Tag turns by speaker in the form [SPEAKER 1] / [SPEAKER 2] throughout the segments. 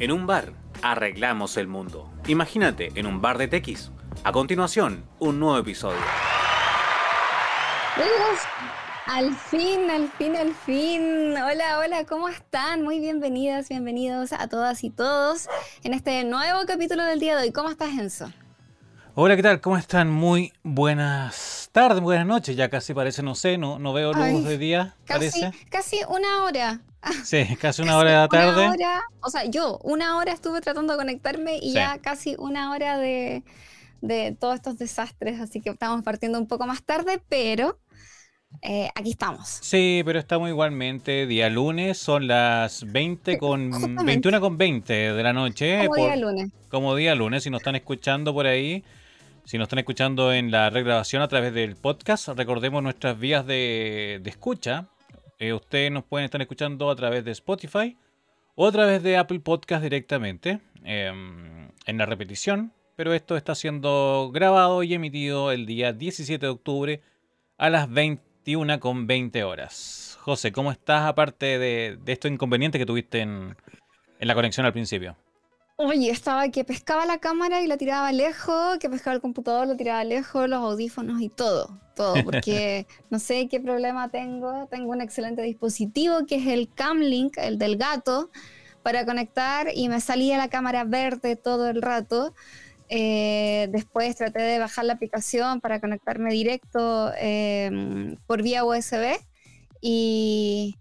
[SPEAKER 1] En un bar, arreglamos el mundo. Imagínate, en un bar de tequis. A continuación, un nuevo episodio.
[SPEAKER 2] Al fin, al fin, al fin. Hola, hola, ¿cómo están? Muy bienvenidas, bienvenidos a todas y todos en este nuevo capítulo del día de hoy. ¿Cómo estás, Enzo?
[SPEAKER 1] Hola, ¿qué tal? ¿Cómo están? Muy buenas tardes, buenas noches. Ya casi parece, no sé, no, no veo luz de día,
[SPEAKER 2] casi,
[SPEAKER 1] parece.
[SPEAKER 2] Casi una hora.
[SPEAKER 1] Sí, casi una hora de la tarde.
[SPEAKER 2] Una hora, o sea, yo una hora estuve tratando de conectarme y ya casi una hora de, de, todos estos desastres, así que estamos partiendo un poco más tarde, pero eh, aquí estamos.
[SPEAKER 1] Sí, pero estamos igualmente día lunes, son las 20 con 21 con 20 de la noche.
[SPEAKER 2] Como día lunes.
[SPEAKER 1] Como día lunes, si nos están escuchando por ahí. Si nos están escuchando en la regrabación a través del podcast, recordemos nuestras vías de, escucha eh, ustedes nos pueden estar escuchando a través de Spotify o a través de Apple Podcast directamente em, en la repetición. Pero esto está siendo grabado y emitido el día 17 de octubre a las 21 con 20 horas. José, ¿cómo estás aparte de estos inconvenientes que tuviste en la conexión al principio?
[SPEAKER 2] Oye, estaba que pescaba la cámara y la tiraba lejos, que pescaba el computador, lo tiraba lejos, los audífonos y todo, todo, porque no sé qué problema tengo. Tengo un excelente dispositivo que es el Camlink, el del gato, para conectar y me salía la cámara verde todo el rato. Eh, después traté de bajar la aplicación para conectarme directo em, por vía USB y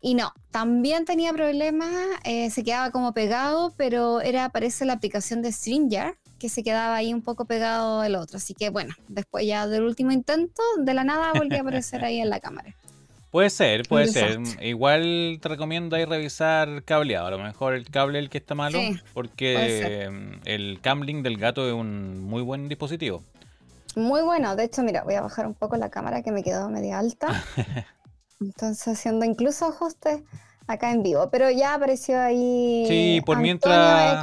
[SPEAKER 2] y no, también tenía problemas, eh, se quedaba como pegado, pero era, parece la aplicación de StreamYard, que se quedaba ahí un poco pegado el otro. Así que bueno, después ya del último intento, de la nada volví a aparecer ahí en la cámara.
[SPEAKER 1] Puede ser, puede ser. Igual te recomiendo ahí revisar cableado. A lo mejor el cable es el que está malo, porque el camlink del gato es un muy buen dispositivo.
[SPEAKER 2] Muy bueno. De hecho, mira, voy a bajar un poco la cámara que me quedó media alta. Entonces haciendo incluso ajustes acá en vivo. Pero ya apareció ahí.
[SPEAKER 1] Sí, por mientras.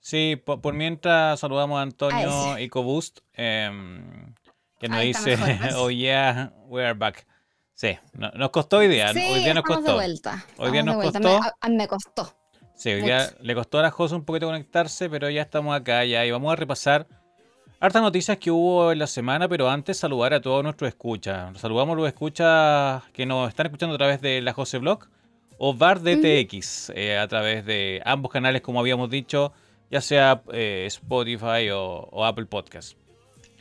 [SPEAKER 1] Sí, por, mientras saludamos a Antonio EcoBoost, em, que nos dice, oh yeah, we are back. Sí, nos costó hoy día. hoy día nos costó.
[SPEAKER 2] vuelta.
[SPEAKER 1] Hoy día nos costó.
[SPEAKER 2] Me, costó.
[SPEAKER 1] Sí, hoy día le costó a la José un poquito conectarse, pero ya estamos acá ya y vamos a repasar Hartas noticias que hubo en la semana, pero antes saludar a todos nuestros escuchas. Saludamos a los escuchas que nos están escuchando a través de la Jose Blog o Bar DTX, eh, a través de ambos canales, como habíamos dicho, ya sea eh, Spotify o, Apple Podcast.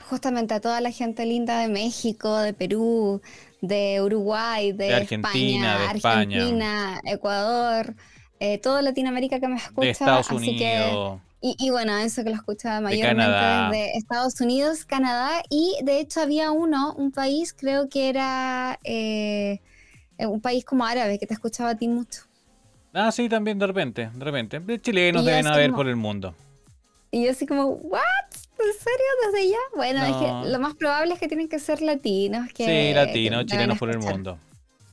[SPEAKER 2] Justamente a toda la gente linda de México, de Perú, de Uruguay, de, Argentina, de España. Argentina, Ecuador, eh, toda Latinoamérica que me escucha.
[SPEAKER 1] De Estados Unidos.
[SPEAKER 2] Y, bueno, eso que lo escuchaba mayormente de Estados Unidos, Canadá, y de hecho había uno, un país, creo que era eh, un país como árabe, que te escuchaba a ti mucho.
[SPEAKER 1] Ah, sí, también de repente, de repente. De chilenos deben haber por el mundo.
[SPEAKER 2] Y yo así como, ¿what? ¿En serio? ¿Desde ya? Bueno, es que lo más probable es que tienen que ser latinos. Que,
[SPEAKER 1] sí, latinos, chilenos por el mundo.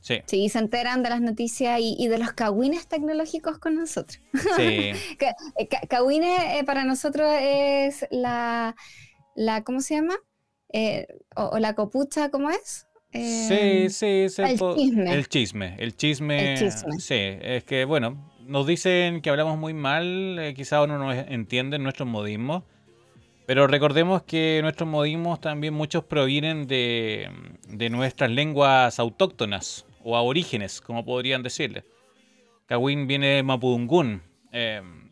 [SPEAKER 1] Sí.
[SPEAKER 2] sí, se enteran de las noticias y, de los cagüines tecnológicos con nosotros. Sí. cagüines eh, para nosotros es la, la ¿cómo se llama? Eh, o, la copucha, ¿cómo es?
[SPEAKER 1] sí, sí, sí.
[SPEAKER 2] El chisme.
[SPEAKER 1] El chisme. El chisme. Sí, es que, bueno, nos dicen que hablamos muy mal, eh, quizás no nos entienden nuestros modismos. Pero recordemos que nuestros modismos también muchos provienen de, de nuestras lenguas autóctonas o aborígenes, como podrían decirle. Kawin viene de Mapudungún. Em,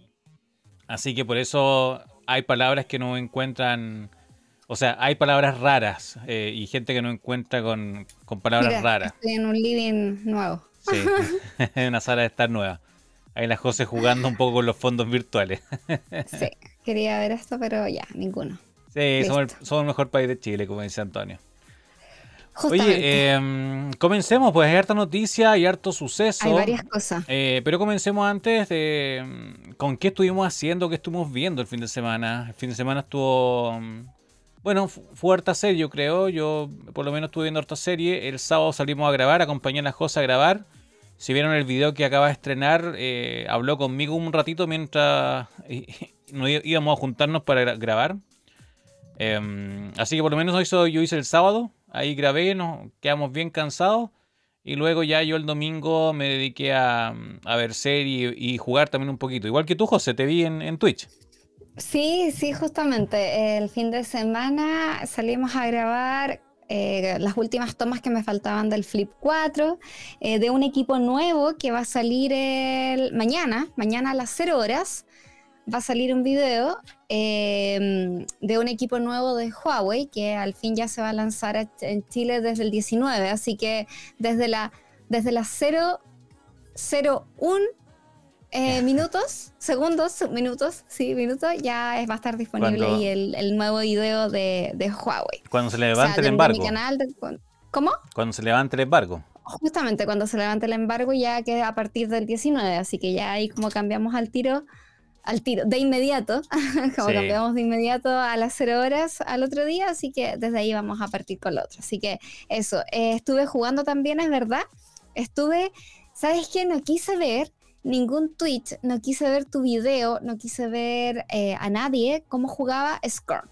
[SPEAKER 1] así que por eso hay palabras que no encuentran. O sea, hay palabras raras eh, y gente que no encuentra con, palabras raras.
[SPEAKER 2] Estoy en un living nuevo.
[SPEAKER 1] Sí, en una sala de estar nueva. Ahí la José jugando un poco con los fondos virtuales.
[SPEAKER 2] sí, quería ver esto, pero ya, ninguno.
[SPEAKER 1] Sí, somos el mejor país de Chile, como dice Antonio. Oye, em, comencemos, pues hay harta noticia y harto suceso.
[SPEAKER 2] Hay varias cosas.
[SPEAKER 1] Eh, pero comencemos antes de em, con qué estuvimos haciendo, qué estuvimos viendo el fin de semana. El fin de semana estuvo, em, bueno, fue harta serie, yo creo. Yo por lo menos estuve viendo harta serie. El sábado salimos a grabar, acompañé a la Josa a grabar. Si vieron el video que acaba de estrenar, eh, habló conmigo un ratito mientras íbamos a juntarnos para grabar. así que por lo menos eso yo hice el sábado. Ahí grabé, nos quedamos bien cansados. Y luego ya yo el domingo me dediqué a, ver serie y jugar también un poquito. Igual que tú, José, te vi en, Twitch.
[SPEAKER 2] Sí, sí, justamente. El fin de semana salimos a grabar eh, las últimas tomas que me faltaban del Flip 4, eh, de un equipo nuevo que va a salir el, mañana, mañana a las 0 horas va a salir un video em, de un equipo nuevo de Huawei que al fin ya se va a lanzar en Chile desde el 19, así que desde la desde las 001 eh, minutos, segundos, minutos, sí, minutos, ya va a estar disponible ahí el, nuevo video de, Huawei.
[SPEAKER 1] Cuando se levante el embargo.
[SPEAKER 2] ¿Cómo?
[SPEAKER 1] Cuando se levante el embargo.
[SPEAKER 2] Justamente cuando se levante el embargo ya queda a partir del 19, así que ya ahí como cambiamos al tiro al tiro, de inmediato, como cambiamos de inmediato a las cero horas al otro día, así que desde ahí vamos a partir con lo otro. Así que eso, eh, estuve jugando también, es verdad, estuve, ¿sabes qué? No quise ver ningún Twitch, no quise ver tu video, no quise ver eh, a nadie cómo jugaba Scorn.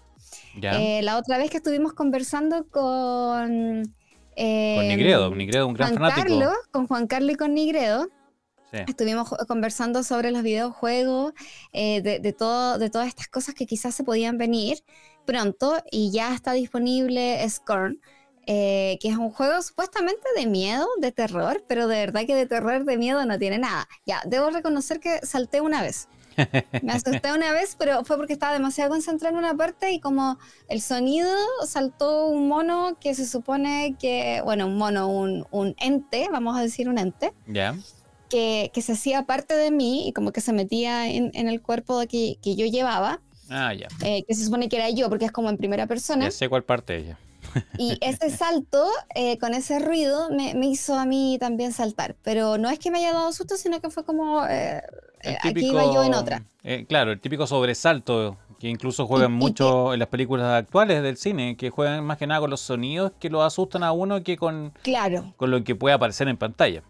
[SPEAKER 2] Eh, la otra vez que estuvimos conversando con...
[SPEAKER 1] con Nigredo, Nigredo, un gran
[SPEAKER 2] Juan
[SPEAKER 1] fanático.
[SPEAKER 2] Carlos, con Juan Carlos y con Nigredo, Estuvimos conversando sobre los videojuegos, eh, de, todo, de todas estas cosas que quizás se podían venir pronto y ya está disponible Scorn, eh, que es un juego supuestamente de miedo, de terror, pero de verdad que de terror, de miedo no tiene nada. Ya, debo reconocer que salté una vez. Me asusté una vez, pero fue porque estaba demasiado concentrado en una parte y como el sonido saltó un mono que se supone que, bueno, un mono, un, un ente, vamos a decir un ente.
[SPEAKER 1] Ya
[SPEAKER 2] que, se hacía parte de mí y como que se metía en, el cuerpo que, que, yo llevaba.
[SPEAKER 1] Ah, ya.
[SPEAKER 2] Eh, que se supone que era yo, porque es como en primera persona.
[SPEAKER 1] Ya sé cuál parte ella.
[SPEAKER 2] Y ese salto, eh, con ese ruido, me, me, hizo a mí también saltar. Pero no es que me haya dado susto, sino que fue como. Eh, aquí iba yo en otra.
[SPEAKER 1] claro, el típico sobresalto que incluso juegan mucho en las películas actuales del cine, que juegan más que nada con los sonidos que lo asustan a uno que con,
[SPEAKER 2] claro.
[SPEAKER 1] con lo que puede aparecer en pantalla.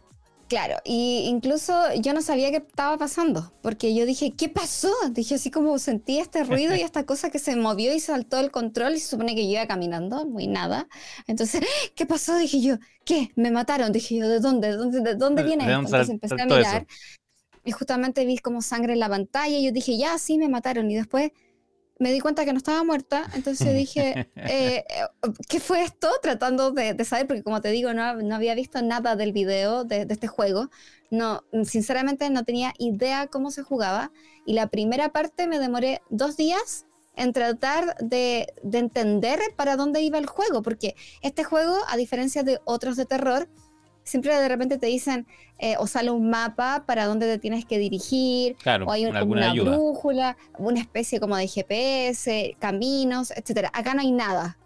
[SPEAKER 2] Claro, y incluso yo no sabía qué estaba pasando, porque yo dije, ¿qué pasó? Dije así como sentí este ruido y esta cosa que se movió y saltó el control y se supone que yo iba caminando, muy nada. Entonces, ¿qué pasó? Dije yo, ¿qué? Me mataron. Dije yo, ¿de dónde? ¿De dónde, de dónde viene esto? Entonces empecé a mirar y justamente vi como sangre en la pantalla y yo dije, ya, sí, me mataron. Y después me di cuenta que no estaba muerta, entonces dije, eh, ¿qué fue esto? Tratando de, saber, porque como te digo, no, no, había visto nada del video de, este juego. No, sinceramente no tenía idea cómo se jugaba. Y la primera parte me demoré dos días en tratar de, de entender para dónde iba el juego, porque este juego, a diferencia de otros de terror, siempre de repente te dicen eh, o sale un mapa para dónde te tienes que dirigir, o hay una brújula, una especie como de GPS, caminos, etcétera. Acá no hay nada.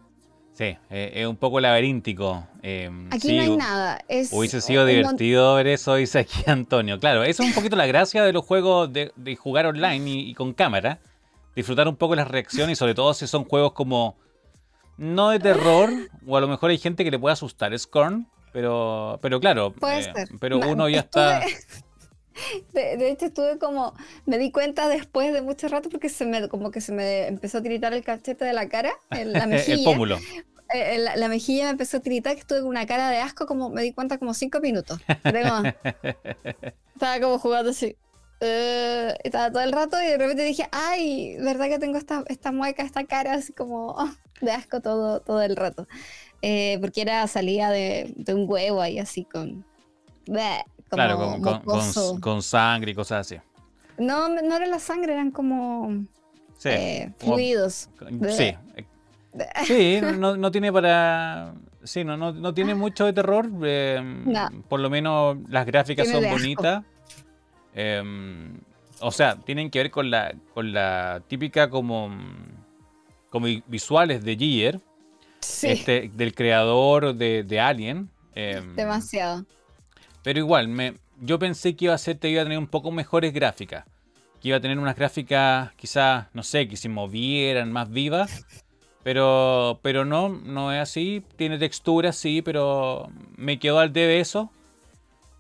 [SPEAKER 1] Sí, eh, es un poco laberíntico. Em,
[SPEAKER 2] aquí no hay nada.
[SPEAKER 1] hubiese sido divertido ver eso, dice aquí Antonio. Claro, eso es un poquito la gracia de los juegos de, jugar online y, con cámara. Disfrutar un poco las reacciones y sobre todo si son juegos como no de terror, o a lo mejor hay gente que le puede asustar Scorn, pero, pero claro,
[SPEAKER 2] eh,
[SPEAKER 1] pero uno ya está...
[SPEAKER 2] De, hecho estuve como, me di cuenta después de mucho rato porque se me, como que se me empezó a tiritar el cachete de la cara, la mejilla.
[SPEAKER 1] el pómulo.
[SPEAKER 2] Eh, la, mejilla me empezó a tiritar, que estuve con una cara de asco, como me di cuenta como cinco minutos. estaba como jugando así. Uh, estaba todo el rato y de repente dije, ay, ¿verdad que tengo esta, esta mueca, esta cara así como de asco todo, todo el rato? Eh, porque era salida de, un huevo ahí así con...
[SPEAKER 1] claro, con, sangre y cosas así.
[SPEAKER 2] No, no era la sangre, eran como eh, fluidos.
[SPEAKER 1] Sí. Sí, no, tiene para... Sí, no, no, tiene mucho de terror. Eh, por lo menos las gráficas son bonitas. o sea, tienen que ver con la, con la típica como, como visuales de Este, del creador de, Alien.
[SPEAKER 2] Em, Demasiado.
[SPEAKER 1] Pero igual, me, yo pensé que iba a ser, te iba a tener un poco mejores gráficas. Que iba a tener unas gráficas quizás, no sé, que se movieran más vivas. Pero, pero no, no es así. Tiene textura, sí, pero me quedó al debe eso.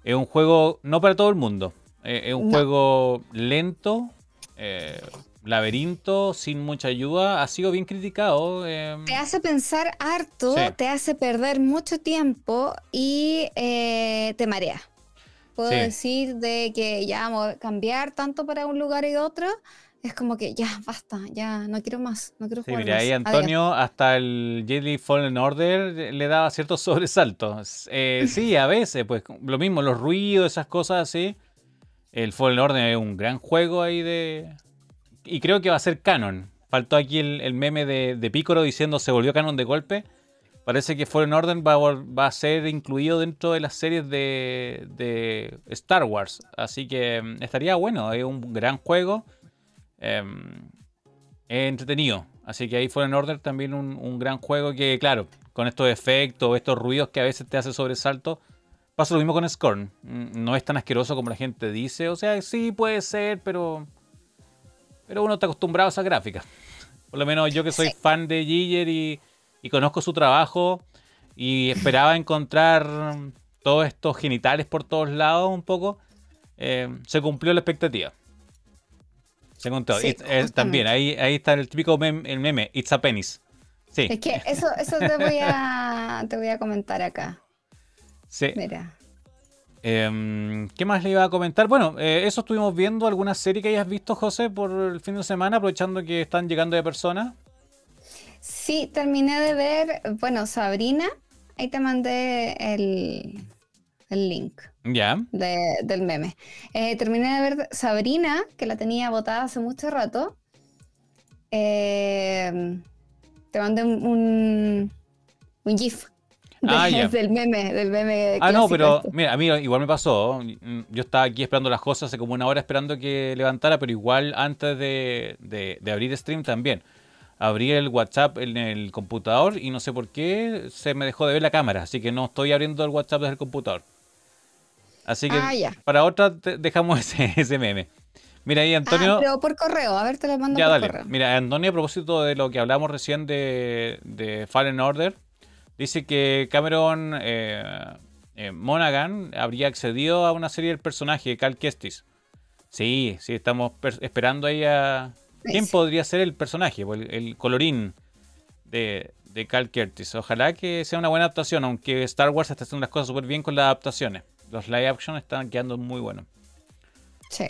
[SPEAKER 1] Es un juego no para todo el mundo. es un juego lento, eh, laberinto sin mucha ayuda ha sido bien criticado. Em.
[SPEAKER 2] te hace pensar harto, te hace perder mucho tiempo y eh, te marea. Puedo decir de que ya cambiar tanto para un lugar y otro es como que ya, basta, ya no quiero más, no quiero jugar
[SPEAKER 1] ahí Antonio hasta el Jedi Fallen Order le daba ciertos sobresaltos. Eh, sí, a veces, pues lo mismo, los ruidos, esas cosas así. El Fallen Order es un gran juego ahí de, y creo que va a ser canon. Faltó aquí el, meme de, de Picoro diciendo se volvió canon de golpe. Parece que Fallen Order va, va a ser incluido dentro de las series de, Star Wars. Así que mm, estaría bueno. Es un gran juego. Em, entretenido. Así que ahí Fallen Order también un, un, gran juego que, claro, con estos efectos, estos ruidos que a veces te hace sobresalto. Pasa lo mismo con Scorn. Mm, no es tan asqueroso como la gente dice. O sea, sí puede ser, pero pero uno está acostumbrado a esa gráfica. Por lo menos yo que soy fan de Giger y, conozco su trabajo y esperaba encontrar todos estos genitales por todos lados un poco, eh, se cumplió la expectativa. Se contó. Eh, también, ahí, ahí está el típico meme, el meme, It's a penis.
[SPEAKER 2] Sí. Es que eso, eso te, voy a, te voy a comentar acá.
[SPEAKER 1] Sí. Mira. Em, ¿Qué más le iba a comentar? Bueno, eh, eso estuvimos viendo. ¿Alguna serie que hayas visto, José, por el fin de semana, aprovechando que están llegando de personas?
[SPEAKER 2] Sí, terminé de ver, bueno, Sabrina. Ahí te mandé el, link.
[SPEAKER 1] Ya.
[SPEAKER 2] del meme. Eh, terminé de ver Sabrina, que la tenía botada hace mucho rato. Eh, te mandé un, un GIF Ah, del meme, del meme.
[SPEAKER 1] Ah, no, pero mira, a mí igual me pasó. Yo estaba aquí esperando las cosas hace como una hora esperando que levantara, pero igual antes de, de, abrir stream también. Abrí el WhatsApp en el computador y no sé por qué se me dejó de ver la cámara, así que no estoy abriendo el WhatsApp desde el computador. Así que ah, para otra dejamos ese, ese meme. Mira ahí, Antonio.
[SPEAKER 2] Ah, pero por correo, a ver, te lo mando
[SPEAKER 1] ya, dale. Mira, Antonio, a propósito de lo que hablamos recién de, de Fallen Order, Dice que Cameron eh, eh, Monaghan habría accedido a una serie del personaje, Cal Kestis. Sí, sí, estamos esperando ahí a... ¿Quién podría ser el personaje? El, colorín de, de, Cal Kestis. Ojalá que sea una buena adaptación, aunque Star Wars está haciendo las cosas súper bien con las adaptaciones. Los live action están quedando muy buenos.
[SPEAKER 2] Sí.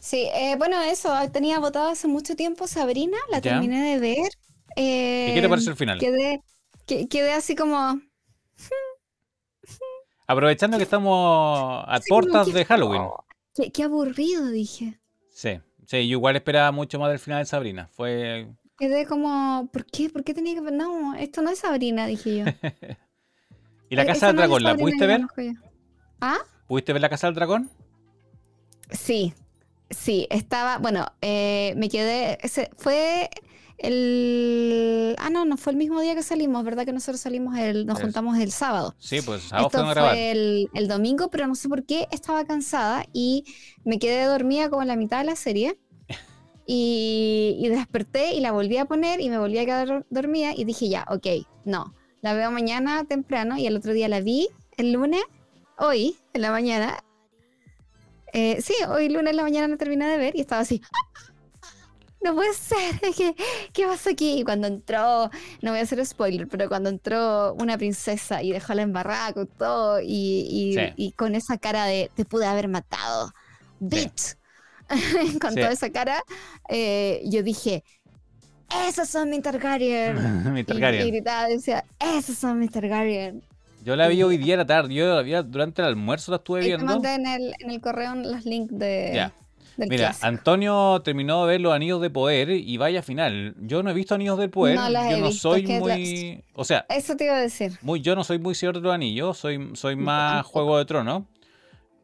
[SPEAKER 2] Sí, eh, bueno, eso, tenía votado hace mucho tiempo Sabrina, la terminé de ver.
[SPEAKER 1] ¿Y qué te parece el final?
[SPEAKER 2] Quedé, quedé así como.
[SPEAKER 1] Aprovechando que estamos a puertas de Halloween.
[SPEAKER 2] Qué, aburrido, dije.
[SPEAKER 1] Sí, sí, yo igual esperaba mucho más del final de Sabrina. Fue.
[SPEAKER 2] Quedé como, ¿por qué? ¿Por qué tenía que ver? No, esto no es Sabrina, dije yo.
[SPEAKER 1] ¿Y la Casa del Dragón? ¿La pudiste ver?
[SPEAKER 2] ¿Ah?
[SPEAKER 1] ¿Pudiste ver la Casa del Dragón?
[SPEAKER 2] Sí, sí, estaba, bueno, eh, me quedé, fue el... Ah, no, no fue el mismo día que salimos, ¿verdad? Que nosotros salimos, el... nos juntamos el sábado.
[SPEAKER 1] Sí, pues
[SPEAKER 2] sábado Esto fue el, el, domingo, pero no sé por qué estaba cansada y me quedé dormida como en la mitad de la serie. Y, y desperté y la volví a poner y me volví a quedar dormida y dije ya, ok, no, la veo mañana temprano y el otro día la vi el lunes, hoy, en la mañana. Eh, sí, hoy lunes en la mañana la terminé de ver y estaba así no puede ser, ¿Qué, ¿qué pasa aquí? Y cuando entró, no voy a hacer spoiler, pero cuando entró una princesa y dejó la embarrada con todo y, y, con esa cara de te pude haber matado, bitch, con toda esa cara, eh, yo dije, esos son mis Targaryen.
[SPEAKER 1] mi Targaryen.
[SPEAKER 2] Y, gritaba, decía, esos son mis Targaryen.
[SPEAKER 1] Yo la vi hoy día a la tarde, yo la vi durante el almuerzo, la estuve viendo. Te
[SPEAKER 2] mandé en el, en el correo los links de...
[SPEAKER 1] Mira, Antonio terminó de ver los Anillos de Poder y vaya final. Yo no he visto Anillos del Poder. yo no soy muy. O sea.
[SPEAKER 2] Eso te iba a decir.
[SPEAKER 1] Muy, yo no soy muy señor de los Anillos, soy, soy más Juego de Tronos.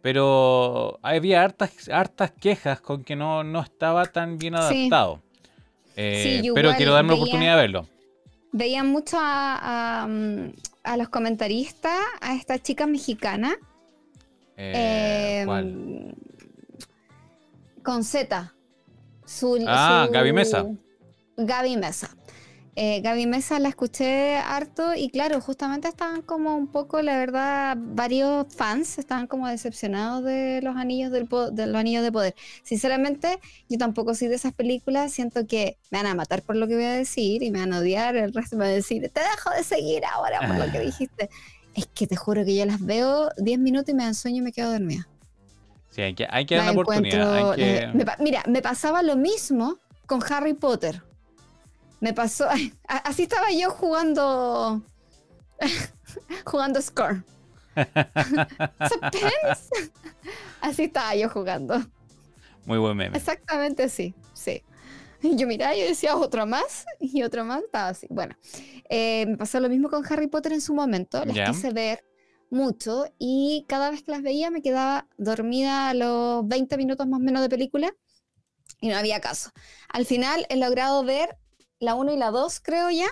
[SPEAKER 1] Pero había hartas, hartas quejas con que no, no estaba tan bien adaptado. Eh, pero quiero darme la oportunidad de verlo.
[SPEAKER 2] Veía mucho a, a, los comentaristas, a esta chica mexicana.
[SPEAKER 1] Eh, ¿Cuál?
[SPEAKER 2] Con Z.
[SPEAKER 1] Su, ah, Gaby Mesa.
[SPEAKER 2] Gaby Mesa. eh, Gaby Mesa la escuché harto y claro, justamente estaban como un poco, la verdad, varios fans estaban como decepcionados de los anillos del de los anillos de poder. Sinceramente, yo tampoco soy de esas películas, siento que me van a matar por lo que voy a decir y me van a odiar, el resto me van a decir, te dejo de seguir ahora por lo que dijiste. Es que te juro que yo las veo 10 minutos y me dan sueño y me quedo dormida.
[SPEAKER 1] Sí, hay que, hay que dar una oportunidad.
[SPEAKER 2] mira, me pasaba lo mismo con Harry Potter. Me pasó, así estaba yo jugando, jugando Score. así estaba yo jugando.
[SPEAKER 1] Muy buen meme.
[SPEAKER 2] Exactamente así, sí. Yo miraba y decía otro más y otro más, estaba así. Bueno, eh, me pasó lo mismo con Harry Potter en su momento. Las quise ver mucho y cada vez que las veía me quedaba dormida a los 20 minutos más o menos de película y no había caso. Al final he logrado ver la 1 y la 2, creo ya.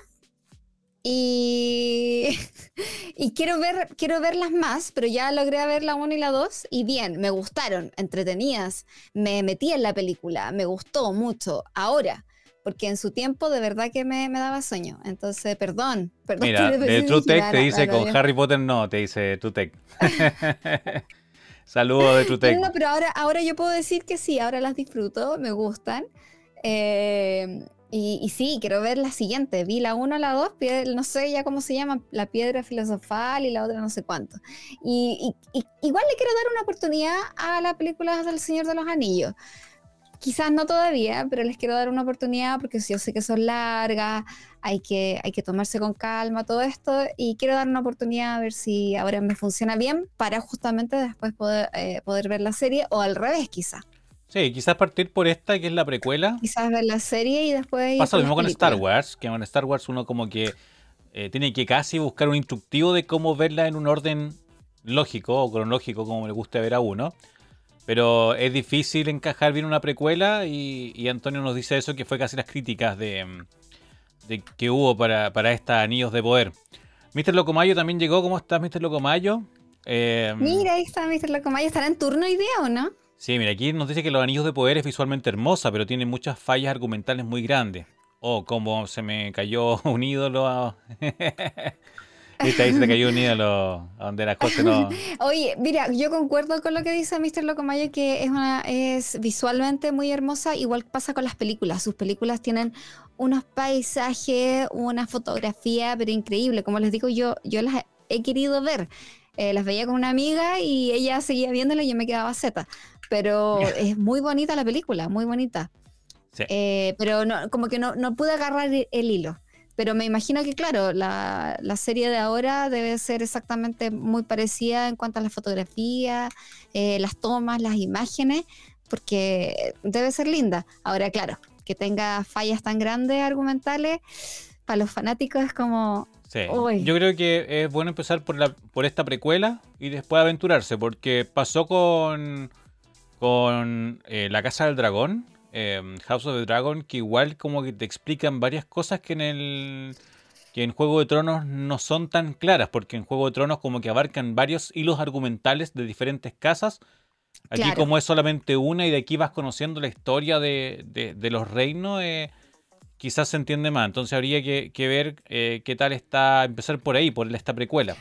[SPEAKER 2] Y, y quiero, ver, quiero verlas más, pero ya logré ver la 1 y la 2 y bien, me gustaron, entretenidas, me metí en la película, me gustó mucho. Ahora, porque en su tiempo de verdad que me, daba sueño. Entonces, perdón. perdón
[SPEAKER 1] Mira, de TrueTech te dice, con Harry Potter no, te dice TrueTech. Saludos de TrueTech.
[SPEAKER 2] No, pero ahora, ahora yo puedo decir que sí, ahora las disfruto, me gustan. Eh, y, sí, quiero ver la siguiente. Vi la 1, la 2, no sé ya cómo se llama, la piedra filosofal y la otra no sé cuánto. Y, igual le quiero dar una oportunidad a la película del Señor de los Anillos. Quizás no todavía, pero les quiero dar una oportunidad porque yo sé que son largas, hay que, hay que tomarse con calma todo esto y quiero dar una oportunidad a ver si ahora me funciona bien para justamente después poder, eh, poder ver la serie o al revés quizás.
[SPEAKER 1] Sí, quizás partir por esta, que es la precuela.
[SPEAKER 2] Quizás ver la serie y después...
[SPEAKER 1] Pasa lo mismo con Star Wars, que con Star Wars uno como que eh, tiene que casi buscar un instructivo de cómo verla en un orden lógico o cronológico, como le guste ver a uno. Pero es difícil encajar bien una precuela y, Antonio nos dice eso, que fue casi las críticas de, que hubo para, para estas anillos de poder. Mr. Locomayo también llegó. ¿Cómo estás, Mr. Locomayo?
[SPEAKER 2] Eh, Mira, ahí está Mr. Locomayo. ¿Estará en turno hoy día o no?
[SPEAKER 1] Sí, mira, aquí nos dice que los anillos de poder es visualmente hermosa, pero tiene muchas fallas argumentales muy grandes. Oh, como se me cayó un ídolo. Viste, ahí se te cayó un ídolo donde las cosas no.
[SPEAKER 2] Oye, mira, yo concuerdo con lo que dice Mr. Locomayo, que es, una, es visualmente muy hermosa. Igual pasa con las películas. Sus películas tienen unos paisajes, una fotografía, pero increíble. Como les digo, yo, yo las he querido ver. Eh, las veía con una amiga y ella seguía viéndola y yo me quedaba zeta. Pero es muy bonita la película, muy bonita. Eh, pero no, como que no, no pude agarrar el, hilo. Pero me imagino que, claro, la, la, serie de ahora debe ser exactamente muy parecida en cuanto a la fotografía, eh, las tomas, las imágenes, porque debe ser linda. Ahora, claro, que tenga fallas tan grandes argumentales, para los fanáticos es como...
[SPEAKER 1] Sí. Yo creo que es bueno empezar por, la, por esta precuela y después aventurarse, porque pasó con con eh, La Casa del Dragón, em, House of the Dragon, que igual como que te explican varias cosas que en el que en Juego de Tronos no son tan claras, porque en Juego de Tronos como que abarcan varios hilos argumentales de diferentes casas. Aquí como es solamente una y de aquí vas conociendo la historia de, los reinos, eh, quizás se entiende más. Entonces habría que, ver eh, qué tal está, empezar por ahí, por esta precuela.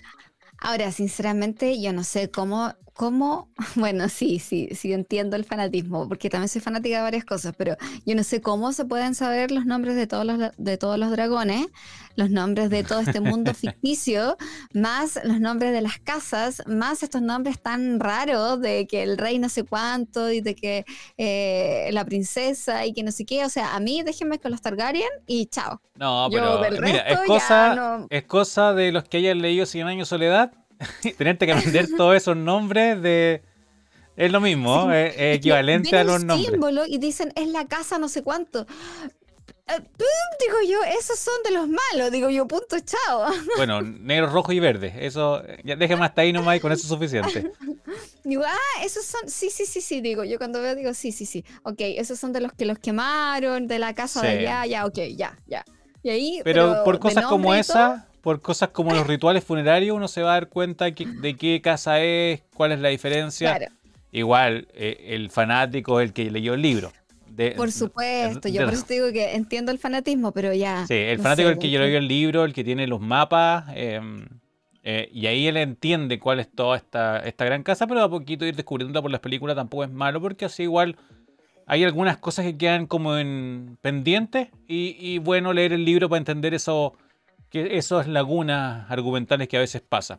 [SPEAKER 2] Ahora, sinceramente, yo no sé cómo ¿Cómo? Bueno, sí, sí, sí entiendo el fanatismo, porque también soy fanática de varias cosas, pero yo no sé cómo se pueden saber los nombres de todos los, de todos los dragones, los nombres de todo este mundo ficticio, más los nombres de las casas, más estos nombres tan raros de que el rey no sé cuánto y de que eh, la princesa y que no sé qué. O sea, a mí déjenme con los Targaryen y chao.
[SPEAKER 1] No, pero mira, es cosa, es cosa de los que hayan leído Cien años de soledad tenerte que aprender todos esos nombres de... Es lo mismo, es, equivalente a los nombres. símbolo
[SPEAKER 2] y dicen, es la casa no sé cuánto. Eh, digo yo, esos son de los malos, digo yo, punto, chao.
[SPEAKER 1] Bueno, negro, rojo y verde, eso, ya déjeme hasta ahí nomás y con eso es suficiente.
[SPEAKER 2] Digo, ah, esos son, sí, sí, sí, sí, digo, yo cuando veo digo, sí, sí, sí, ok, esos son de los que los quemaron, de la casa de allá, ya, ok, ya, ya. Y ahí,
[SPEAKER 1] pero, por cosas como esa, por cosas como los rituales funerarios, uno se va a dar cuenta de qué casa es, cuál es la diferencia. Igual, eh, el fanático es el que leyó el libro.
[SPEAKER 2] por supuesto, yo por eso te digo que entiendo el fanatismo, pero ya.
[SPEAKER 1] Sí, el fanático es el que yo leí el libro, el que tiene los mapas, em, eh, y ahí él entiende cuál es toda esta, esta gran casa, pero a poquito ir descubriendo por las películas tampoco es malo, porque así igual hay algunas cosas que quedan como en pendientes, y, bueno leer el libro para entender eso, que esas lagunas argumentales que a veces pasa.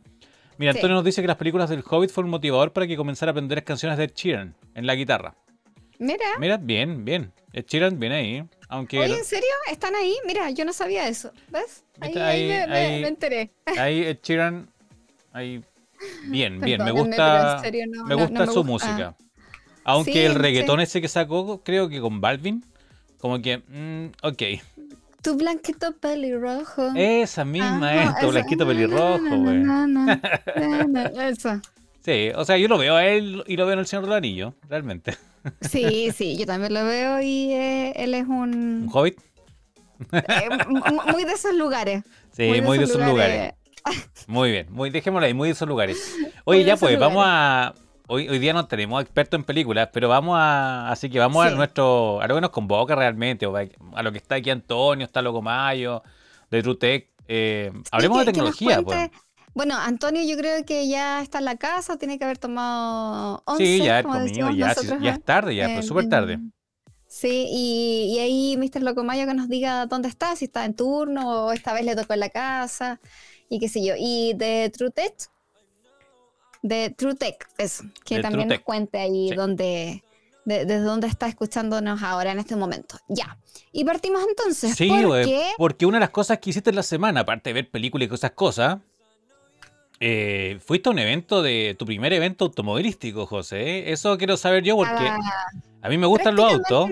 [SPEAKER 1] Mira, Antonio nos dice que las películas del Hobbit fueron un motivador para que comenzara a aprender canciones de Ed Sheeran en la guitarra.
[SPEAKER 2] Mira.
[SPEAKER 1] Mira, bien, bien. Ed Sheeran viene ahí. Aunque
[SPEAKER 2] Oye, ¿en serio? ¿Están ahí? Mira, yo no sabía eso. ¿Ves? Ahí, me, enteré.
[SPEAKER 1] Ahí Ed Sheeran, ahí bien, bien. Me gusta, me gusta su música. Aunque el reggaetón ese que sacó, creo que con Balvin, como que, mm, ok.
[SPEAKER 2] Tu blanquito pelirrojo.
[SPEAKER 1] Esa misma es, tu blanquito pelirrojo, güey. Esa. Sí, o sea, yo lo veo a él y lo veo en el Señor del Anillo, realmente.
[SPEAKER 2] Sí, sí, yo también lo veo y eh, él es un...
[SPEAKER 1] ¿Un hobbit?
[SPEAKER 2] Eh, muy de esos lugares.
[SPEAKER 1] Sí, muy de, esos, lugares. Muy bien, muy, dejémoslo ahí, muy de esos lugares. Oye, ya pues, vamos a... Hoy, hoy día no tenemos expertos en películas, pero vamos a... Así que vamos a nuestro... A lo que nos convoca realmente, a lo que está aquí Antonio, está Loco Mayo, de TrueTech. Eh, hablemos de tecnología, pues.
[SPEAKER 2] Bueno, Antonio yo creo que ya está en la casa, tiene que haber tomado once,
[SPEAKER 1] Sí, ya como comido, ya, ya es tarde, ya, pero súper tarde.
[SPEAKER 2] Sí, y, y ahí Mr. Locomayo que nos diga dónde está, si está en turno o esta vez le tocó en la casa y qué sé yo. Y de TrueTech, de TrueTech, eso, que también nos cuente ahí dónde, desde dónde está escuchándonos ahora en este momento. Ya. Y partimos entonces.
[SPEAKER 1] Sí, porque... porque una de las cosas que hiciste en la semana, aparte de ver películas y esas cosas, eh, fuiste a un evento de tu primer evento automovilístico, José. Eso quiero saber yo porque ah, a mí me gustan los autos.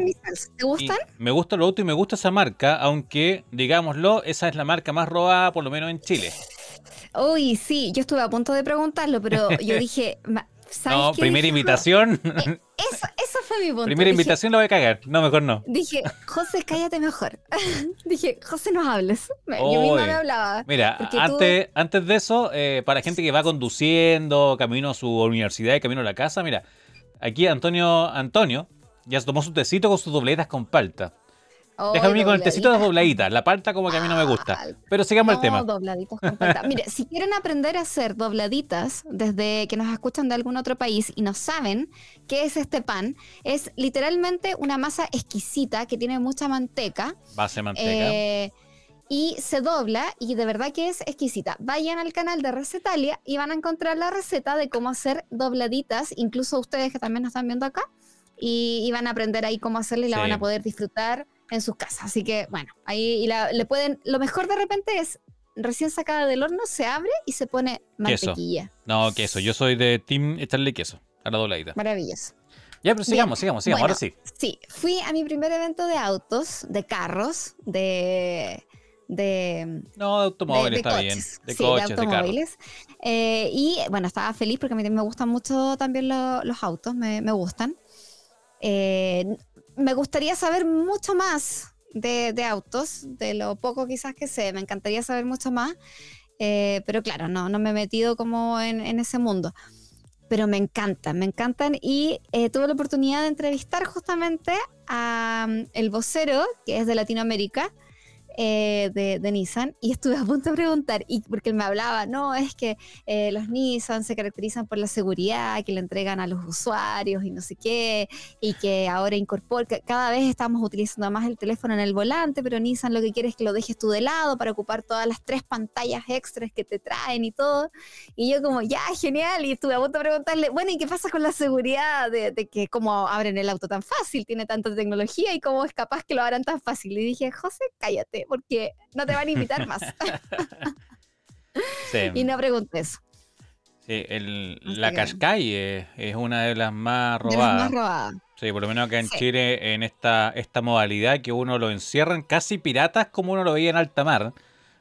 [SPEAKER 2] ¿Te gustan?
[SPEAKER 1] Me gustan los autos y me gusta esa marca, aunque, digámoslo, esa es la marca más robada, por lo menos en Chile.
[SPEAKER 2] Uy, sí, yo estuve a punto de preguntarlo, pero yo dije,
[SPEAKER 1] no, primera invitación.
[SPEAKER 2] Eh, eso, fue mi punto.
[SPEAKER 1] Primera invitación lo voy a cagar. No, mejor no.
[SPEAKER 2] Dije, José, cállate mejor. dije, José, no hables. Yo misma me hablaba.
[SPEAKER 1] Mira, antes, antes de eso, eh, para gente que va conduciendo, camino a su universidad y camino a la casa, mira, aquí Antonio, Antonio ya se tomó su tecito con sus dobletas con palta. Déjame con el tecito de dobladitas. La palta como que a mí no me gusta. Pero sigamos el tema.
[SPEAKER 2] dobladitas con palta. Mire, si quieren aprender a hacer dobladitas desde que nos escuchan de algún otro país y no saben qué es este pan, es literalmente una masa exquisita que tiene mucha manteca.
[SPEAKER 1] Base manteca. Eh,
[SPEAKER 2] y se dobla y de verdad que es exquisita. Vayan al canal de Recetalia y van a encontrar la receta de cómo hacer dobladitas, incluso ustedes que también nos están viendo acá, y, van a aprender ahí cómo hacerla y la van a poder disfrutar en sus casas. Así que, bueno, ahí le pueden. Lo mejor de repente es recién sacada del horno, se abre y se pone mantequilla.
[SPEAKER 1] Queso. No, queso. Yo soy de Team echarle queso a la dobladita.
[SPEAKER 2] Maravilloso.
[SPEAKER 1] Ya, pero sigamos, sigamos, sigamos. ahora sí.
[SPEAKER 2] Sí, fui a mi primer evento de autos, de carros, de. de
[SPEAKER 1] no, de automóviles está bien. De coches, de automóviles.
[SPEAKER 2] Eh, y bueno, estaba feliz porque a mí me gustan mucho también los autos, me, me gustan. Eh, me gustaría saber mucho más de, autos, de lo poco quizás que sé, me encantaría saber mucho más, eh, pero claro, no, no me he metido como en, ese mundo. Pero me encantan, me encantan y eh, tuve la oportunidad de entrevistar justamente a mm, el vocero, que es de Latinoamérica, eh, de, Nissan y estuve a punto de preguntar, y porque él me hablaba, no, es que eh, los Nissan se caracterizan por la seguridad que le entregan a los usuarios y no sé qué, y que ahora incorpora, cada vez estamos utilizando más el teléfono en el volante, pero Nissan lo que quiere es que lo dejes tú de lado para ocupar todas las tres pantallas extras que te traen y todo. Y yo como, ya, genial, y estuve a punto de preguntarle, bueno, ¿y qué pasa con la seguridad de, que cómo abren el auto tan fácil, tiene tanta tecnología y cómo es capaz que lo abran tan fácil? Y dije, José, cállate porque no te van a invitar más. Y no preguntes.
[SPEAKER 1] Sí, la Qashqai es, una de las más robadas. Sí, por lo menos acá en Chile, en esta, esta modalidad que uno lo encierran casi piratas como uno lo veía en alta mar.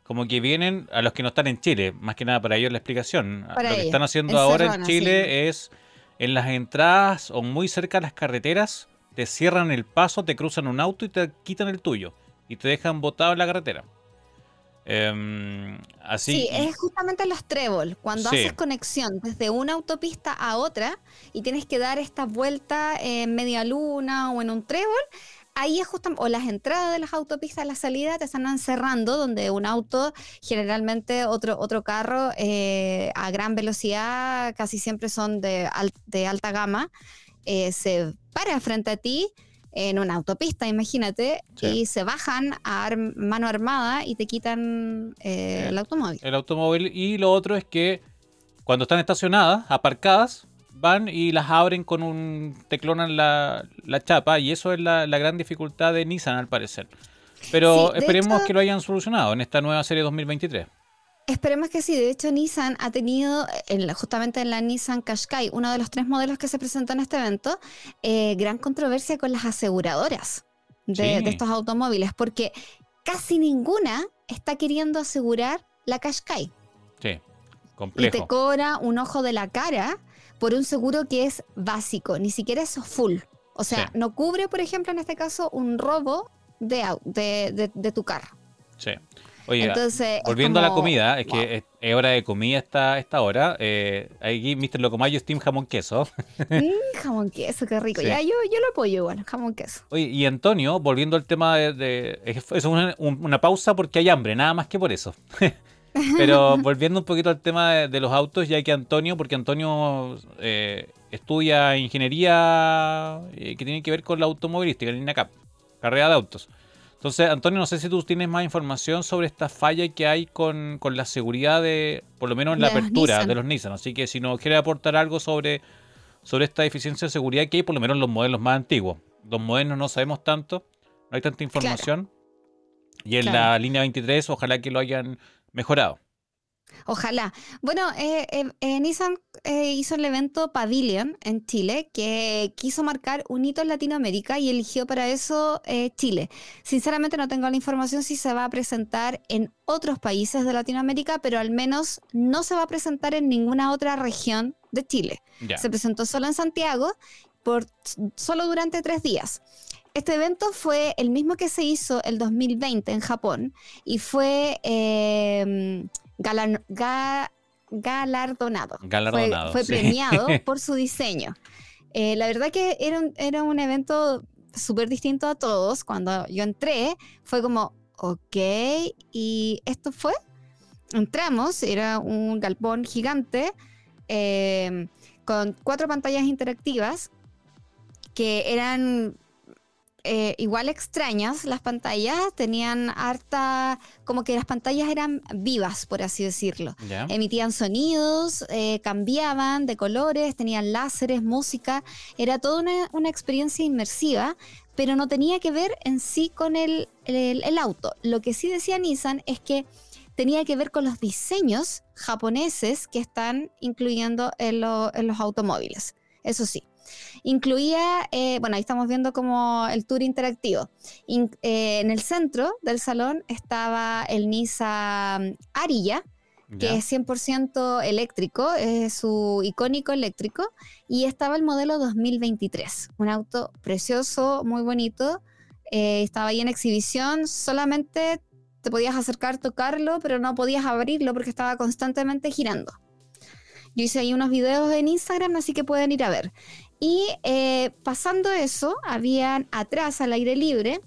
[SPEAKER 1] Como que vienen a los que no están en Chile, más que nada para ellos la explicación. lo que están haciendo ahora en Chile es en las entradas o muy cerca de las carreteras, te cierran el paso, te cruzan un auto y te quitan el tuyo y te dejan botado en la carretera. Em, así,
[SPEAKER 2] sí, es justamente los trébol, cuando haces conexión desde una autopista a otra y tienes que dar esta vuelta en media luna o en un trébol, ahí es justamente, o las entradas de las autopistas, la salida te están cerrando, donde un auto, generalmente otro, otro carro eh, a gran velocidad, casi siempre son de, de alta gama, eh, se para frente a ti en una autopista, imagínate, y se bajan a mano armada y te quitan eh, el automóvil.
[SPEAKER 1] El automóvil. Y lo otro es que cuando están estacionadas, aparcadas, van y las abren con un teclón la, la chapa y eso es la, gran dificultad de Nissan al parecer. Pero esperemos que lo hayan solucionado en esta nueva serie 2023.
[SPEAKER 2] Esperemos que sí. De hecho, Nissan ha tenido, justamente en la Nissan Qashqai, uno de los tres modelos que se presentó en este evento, eh, gran controversia con las aseguradoras de, estos automóviles, porque casi ninguna está queriendo asegurar la Qashqai.
[SPEAKER 1] Sí, complejo.
[SPEAKER 2] Y te cobra un ojo de la cara por un seguro que es básico, ni siquiera es full. O sea, no cubre, por ejemplo, en este caso, un robo de, de, de tu carro.
[SPEAKER 1] Sí. Oye, volviendo a la comida, es que es, hora de comida esta, esta hora. Eh, aquí Mr. Locomayo Steam jamón queso.
[SPEAKER 2] Mm, jamón queso, qué rico. Ya, yo, yo lo apoyo igual, jamón queso.
[SPEAKER 1] Oye, y Antonio, volviendo al tema de... es una, una pausa porque hay hambre, nada más que por eso. Pero volviendo un poquito al tema de, los autos, ya que Antonio, porque Antonio eh, estudia ingeniería eh, que tiene que ver con la automovilística, en INACAP, carrera de autos. Entonces, Antonio, no sé si tú tienes más información sobre esta falla que hay con, la seguridad de, por lo menos en la apertura de los Nissan. Así que si nos quiere aportar algo sobre, sobre esta deficiencia de seguridad que hay, por lo menos en los modelos más antiguos. Los modernos no sabemos tanto, no hay tanta información. Y en la línea 23, ojalá que lo hayan mejorado.
[SPEAKER 2] Ojalá. Bueno, eh, eh, eh Nissan hizo el evento Pavilion en Chile, que quiso marcar un hito en Latinoamérica y eligió para eso Chile. Sinceramente no tengo la información si se va a presentar en otros países de Latinoamérica, pero al menos no se va a presentar en ninguna otra región de Chile. Se presentó solo en Santiago por solo durante tres días. Este evento fue el mismo que se hizo el 2020 en Japón y fue galardonado. Fue, premiado por su diseño. Eh, la verdad que era un, era un evento súper distinto a todos. Cuando yo entré, fue como, ok, ¿y esto fue? Entramos, era un galpón gigante eh, con cuatro pantallas interactivas que eran eh, igual extrañas las pantallas, tenían harta, como que las pantallas eran vivas, por así decirlo. Emitían sonidos, eh, cambiaban de colores, tenían láseres, música, era toda una, experiencia inmersiva, pero no tenía que ver en sí con el, el, auto. Lo que sí decía Nissan es que tenía que ver con los diseños japoneses que están incluyendo en los automóviles. Eso sí. Incluía, eh, bueno, ahí estamos viendo como el tour interactivo. Eh, en el centro del salón estaba el Nissan Ariya, que es 100% eléctrico, es su icónico eléctrico, y estaba el modelo 2023, un auto precioso, muy bonito, eh, estaba ahí en exhibición, solamente te podías acercar, tocarlo, pero no podías abrirlo porque estaba constantemente girando. Yo hice ahí unos videos en Instagram, así que pueden ir a ver. Y eh, pasando eso, habían atrás al aire libre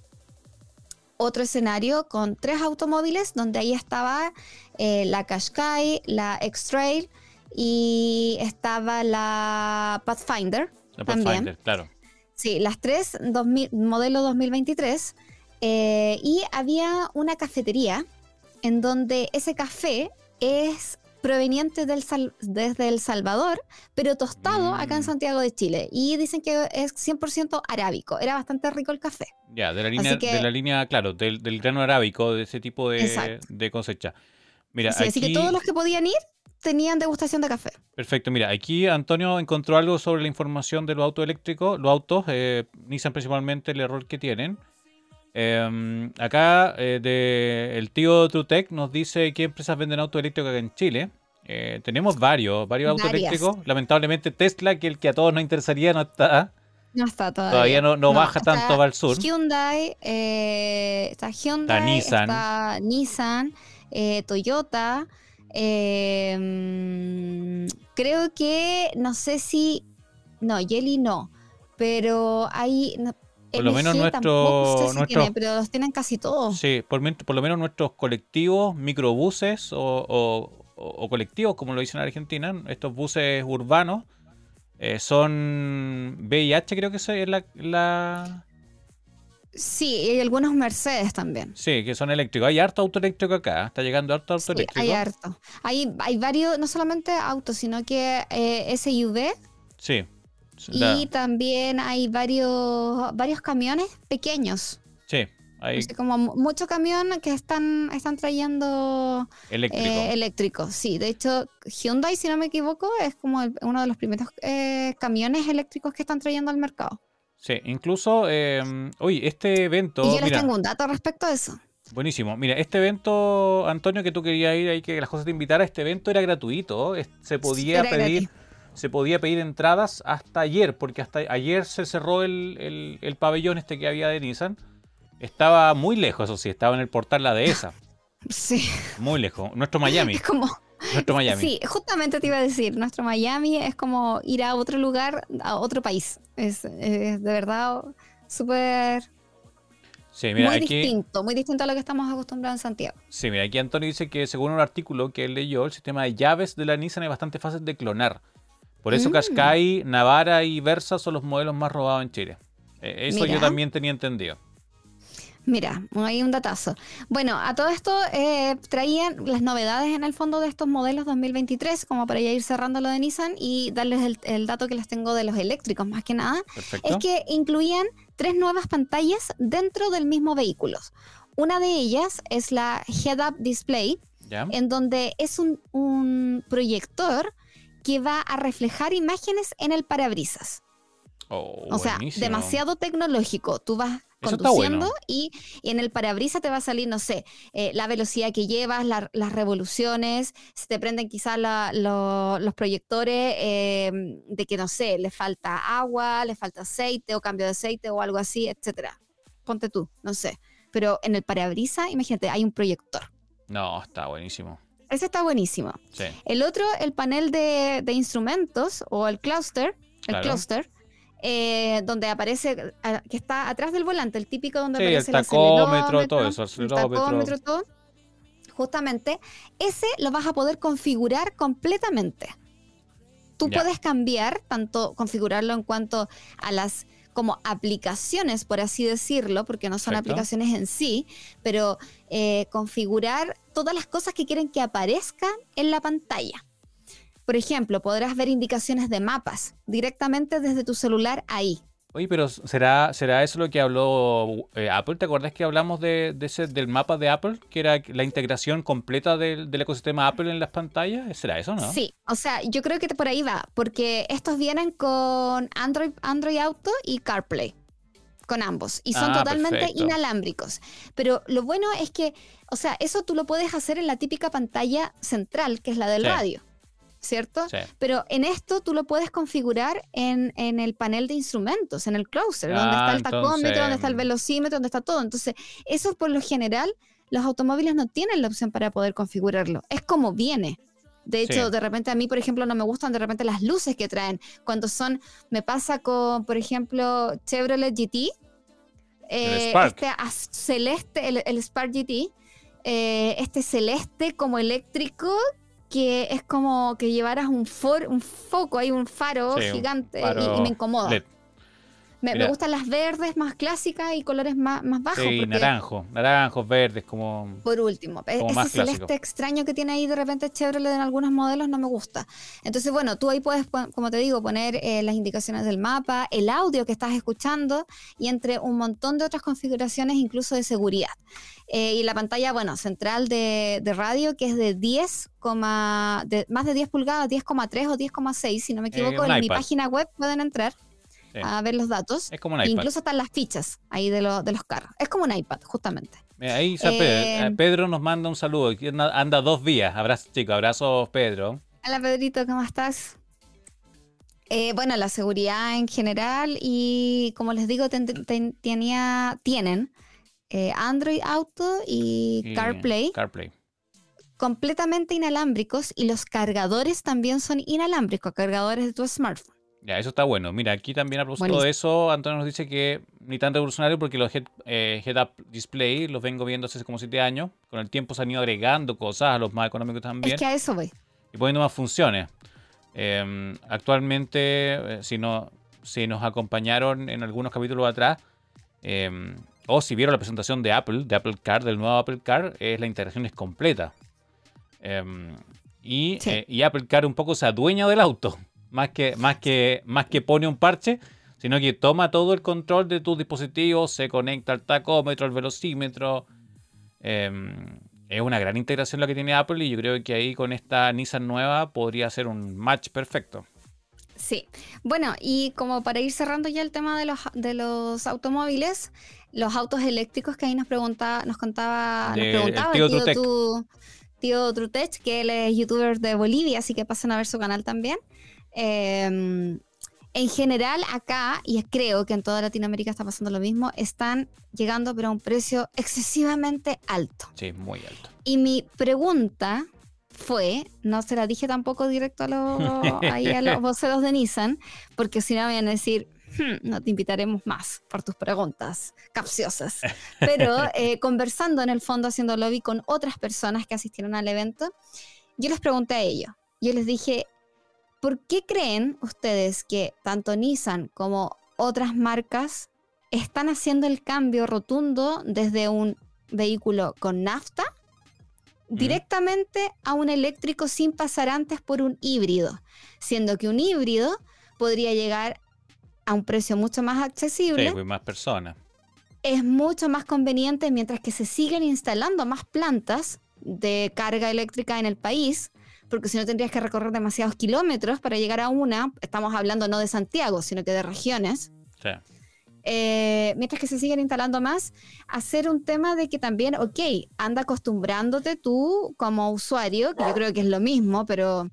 [SPEAKER 2] otro escenario con tres automóviles donde ahí estaba eh, la Qashqai, la X-Trail y estaba la Pathfinder. La Pathfinder,
[SPEAKER 1] claro.
[SPEAKER 2] Sí, las tres, modelo 2023. Eh, y había una cafetería en donde ese café es proveniente del desde El Salvador, pero tostado acá en mm. Santiago de Chile. Y dicen que es 100% arábico. Era bastante rico el café.
[SPEAKER 1] Ya, de la línea, de la línea claro, del, grano arábico, de ese tipo de, de cosecha.
[SPEAKER 2] Mira, Así que todos los que podían ir tenían degustación de café.
[SPEAKER 1] Perfecto, mira, aquí Antonio encontró algo sobre la información de los autos eléctricos, los autos, eh, Nissan principalmente, el error que tienen. Em, acá eh, el tío Trutec nos dice qué empresas venden autos eléctricos acá en Chile. Eh, tenemos varios, varios autos eléctricos. Lamentablemente Tesla, que el que a todos nos interesaría, no está.
[SPEAKER 2] No está
[SPEAKER 1] todavía. Todavía no, baja tanto al sur.
[SPEAKER 2] Hyundai, eh, está Hyundai, está Nissan, Toyota. Em, creo que, no sé si, no, Jelly no, pero hay...
[SPEAKER 1] por lo menos nuestro,
[SPEAKER 2] pero los tienen casi todos.
[SPEAKER 1] Sí, por, lo menos nuestros colectivos, microbuses o, colectivos, como lo dicen en Argentina, estos buses urbanos, eh, son VIH, creo que es la,
[SPEAKER 2] Sí, y hay algunos Mercedes también.
[SPEAKER 1] Sí, que son eléctricos. Hay harto auto eléctrico acá. Está llegando harto auto sí,
[SPEAKER 2] Hay harto. Hay, hay varios, no solamente autos, sino que eh, SUV.
[SPEAKER 1] Sí.
[SPEAKER 2] Y también hay varios, varios camiones pequeños.
[SPEAKER 1] Sí.
[SPEAKER 2] Hay... como muchos camiones que están, están trayendo
[SPEAKER 1] eléctrico.
[SPEAKER 2] Eh, eléctrico. Sí, de hecho, Hyundai, si no me equivoco, es como uno de los primeros eh, camiones eléctricos que están trayendo al mercado.
[SPEAKER 1] Sí, incluso, eh, oye, este evento...
[SPEAKER 2] Y yo les tengo un dato respecto a eso.
[SPEAKER 1] Buenísimo. Mira, este evento, Antonio, que tú querías ir ahí, que las cosas te invitara, este evento era gratuito. Se podía pedir... Se podía pedir entradas hasta ayer, porque hasta ayer se cerró el, el, pabellón este que había de Nissan. Estaba muy lejos, eso sí, estaba en el portal la dehesa.
[SPEAKER 2] Sí.
[SPEAKER 1] Muy lejos. Nuestro Miami.
[SPEAKER 2] Es como,
[SPEAKER 1] nuestro Miami.
[SPEAKER 2] Sí, justamente te iba a decir, nuestro Miami es como ir a otro lugar, a otro país. Es, de verdad súper...
[SPEAKER 1] Sí, mira,
[SPEAKER 2] muy distinto, muy distinto a lo que estamos acostumbrados en Santiago.
[SPEAKER 1] Sí, mira, aquí Antonio dice que según un artículo que él leyó, el sistema de llaves de la Nissan es bastante fácil de clonar. Por eso mm. Qashqai, Navara y Versa son los modelos más robados en Chile. Eh, eso yo también tenía entendido.
[SPEAKER 2] Mira, hay un datazo. Bueno, a todo esto eh, traían las novedades en el fondo de estos modelos 2023, como para ya ir cerrando lo de Nissan y darles el, dato que les tengo de los eléctricos, más que nada. Es que incluían tres nuevas pantallas dentro del mismo vehículo. Una de ellas es la Head-Up Display, en donde es un, un proyector que va a reflejar imágenes en el parabrisas.
[SPEAKER 1] Oh,
[SPEAKER 2] o sea, demasiado tecnológico. Tú vas conduciendo y, en el parabrisas te va a salir, no sé, eh, la velocidad que llevas, las revoluciones, se te prenden quizás los proyectores em, de que, no sé, le falta agua, le falta aceite o cambio de aceite o algo así, etcétera. Ponte tú, no sé. Pero en el parabrisas, imagínate, hay un proyector.
[SPEAKER 1] No, está buenísimo.
[SPEAKER 2] Ese está buenísimo. El otro, el panel de, instrumentos o el cluster, el cluster, eh, donde aparece, que está atrás del volante, el típico donde aparece
[SPEAKER 1] el tacómetro, todo eso, el tacómetro, todo.
[SPEAKER 2] Justamente, ese lo vas a poder configurar completamente. Tú puedes cambiar, tanto configurarlo en cuanto a las como aplicaciones, por así decirlo, porque no son aplicaciones en sí, pero eh, configurar todas las cosas que quieren que aparezcan en la pantalla. Por ejemplo, podrás ver indicaciones de mapas directamente desde tu celular ahí.
[SPEAKER 1] Oye, pero ¿será, será eso lo que habló eh, Apple? ¿Te acuerdas que hablamos de, ese, del mapa de Apple? Que era la integración completa del, ecosistema Apple en las pantallas. ¿Será eso, no?
[SPEAKER 2] Sí, o sea, yo creo que por ahí va, porque estos vienen con Android, Android Auto y CarPlay. Con ambos. Y son ah, totalmente inalámbricos. Pero lo bueno es que, o sea, eso tú lo puedes hacer en la típica pantalla central, que es la del radio. ¿Cierto? Pero en esto tú lo puedes configurar en, el panel de instrumentos, en el closer, donde está el ah, tacómetro, donde está el velocímetro, donde está todo. Entonces, eso por lo general, los automóviles no tienen la opción para poder configurarlo. Es como viene. De hecho, de repente a mí, por ejemplo, no me gustan de repente las luces que traen. Cuando son, me pasa con, por ejemplo, Chevrolet GT, eh, este celeste, el, el, Spark GT, eh, este celeste como eléctrico que es como que llevaras un, for, un foco, hay un faro gigante y, me incomoda. Me, gustan las verdes más clásicas y colores más, más bajos.
[SPEAKER 1] Sí, naranjo, naranjos, verdes, como.
[SPEAKER 2] Por último, e-, ese celeste extraño que tiene ahí de repente Chevrolet en algunos modelos no me gusta. Entonces, bueno, tú ahí puedes, como te digo, poner eh, las indicaciones del mapa, el audio que estás escuchando y entre un montón de otras configuraciones, incluso de seguridad. Eh, y la pantalla, bueno, central de, radio, que es de 10, de, más de 10 pulgadas, 10,3 o 10,6, si no me eh, equivoco. en mi página web pueden entrar a ver los datos.
[SPEAKER 1] Es como un iPad.
[SPEAKER 2] Incluso están las fichas ahí de, de los carros. Es como un iPad, justamente.
[SPEAKER 1] ahí eh, Pedro, nos manda un saludo. Anda dos vías. Abrazos, chicos. Abrazos, Pedro.
[SPEAKER 2] Hola, Pedrito, ¿cómo estás? Eh, bueno, la seguridad en general y como les digo, tenía, tienen eh, Android Auto y, CarPlay.
[SPEAKER 1] CarPlay.
[SPEAKER 2] completamente inalámbricos y los cargadores también son inalámbricos, cargadores de tu smartphone.
[SPEAKER 1] Ya, eso está bueno. Mira, aquí también a propósito de eso, Antonio nos dice que ni tan revolucionario porque los head, eh, up display los vengo viendo hace como 7 años. Con el tiempo se han ido agregando cosas a los más económicos también.
[SPEAKER 2] Es que a eso voy.
[SPEAKER 1] Y poniendo más funciones. Em, actualmente, eh, si, no, si nos acompañaron en algunos capítulos atrás, em, o si vieron la presentación de Apple, de Apple Car, del nuevo Apple Car, es la integración es completa. Em, y, eh, y Apple Car un poco se adueña del auto más que, más que, más que pone un parche, sino que toma todo el control de tus dispositivos, se conecta al tacómetro, al velocímetro. Em, es una gran integración la que tiene Apple y yo creo que ahí con esta Nissan nueva podría ser un match perfecto.
[SPEAKER 2] Sí, bueno, y como para ir cerrando ya el tema de los, de los automóviles, los autos eléctricos que ahí nos preguntaba, nos contaba, nos preguntaba tío, tío, tío Trutech, que él es youtuber de Bolivia, así que pasen a ver su canal también. Em, en general, acá, y creo que en toda Latinoamérica está pasando lo mismo, están llegando pero a un precio excesivamente alto.
[SPEAKER 1] Sí, muy alto.
[SPEAKER 2] Y mi pregunta fue, no se la dije tampoco directo a los, a los voceros de Nissan, porque si no me van a decir, hmm, no te invitaremos más por tus preguntas capciosas. Pero eh, conversando en el fondo, haciendo lobby con otras personas que asistieron al evento, yo les pregunté a ellos, yo les dije, ¿Por qué creen ustedes que tanto Nissan como otras marcas están haciendo el cambio rotundo desde un vehículo con nafta directamente a un eléctrico sin pasar antes por un híbrido? Siendo que un híbrido podría llegar a un precio mucho más accesible.
[SPEAKER 1] Sí, más personas.
[SPEAKER 2] Es mucho más conveniente mientras que se siguen instalando más plantas de carga eléctrica en el país porque si no tendrías que recorrer demasiados kilómetros para llegar a una, estamos hablando no de Santiago, sino que de regiones. Sí. Eh, mientras que se siguen instalando más, hacer un tema de que también, ok, anda acostumbrándote tú como usuario, que yo creo que es lo mismo, pero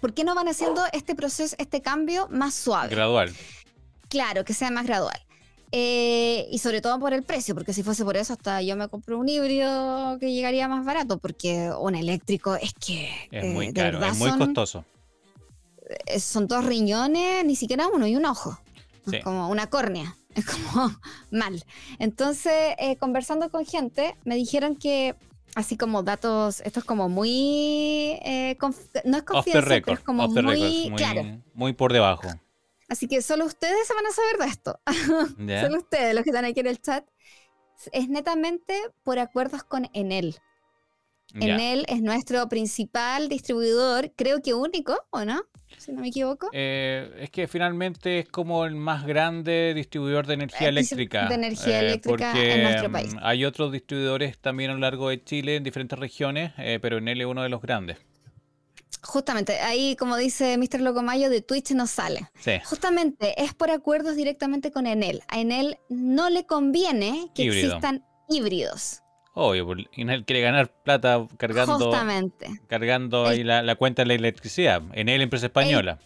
[SPEAKER 2] ¿por qué no van haciendo este proceso, este cambio más suave?
[SPEAKER 1] Gradual.
[SPEAKER 2] Claro, que sea más gradual. Eh, y sobre todo por el precio, porque si fuese por eso, hasta yo me compro un híbrido que llegaría más barato, porque un eléctrico es que.
[SPEAKER 1] Es muy eh, caro, es muy costoso.
[SPEAKER 2] Eh, son dos riñones, ni siquiera uno y un ojo. Es como una córnea. Es como mal. Entonces, conversando con gente, me dijeron que así como datos, esto es como muy, no es confianza, pero es como muy, claro.
[SPEAKER 1] muy por debajo.
[SPEAKER 2] Así que solo ustedes se van a saber de esto. solo ustedes, los que están aquí en el chat. Es netamente por acuerdos con Enel. Enel es nuestro principal distribuidor, creo que único, ¿o no? Si no me equivoco.
[SPEAKER 1] Eh, es que finalmente es como el más grande distribuidor de energía eh, eléctrica.
[SPEAKER 2] De energía eh, eléctrica en nuestro país.
[SPEAKER 1] Hay otros distribuidores también a lo largo de Chile en diferentes regiones, pero Enel es uno de los grandes.
[SPEAKER 2] Justamente, ahí como dice Mr. Locomayo, de Twitch no sale. Justamente es por acuerdos directamente con Enel. A Enel no le conviene que existan híbridos.
[SPEAKER 1] Obvio, Enel quiere ganar plata cargando, Justamente. cargando ahí la, cuenta de la electricidad. Enel, empresa española.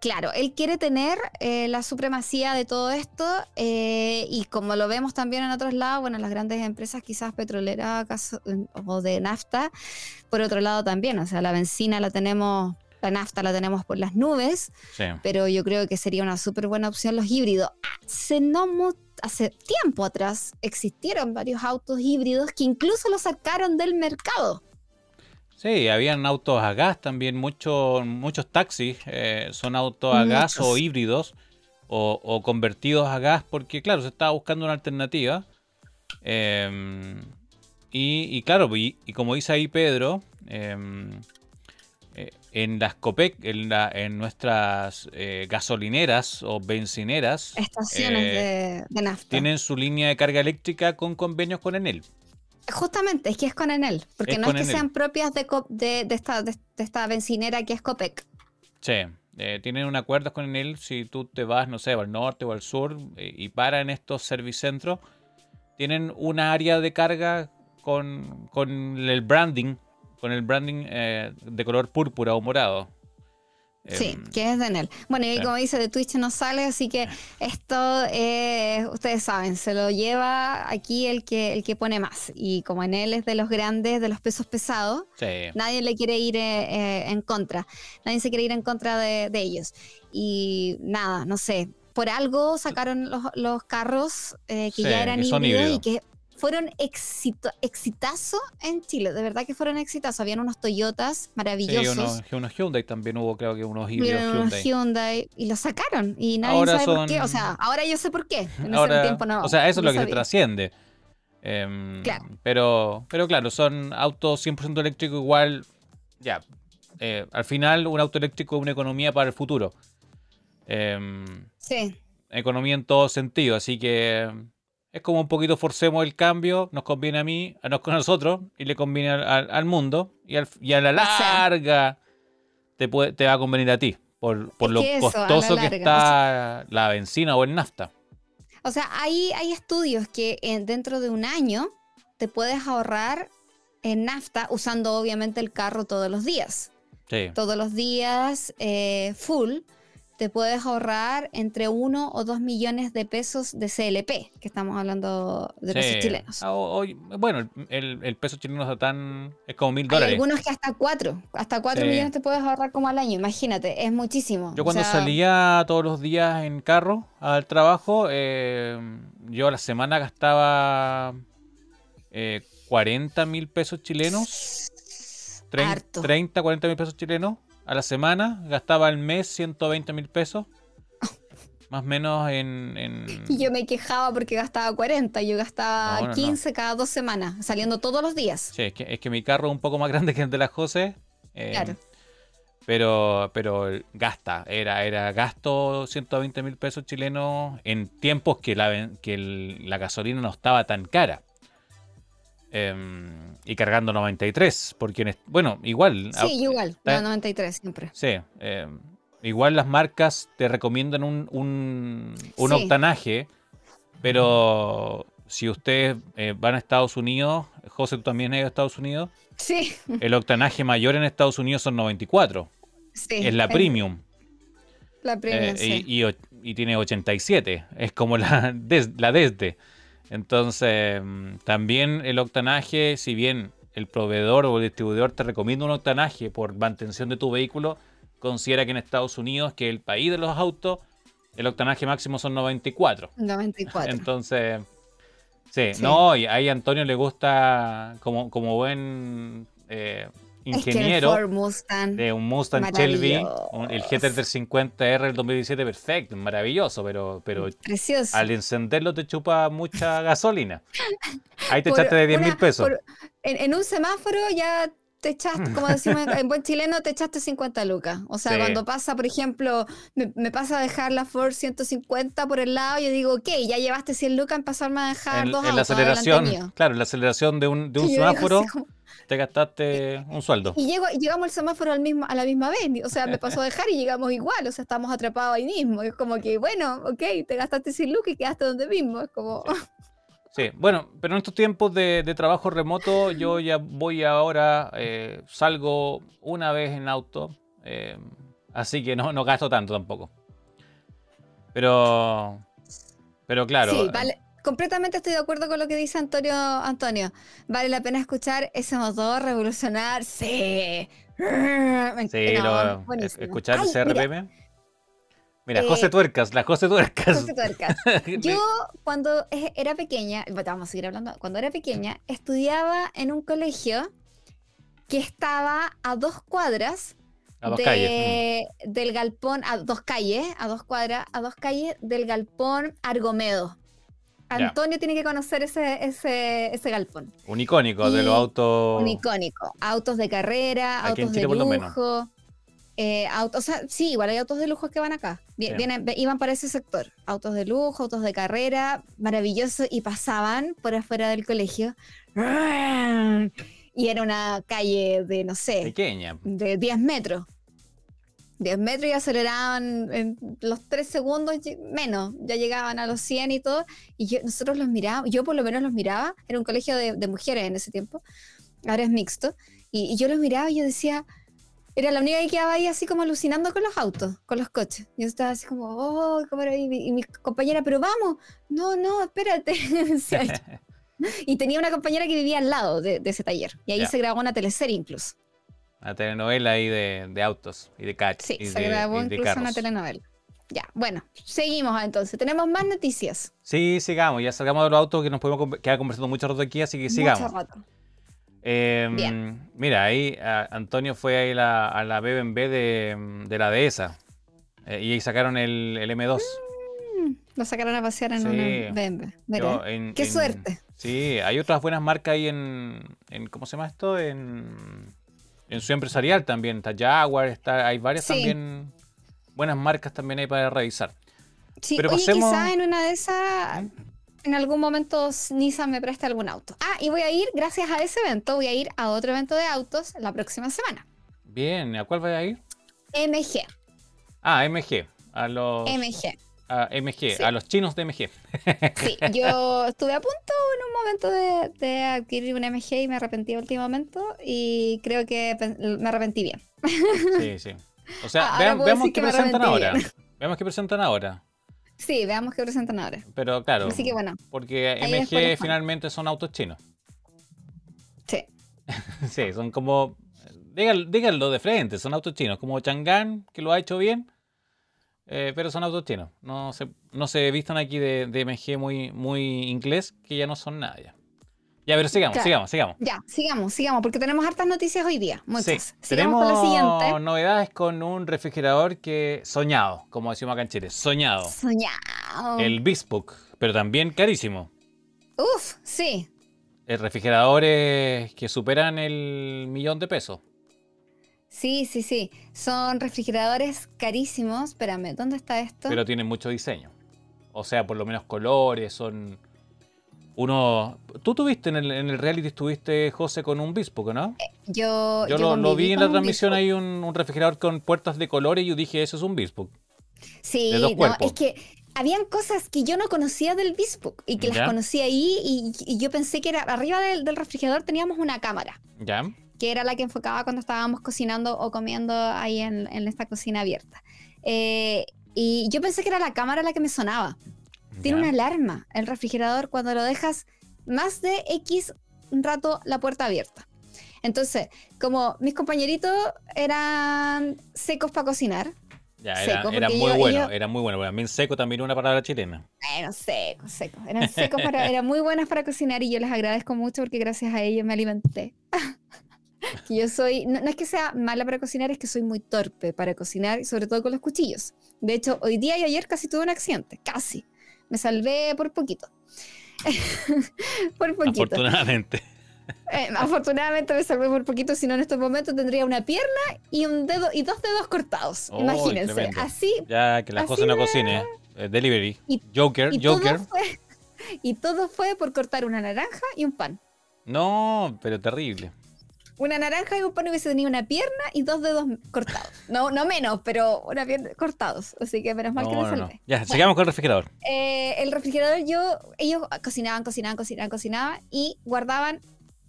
[SPEAKER 2] Claro, él quiere tener eh, la supremacía de todo esto eh, y como lo vemos también en otros lados, bueno, las grandes empresas quizás petroleras o de nafta, por otro lado también, o sea, la benzina la tenemos, la nafta la tenemos por las nubes, pero yo creo que sería una súper buena opción los híbridos. Hace, no hace tiempo atrás existieron varios autos híbridos que incluso los sacaron del mercado.
[SPEAKER 1] Sí, habían autos a gas también, muchos muchos taxis eh, son autos a gas o híbridos o, convertidos a gas porque claro, se estaba buscando una alternativa. Em, y, claro, y, como dice ahí Pedro, em, eh, en las COPEC, en, la, en nuestras eh, gasolineras o bencineras,
[SPEAKER 2] estaciones de, nafta,
[SPEAKER 1] tienen su línea de carga eléctrica con convenios con Enel.
[SPEAKER 2] Justamente, es que es con Enel, porque no es que sean propias de, de, esta, de, esta bencinera que es Copec.
[SPEAKER 1] Sí, eh, tienen un acuerdo con Enel si tú te vas, no sé, al norte o al sur eh, y para en estos servicentros, tienen una área de carga con, con el branding, con el branding eh, de color púrpura o morado.
[SPEAKER 2] Sí, em, que es de Enel. Bueno, y como dice, de Twitch no sale, así que esto, eh, ustedes saben, se lo lleva aquí el que, el que pone más. Y como Enel es de los grandes, de los pesos pesados, nadie le quiere ir eh, eh, en contra. Nadie se quiere ir en contra de, ellos. Y nada, no sé. Por algo sacaron los, carros que ya eran híbridos y que fueron éxito, exitazo en Chile, de verdad que fueron exitazos. Habían unos Toyotas maravillosos.
[SPEAKER 1] Sí, unos, Hyundai también hubo, creo que unos híbridos Hyundai. Unos
[SPEAKER 2] Hyundai. Y los sacaron y nadie sabe por qué. O sea, ahora yo sé por qué. En ese tiempo no.
[SPEAKER 1] O sea, eso es lo que se trasciende. Em, claro. Pero, pero claro, son autos 100% eléctricos igual, ya. Eh, al final, un auto eléctrico es una economía para el futuro. Em,
[SPEAKER 2] sí.
[SPEAKER 1] Economía en todo sentido, así que es como un poquito forcemos el cambio, nos conviene a mí, a nosotros, y le conviene al, mundo, y, a la larga te, puede, te va a convenir a ti, por, lo costoso que está la benzina o el nafta.
[SPEAKER 2] O sea, hay, hay estudios que dentro de un año te puedes ahorrar en nafta usando obviamente el carro todos los días. Sí. Todos los días eh, full te puedes ahorrar entre 1 o 2 millones de pesos de CLP, que estamos hablando de pesos chilenos.
[SPEAKER 1] Ah, bueno, el, peso chileno está tan. es como mil dólares.
[SPEAKER 2] Hay algunos que hasta 4, hasta 4 millones te puedes ahorrar como al año, imagínate, es muchísimo.
[SPEAKER 1] Yo cuando salía todos los días en carro al trabajo, eh, yo a la semana gastaba 40 eh, mil pesos chilenos. 30, 40 mil pesos chilenos a la semana, gastaba al mes 120 mil pesos. Más o menos en,
[SPEAKER 2] Y yo me quejaba porque gastaba 40, yo gastaba 15 cada dos semanas, saliendo todos los días.
[SPEAKER 1] Sí, es que, es que mi carro es un poco más grande que el de la José. Eh, claro. Pero, pero gasta, era, era gasto 120 mil pesos chilenos en tiempos que la, que la gasolina no estaba tan cara. Em, y cargando 93, porque, bueno, igual.
[SPEAKER 2] Sí, igual, 93 siempre.
[SPEAKER 1] Sí, em, igual las marcas te recomiendan un, un, octanaje, pero si ustedes eh, van a Estados Unidos, José, tú también has ido a Estados Unidos.
[SPEAKER 2] Sí.
[SPEAKER 1] El octanaje mayor en Estados Unidos son 94. Sí. Es la premium.
[SPEAKER 2] La premium, eh,
[SPEAKER 1] y, tiene 87. Es como la, la desde. Entonces, mm, también el octanaje, si bien el proveedor o el distribuidor te recomienda un octanaje por mantención de tu vehículo, considera que en Estados Unidos, que es el país de los autos, el octanaje máximo son 94.
[SPEAKER 2] 94.
[SPEAKER 1] Entonces, sí, no, y ahí a Antonio le gusta, como, como buen eh, ingeniero de un Mustang Shelby, el GT350R del 2017, perfecto, maravilloso, pero, pero al encenderlo te chupa mucha gasolina. Ahí te echaste de 10 mil pesos.
[SPEAKER 2] en, un semáforo ya te echaste, como decimos en buen chileno, te echaste 50 lucas. O sea, cuando pasa, por ejemplo, me, pasa a dejar la Ford 150 por el lado, yo digo, ok, ya llevaste 100 lucas en pasarme a dejar dos en la aceleración,
[SPEAKER 1] claro, en la aceleración de un, de un semáforo te gastaste un sueldo.
[SPEAKER 2] Y llego, llegamos al semáforo al mismo, a la misma vez. O sea, me pasó a dejar y llegamos igual. O sea, estamos atrapados ahí mismo. Es como que, bueno, ok, te gastaste sin look y quedaste donde mismo. Es como.
[SPEAKER 1] Sí. Bueno, pero en estos tiempos de, trabajo remoto, yo ya voy ahora, eh, salgo una vez en auto. Eh, así que no, no gasto tanto tampoco. Pero. Pero claro.
[SPEAKER 2] Sí, vale completamente estoy de acuerdo con lo que dice Antonio. Antonio, vale la pena escuchar ese motor revolucionar. Sí.
[SPEAKER 1] Sí, escuchar ese RPM. Mira, José eh, Tuercas, la José Tuercas. José Tuercas.
[SPEAKER 2] Yo cuando era pequeña, vamos a seguir hablando, cuando era pequeña, estudiaba en un colegio que estaba a dos cuadras
[SPEAKER 1] a dos calles.
[SPEAKER 2] Mm. del galpón, a dos calles, a dos cuadras, a dos calles del galpón Argomedo. Antonio tiene que conocer ese, ese, ese galpón.
[SPEAKER 1] Un icónico de los autos.
[SPEAKER 2] Un icónico. Autos de carrera, autos de lujo. Eh, autos, o sea, sí, igual hay autos de lujo que van acá. Vienen, iban para ese sector. Autos de lujo, autos de carrera, maravilloso. Y pasaban por afuera del colegio. Y era una calle de, no sé.
[SPEAKER 1] Pequeña.
[SPEAKER 2] De 10 metros. 10 metros y aceleraban en los 3 segundos menos, ya llegaban a los 100 y todo, y yo, nosotros los mirábamos, yo por lo menos los miraba, era un colegio de, mujeres en ese tiempo, ahora es mixto, y, yo los miraba y yo decía, era la única que quedaba ahí así como alucinando con los autos, con los coches. Yo estaba así como, oh, y, mi, y mi compañera, pero vamos, no, no, espérate. y tenía una compañera que vivía al lado de, ese taller. Y ahí se grabó una teleserie incluso.
[SPEAKER 1] Una telenovela ahí de, autos y de catch.
[SPEAKER 2] Sí, se grabó incluso una telenovela. Ya, bueno, seguimos entonces. Tenemos más noticias.
[SPEAKER 1] Sí, sigamos. Ya salgamos de los autos que nos podemos quedar conversando mucho rato aquí, así que sigamos. Mucho rato. Em, mira, ahí Antonio fue ahí a la BBB de, de la dehesa eh, y ahí sacaron el, M2.
[SPEAKER 2] Mm, lo sacaron a pasear en una BMW. Qué suerte.
[SPEAKER 1] Sí, hay otras buenas marcas ahí en, ¿cómo se llama esto? En, en su empresarial también. Está Jaguar, está, hay varias también buenas marcas también ahí para revisar.
[SPEAKER 2] Sí, Pero oye, quizá en una de esas ¿Mm? En algún momento Nissan me presta algún auto. Ah, y voy a ir, gracias a ese evento, voy a ir a otro evento de autos la próxima semana.
[SPEAKER 1] Bien, ¿a cuál voy a ir?
[SPEAKER 2] MG.
[SPEAKER 1] Ah, MG. A los.
[SPEAKER 2] MG.
[SPEAKER 1] A MG, a los chinos de MG.
[SPEAKER 2] Sí, yo estuve a punto en un momento de, adquirir un MG y me arrepentí al último momento y creo que me arrepentí bien.
[SPEAKER 1] Sí, sí. O sea, veamos qué presentan ahora. Veamos qué presentan ahora.
[SPEAKER 2] Sí, veamos qué presentan ahora.
[SPEAKER 1] Pero claro, Así que, bueno, porque MG finalmente son autos chinos.
[SPEAKER 2] Sí.
[SPEAKER 1] sí, son como, díganlo, de frente, son autos chinos, como Chang'an, que lo ha hecho bien, eh, pero son autos chinos. No se, no se vistan aquí de, MG muy, muy inglés, que ya no son nada ya. Ya, pero sigamos, sigamos, sigamos.
[SPEAKER 2] Ya, sigamos, sigamos, porque tenemos hartas noticias hoy día. Muchas.
[SPEAKER 1] Sí, tenemos con la siguiente. novedades con un refrigerador que soñado, como decimos acá en Chile, soñado.
[SPEAKER 2] Soñado.
[SPEAKER 1] El Bispook, pero también carísimo.
[SPEAKER 2] Uf, sí.
[SPEAKER 1] Refrigeradores que superan el millón de pesos.
[SPEAKER 2] Sí, sí, sí. Son refrigeradores carísimos. Espérame, ¿dónde está esto?
[SPEAKER 1] Pero tienen mucho diseño. O sea, por lo menos colores, son uno. Tú tuviste en el, en el reality, estuviste, José, con un Bispo, ¿no?
[SPEAKER 2] Eh, yo.
[SPEAKER 1] Yo, lo, vi en la transmisión ahí, un, refrigerador con puertas de colores, y yo dije, eso es un Bispo.
[SPEAKER 2] Sí, no, es que habían cosas que yo no conocía del Bispo y que las conocí ahí, y, yo pensé que era arriba del, refrigerador teníamos una cámara.
[SPEAKER 1] Ya.
[SPEAKER 2] Que era la que enfocaba cuando estábamos cocinando o comiendo ahí en, esta cocina abierta. Eh, y yo pensé que era la cámara la que me sonaba. Tiene una alarma el refrigerador cuando lo dejas más de X rato la puerta abierta. Entonces, como mis compañeritos eran secos para cocinar.
[SPEAKER 1] Ya, era, muy bueno, era muy bueno. También seco también una palabra chilena.
[SPEAKER 2] Bueno, seco, seco. Eran secos para, eran muy buenas para cocinar y yo les agradezco mucho porque gracias a ellos me alimenté. yo soy, no, es que sea mala para cocinar, es que soy muy torpe para cocinar, sobre todo con los cuchillos. De hecho, hoy día y ayer casi tuve un accidente, casi. Me salvé por poquito. por poquito.
[SPEAKER 1] Afortunadamente.
[SPEAKER 2] Eh, afortunadamente me salvé por poquito, si no en estos momentos tendría una pierna y un dedo y dos dedos cortados. Oh, Imagínense. Así.
[SPEAKER 1] Ya que las cosas no cocine. Eh, delivery. Joker, Joker.
[SPEAKER 2] y todo fue por cortar una naranja y un pan.
[SPEAKER 1] No, pero terrible
[SPEAKER 2] una naranja y un pan hubiese tenido una pierna y dos dedos cortados. No, no menos, pero una pierna cortados. Así que menos mal que me salvé.
[SPEAKER 1] Ya, sigamos con el refrigerador.
[SPEAKER 2] Eh, el refrigerador, yo, ellos cocinaban, cocinaban, cocinaban, cocinaban y guardaban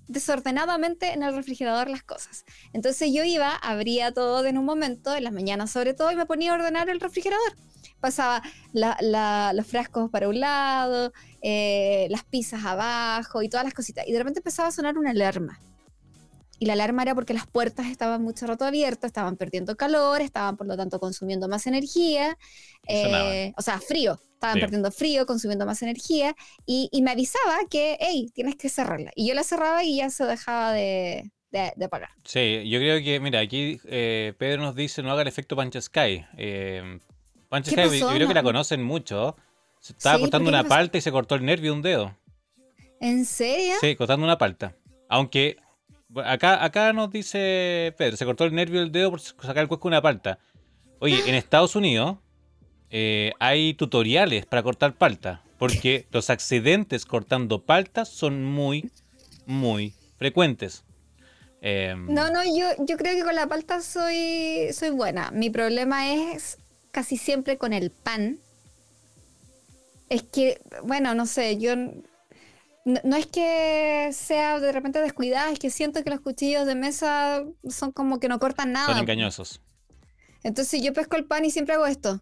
[SPEAKER 2] desordenadamente en el refrigerador las cosas. Entonces yo iba, abría todo en un momento, en las mañanas sobre todo, y me ponía a ordenar el refrigerador. Pasaba los frascos para un lado, eh, las pizzas abajo y todas las cositas. Y de repente empezaba a sonar una alarma y la alarma era porque las puertas estaban mucho rato abiertas, estaban perdiendo calor, estaban por lo tanto consumiendo más energía, eh, o sea, frío, estaban perdiendo frío, consumiendo más energía, y, me avisaba que, hey, tienes que cerrarla. Y yo la cerraba y ya se dejaba de, de, apagar.
[SPEAKER 1] Sí, yo creo que, mira, aquí eh, Pedro nos dice no haga el efecto Pancha Sky. Eh, Sky, yo creo que la conocen mucho. Se estaba cortando una palta y se cortó el nervio un dedo.
[SPEAKER 2] ¿En serio?
[SPEAKER 1] Sí, cortando una palta. Aunque Acá, acá nos dice Pedro, se cortó el nervio del dedo por sacar el cuesco una palta. Oye, en Estados Unidos eh, hay tutoriales para cortar palta, porque los accidentes cortando paltas son muy, muy frecuentes.
[SPEAKER 2] Em, no, no, yo, yo creo que con la palta soy, soy buena. Mi problema es casi siempre con el pan. Es que, bueno, no sé, yo no, es que sea de repente descuidada, es que siento que los cuchillos de mesa son como que no cortan nada.
[SPEAKER 1] Son engañosos.
[SPEAKER 2] Entonces yo pesco el pan y siempre hago esto.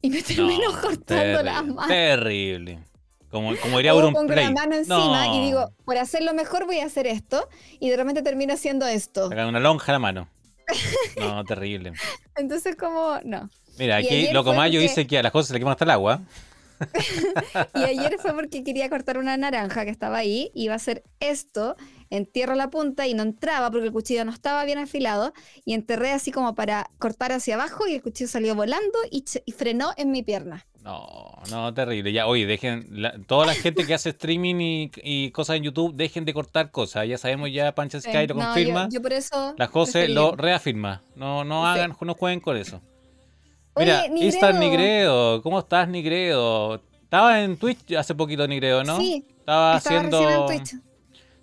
[SPEAKER 2] Y me termino cortando la mano.
[SPEAKER 1] Terrible. Como, como diría o
[SPEAKER 2] pongo la mano encima y digo, por hacerlo mejor voy a hacer esto. Y de repente termino haciendo esto.
[SPEAKER 1] una lonja a la mano. No, terrible.
[SPEAKER 2] Entonces, como, no.
[SPEAKER 1] Mira, aquí Locomayo dice que a las cosas se le quema hasta el agua.
[SPEAKER 2] y ayer fue porque quería cortar una naranja que estaba ahí, iba a hacer esto, entierro la punta y no entraba porque el cuchillo no estaba bien afilado y enterré así como para cortar hacia abajo y el cuchillo salió volando y, frenó en mi pierna.
[SPEAKER 1] No, no, terrible. Ya, oye, dejen, toda la gente que hace streaming y, cosas en YouTube, dejen de cortar cosas. Ya sabemos ya, Pancha Sky lo confirma.
[SPEAKER 2] Yo, por eso.
[SPEAKER 1] La José lo reafirma. No, no hagan, no jueguen con eso. Mira, Oye, Nigredo, ¿cómo estás, Nigredo? Estaba en Twitch hace poquito, Nigredo, ¿no?
[SPEAKER 2] Sí.
[SPEAKER 1] Estaba, haciendo.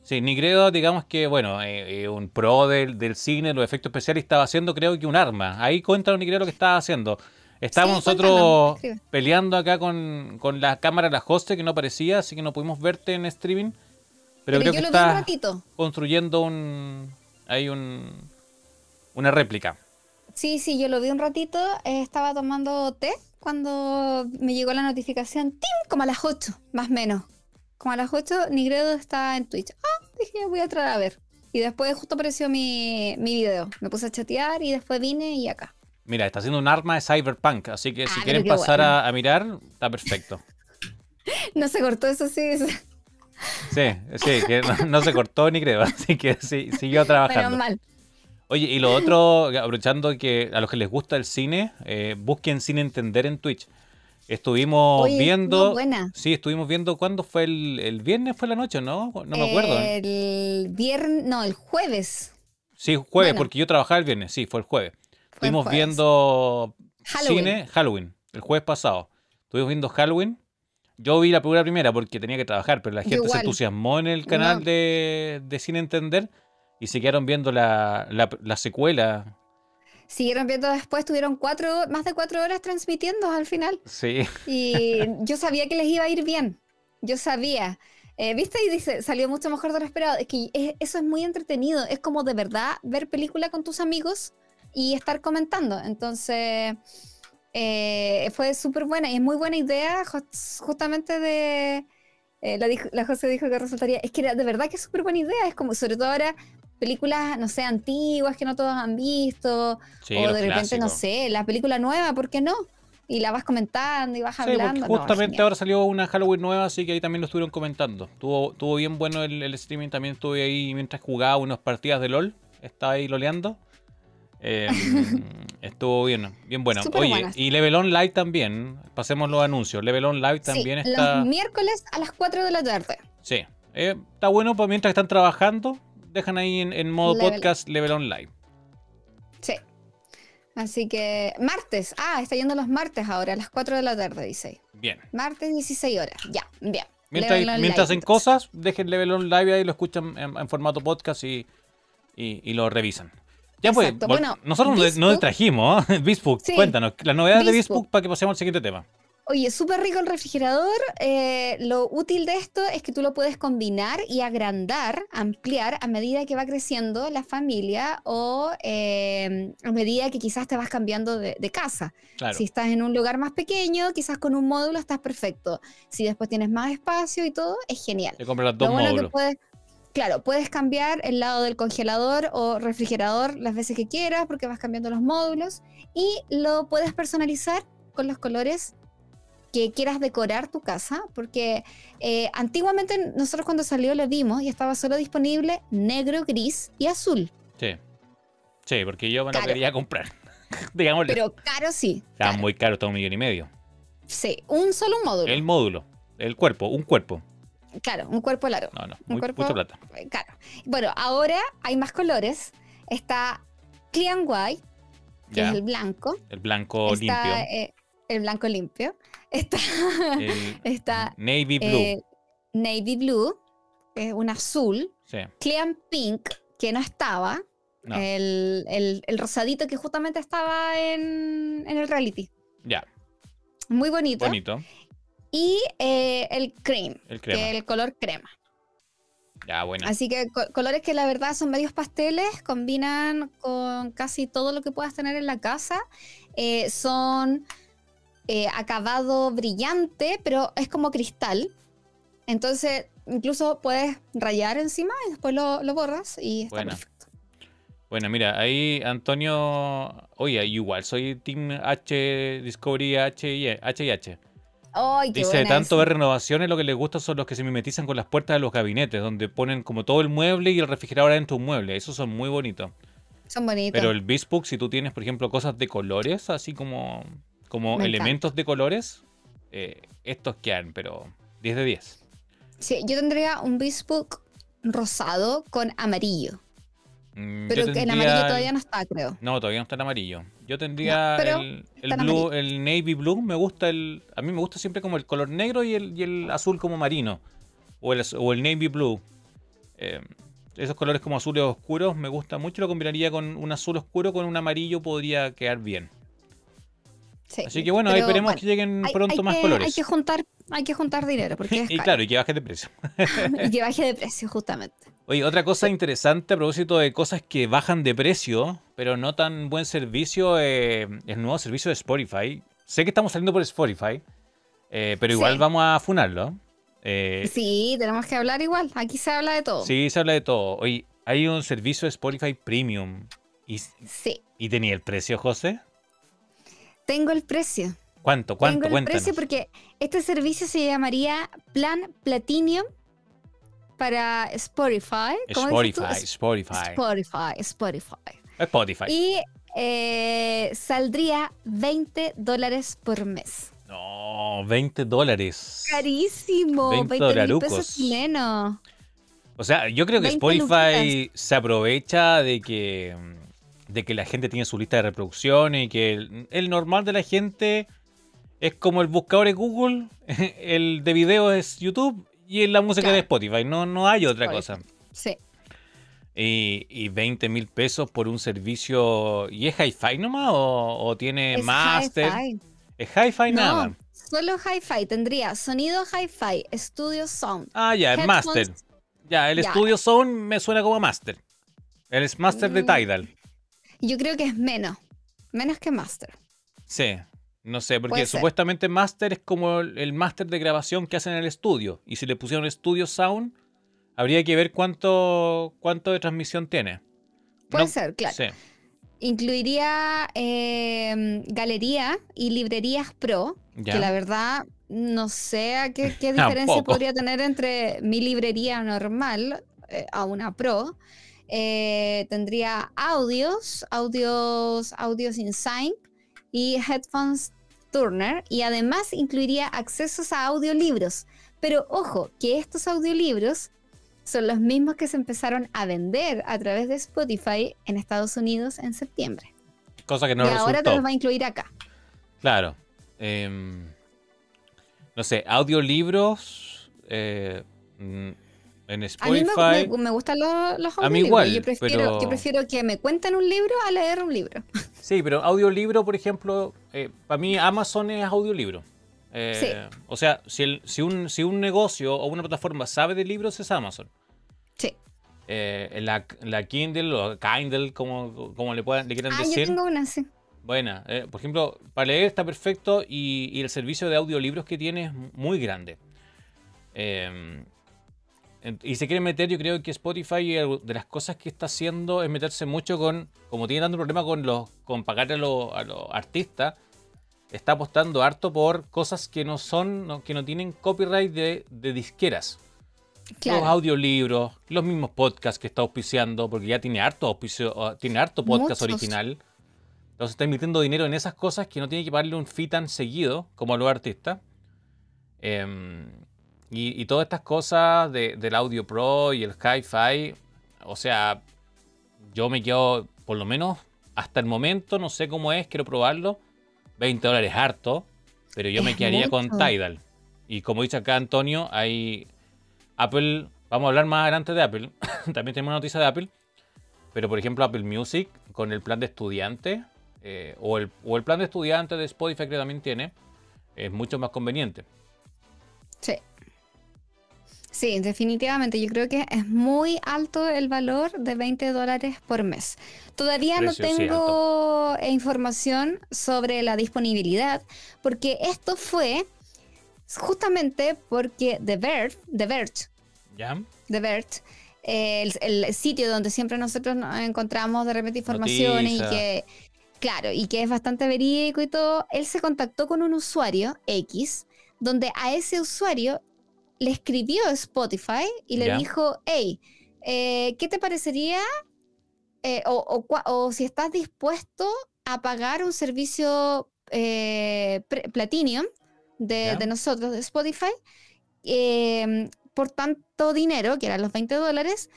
[SPEAKER 1] Sí, Nigredo, digamos que, bueno, eh, eh, un pro del, cine, los efectos especiales, estaba haciendo, creo que un arma. Ahí cuéntanos, Nigredo, lo que estaba haciendo. Estábamos nosotros peleando acá con, con, la cámara de la hoste que no aparecía, así que no pudimos verte en streaming. Pero, creo que está construyendo un. Hay un. Una réplica.
[SPEAKER 2] Sí, sí, yo lo vi un ratito. Eh, estaba tomando té cuando me llegó la notificación, ¡tim! Como a las 8, más o menos. Como a las 8, Nigredo está en Twitch. Ah, dije, voy a entrar a ver. Y después justo apareció mi, mi video. Me puse a chatear y después vine y acá.
[SPEAKER 1] Mira, está haciendo un arma de Cyberpunk, así que si ah, quieren pasar a, mirar, está perfecto.
[SPEAKER 2] no se cortó eso, sí.
[SPEAKER 1] Sí, sí, que no, se cortó ni creo, así que sí, siguió trabajando. Menos mal. Oye, y lo otro, aprovechando que a los que les gusta el cine, eh, busquen Sin Entender en Twitch. Estuvimos viendo. Buena. Sí, estuvimos viendo cuándo fue el, viernes, fue la noche, ¿no? No me acuerdo.
[SPEAKER 2] El viernes, no, el jueves.
[SPEAKER 1] Sí, jueves, porque yo trabajaba el viernes, sí, fue el jueves. estuvimos viendo cine Halloween, el jueves pasado. Estuvimos viendo Halloween. Yo vi la primera primera porque tenía que trabajar, pero la gente se entusiasmó en el canal de, de Sin Entender y siguieron viendo la, la, secuela.
[SPEAKER 2] Siguieron viendo después, tuvieron cuatro, más de cuatro horas transmitiendo al final.
[SPEAKER 1] Sí.
[SPEAKER 2] Y yo sabía que les iba a ir bien. Yo sabía. Eh, ¿Viste? Y dice, salió mucho mejor de lo esperado. Es que eso es muy entretenido. Es como de verdad ver película con tus amigos y estar comentando. Entonces, eh, fue súper buena y es muy buena idea justamente de... Eh, la, la, José dijo que resultaría, es que de verdad que es súper buena idea, es como, sobre todo ahora, películas, no sé, antiguas que no todos han visto, o de repente, no sé, la película nueva, ¿por qué no? Y la vas comentando y vas sí, hablando.
[SPEAKER 1] Justamente ahora salió una Halloween nueva, así que ahí también lo estuvieron comentando. Estuvo, estuvo bien bueno el, streaming, también estuve ahí mientras jugaba unas partidas de LOL, estaba ahí loleando. Em, estuvo bien, bien bueno. Oye, y Level On Live también, pasemos los anuncios. Level On Live también está.
[SPEAKER 2] Los miércoles a las 4 de la tarde.
[SPEAKER 1] Sí, eh, está bueno pues mientras están trabajando, dejan ahí en, modo podcast Level On Live.
[SPEAKER 2] Sí. Así que martes, ah, está yendo los martes ahora, a las 4 de la tarde, dice.
[SPEAKER 1] Bien.
[SPEAKER 2] Martes 16 horas, ya, bien.
[SPEAKER 1] Mientras, hacen cosas, dejen Level On Live ahí, lo escuchan en, formato podcast y, y, lo revisan. Ya pues, bueno, nosotros nos distrajimos, ¿eh? cuéntanos, las novedades de Bisbook para que pasemos al siguiente tema.
[SPEAKER 2] Oye, súper rico el refrigerador. Eh, lo útil de esto es que tú lo puedes combinar y agrandar, ampliar a medida que va creciendo la familia o eh, a medida que quizás te vas cambiando de, casa. Si estás en un lugar más pequeño, quizás con un módulo estás perfecto. Si después tienes más espacio y todo, es genial.
[SPEAKER 1] Te compras dos módulos.
[SPEAKER 2] claro, puedes cambiar el lado del congelador o refrigerador las veces que quieras porque vas cambiando los módulos y lo puedes personalizar con los colores que quieras decorar tu casa, porque eh, antiguamente nosotros cuando salió lo vimos y estaba solo disponible negro, gris y azul.
[SPEAKER 1] Sí. Sí, porque yo me lo quería comprar. Digámosle.
[SPEAKER 2] Pero caro sí.
[SPEAKER 1] Estaba muy caro, todo un millón y medio.
[SPEAKER 2] Sí, un solo módulo.
[SPEAKER 1] El módulo, el cuerpo, un cuerpo.
[SPEAKER 2] Claro, un cuerpo largo.
[SPEAKER 1] No, no, un cuerpo, mucha plata.
[SPEAKER 2] Claro. Bueno, ahora hay más colores. Está Clean White, que es el blanco.
[SPEAKER 1] El blanco limpio.
[SPEAKER 2] Eh, el blanco limpio. Está, está
[SPEAKER 1] Navy Blue. Eh,
[SPEAKER 2] Navy Blue, es un azul. Clean Pink, que no estaba. El, rosadito que justamente estaba en, el reality.
[SPEAKER 1] Ya.
[SPEAKER 2] Muy bonito.
[SPEAKER 1] Bonito.
[SPEAKER 2] Y eh, el cream, el que es el color crema.
[SPEAKER 1] Ya, bueno.
[SPEAKER 2] Así que colores que la verdad son medios pasteles, combinan con casi todo lo que puedas tener en la casa. Eh, son eh, acabado brillante, pero es como cristal. Entonces, incluso puedes rayar encima y después lo, borras y está perfecto.
[SPEAKER 1] Bueno, mira, ahí Antonio. Oye, igual soy Team H Discovery H y H. Dice, tanto ver renovaciones, lo que les gusta son los que se mimetizan con las puertas de los gabinetes, donde ponen como todo el mueble y el refrigerador dentro de un mueble. Esos son muy bonitos.
[SPEAKER 2] Son bonitos.
[SPEAKER 1] Pero el Bespoke, si tú tienes, por ejemplo, cosas de colores, así como, como elementos de colores, eh, estos quedan, pero 10 de 10.
[SPEAKER 2] Sí, yo tendría un Bespoke rosado con amarillo. Mm, pero que en amarillo todavía no está, creo.
[SPEAKER 1] No, todavía no está en amarillo. Yo tendría el, blue, el navy blue. Me gusta el. A mí me gusta siempre como el color negro y el, azul como marino. O el, o el navy blue. Eh, esos colores como azules oscuros me gusta mucho. Lo combinaría con un azul oscuro con un amarillo. Podría quedar bien. Así que bueno, esperemos que lleguen pronto más colores.
[SPEAKER 2] Hay que juntar, hay que juntar dinero. Porque
[SPEAKER 1] y claro, y que baje de precio.
[SPEAKER 2] y que baje de precio, justamente.
[SPEAKER 1] Oye, otra cosa interesante a propósito de cosas que bajan de precio, pero no tan buen servicio, eh, el nuevo servicio de Spotify. Sé que estamos saliendo por Spotify, eh, pero igual vamos a funarlo.
[SPEAKER 2] Eh, sí, tenemos que hablar igual. Aquí se habla de todo.
[SPEAKER 1] Sí, se habla de todo. Oye, hay un servicio de Spotify Premium. Y, sí. ¿Y tenía el precio, José?
[SPEAKER 2] Tengo el precio.
[SPEAKER 1] ¿Cuánto? ¿Cuánto?
[SPEAKER 2] Tengo el precio porque este servicio se llamaría Plan Platinum para Spotify.
[SPEAKER 1] Spotify,
[SPEAKER 2] Spotify. Spotify, Spotify.
[SPEAKER 1] Spotify.
[SPEAKER 2] Y eh, saldría 20 dólares por mes.
[SPEAKER 1] No, 20 dólares.
[SPEAKER 2] Carísimo. 20, 20 pesos chilenos.
[SPEAKER 1] O sea, yo creo que Spotify se aprovecha de que, de que la gente tiene su lista de reproducción y que el, el normal de la gente es como el buscador de Google, el de video es YouTube y la música de Spotify, no, no hay otra cosa.
[SPEAKER 2] Sí.
[SPEAKER 1] Y, y 20 mil pesos por un servicio. ¿Y es hi-fi nomás o, tiene es master? Hi ¿Es hi-fi no, nada?
[SPEAKER 2] Solo hi-fi. Tendría sonido hi-fi, Studio Sound.
[SPEAKER 1] Ah, ya, es master. Ya, el Studio Sound me suena como master. El es master de mm. Tidal.
[SPEAKER 2] Yo creo que es menos. Menos que master.
[SPEAKER 1] Sí. No sé, porque supuestamente Master es como el Master de grabación que hacen en el estudio. Y si le pusieron Studio Sound, habría que ver cuánto, cuánto de transmisión tiene.
[SPEAKER 2] Puede ser, claro. Incluiría em, galería y librerías pro, que la verdad no sé a qué, diferencia podría tener entre mi librería normal eh, a una pro. Eh, tendría audios, audios, audios in sync y headphones Turner y además incluiría accesos a audiolibros. Pero ojo, que estos audiolibros son los mismos que se empezaron a vender a través de Spotify en Estados Unidos en septiembre.
[SPEAKER 1] Cosa que no
[SPEAKER 2] y ahora te los va a incluir acá.
[SPEAKER 1] Claro. Em, no sé, audiolibros. Eh, mm, en Spotify.
[SPEAKER 2] A mí me, gustan los, los A mí igual, yo prefiero, yo prefiero que me cuenten un libro a leer un libro.
[SPEAKER 1] Sí, pero audiolibro, por ejemplo, eh, para mí Amazon es audiolibro. Eh, sí. O sea, si, el, si, un, si un negocio o una plataforma sabe de libros, es Amazon.
[SPEAKER 2] Sí.
[SPEAKER 1] Eh, la, la, Kindle o Kindle, como, como le, puedan, le quieran
[SPEAKER 2] ah,
[SPEAKER 1] decir.
[SPEAKER 2] Yo tengo una, sí.
[SPEAKER 1] Buena. Eh, por ejemplo, para leer está perfecto y, y, el servicio de audiolibros que tiene es muy grande. Eh, y se quiere meter, yo creo que Spotify, de las cosas que está haciendo es meterse mucho con, como tiene dando problema con los, con pagar a los, artistas, está apostando harto por cosas que no son, que no tienen copyright de, disqueras. Los audiolibros, los mismos podcasts que está auspiciando, porque ya tiene harto auspicio, tiene harto podcast original. Entonces está invirtiendo dinero en esas cosas que no tiene que pagarle un fee tan seguido como a los artistas. Eh, y, todas estas cosas del Audio Pro y el Hi-Fi, o sea, yo me quedo, por lo menos hasta el momento, no sé cómo es, quiero probarlo. 20 dólares harto, pero yo me quedaría con Tidal. Y como dice acá Antonio, hay Apple, vamos a hablar más adelante de Apple, también tenemos una noticia de Apple, pero por ejemplo Apple Music con el plan de estudiante, eh, o, el, o el plan de estudiante de Spotify que también tiene, es mucho más conveniente.
[SPEAKER 2] Sí. Sí, definitivamente. Yo creo que es muy alto el valor de 20 dólares por mes. Todavía no tengo información sobre la disponibilidad, porque esto fue justamente porque The Verge, The Verge, The Verge el, sitio donde siempre nosotros nos encontramos de repente informaciones y que, claro, y que es bastante verídico y todo, él se contactó con un usuario X, donde a ese usuario le escribió Spotify y le dijo, hey, eh, ¿qué te parecería? Eh, o, si estás dispuesto a pagar un servicio eh, Platinum de, de, nosotros, de Spotify, por tanto dinero, que eran los 20 dólares,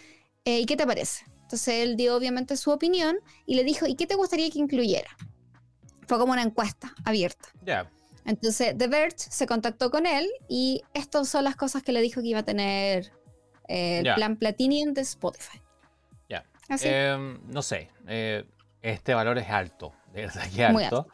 [SPEAKER 2] ¿y qué te parece? Entonces él dio obviamente su opinión y le dijo, ¿y qué te gustaría que incluyera? Fue como una encuesta abierta.
[SPEAKER 1] Ya.
[SPEAKER 2] Entonces, The Verge se contactó con él y estas son las cosas que le dijo que iba a tener eh, el plan Platinum de Spotify.
[SPEAKER 1] Ya. Em, no sé, eh, este valor es alto, de verdad que alto.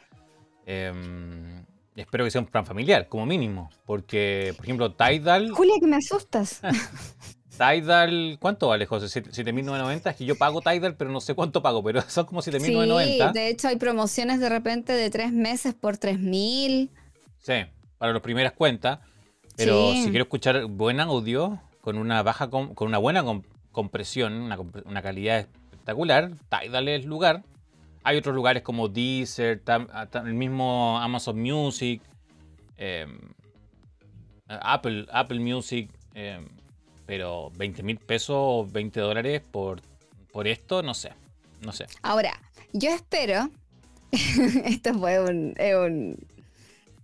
[SPEAKER 1] Em, espero que sea un plan familiar, como mínimo, porque, por ejemplo, Tidal...
[SPEAKER 2] Julia, que me asustas.
[SPEAKER 1] Tidal, ¿cuánto vale, José? 7.990. Es que yo pago Tidal, pero no sé cuánto pago, pero son como 7.990.
[SPEAKER 2] Sí, de hecho hay promociones de repente de tres meses por 3.000.
[SPEAKER 1] Sí, para las primeras cuentas. Pero si quiero escuchar buen audio, con una baja con una buena compresión, una, calidad espectacular, Tidal es el lugar. Hay otros lugares como Deezer, el mismo Amazon Music, em, Apple, Apple Music. Em, pero 20 mil pesos o 20 dólares por, por esto, no sé. No sé.
[SPEAKER 2] Ahora, yo espero. esto fue un,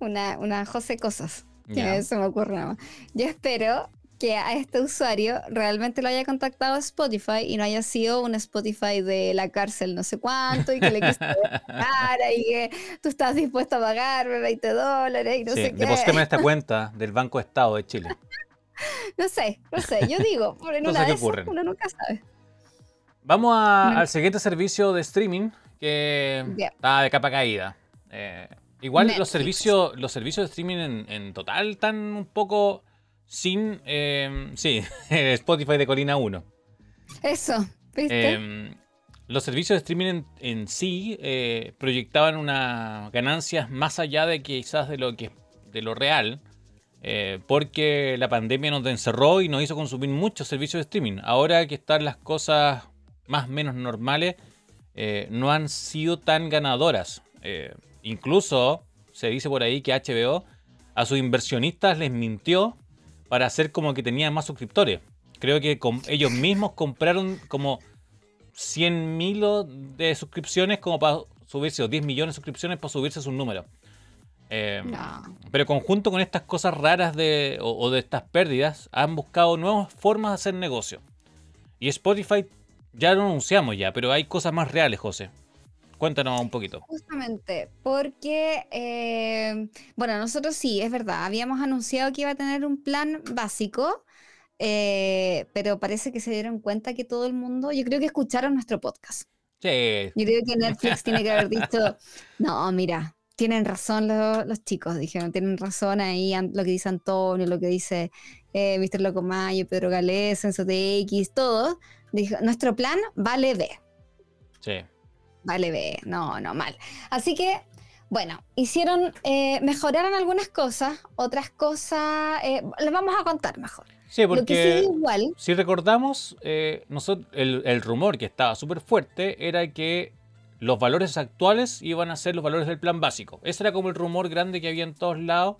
[SPEAKER 2] una, una José Cosas. Que se me ocurre nada más. Yo espero que a este usuario realmente lo haya contactado Spotify y no haya sido un Spotify de la cárcel no sé cuánto y que le quisiste pagar y que tú estás dispuesto a pagar 20 dólares y no sé qué.
[SPEAKER 1] Deposítame esta cuenta del Banco Estado de Chile.
[SPEAKER 2] no sé, no sé. Yo digo, por en una de uno nunca sabe.
[SPEAKER 1] Vamos al siguiente servicio de streaming que está de capa caída. Eh, igual los servicios, los servicios de streaming en, total están un poco sin. Eh, sí, Spotify de Colina 1.
[SPEAKER 2] Eso, ¿viste?
[SPEAKER 1] Em, los servicios de streaming en, sí eh, proyectaban unas ganancias más allá de quizás de lo que de lo real. Eh, porque la pandemia nos encerró y nos hizo consumir muchos servicios de streaming. Ahora que están las cosas más o menos normales, eh, no han sido tan ganadoras. Eh, incluso se dice por ahí que HBO a sus inversionistas les mintió para hacer como que tenían más suscriptores. Creo que ellos mismos compraron como 100 mil de suscripciones como para subirse, o 10 millones de suscripciones para subirse a sus números. Em, pero conjunto con estas cosas raras de, o, de estas pérdidas, han buscado nuevas formas de hacer negocio. Y Spotify ya lo anunciamos ya, pero hay cosas más reales, José. Cuéntanos un poquito.
[SPEAKER 2] Justamente, porque, eh, bueno, nosotros sí, es verdad, habíamos anunciado que iba a tener un plan básico, eh, pero parece que se dieron cuenta que todo el mundo, yo creo que escucharon nuestro podcast.
[SPEAKER 1] Sí.
[SPEAKER 2] Yo creo que Netflix tiene que haber dicho, no, mira, tienen razón los, chicos, dijeron, tienen razón ahí lo que dice Antonio, lo que dice eh, Mr. Locomayo, Pedro Galés, Enzo TX, todo. Dijo, nuestro plan vale B.
[SPEAKER 1] Sí.
[SPEAKER 2] Vale B, no, no, mal. Así que, bueno, hicieron, eh, mejoraron algunas cosas, otras cosas, eh, las vamos a contar mejor.
[SPEAKER 1] Sí, porque igual, si recordamos, eh, nosotros, el, el rumor que estaba súper fuerte era que los valores actuales iban a ser los valores del plan básico. Ese era como el rumor grande que había en todos lados,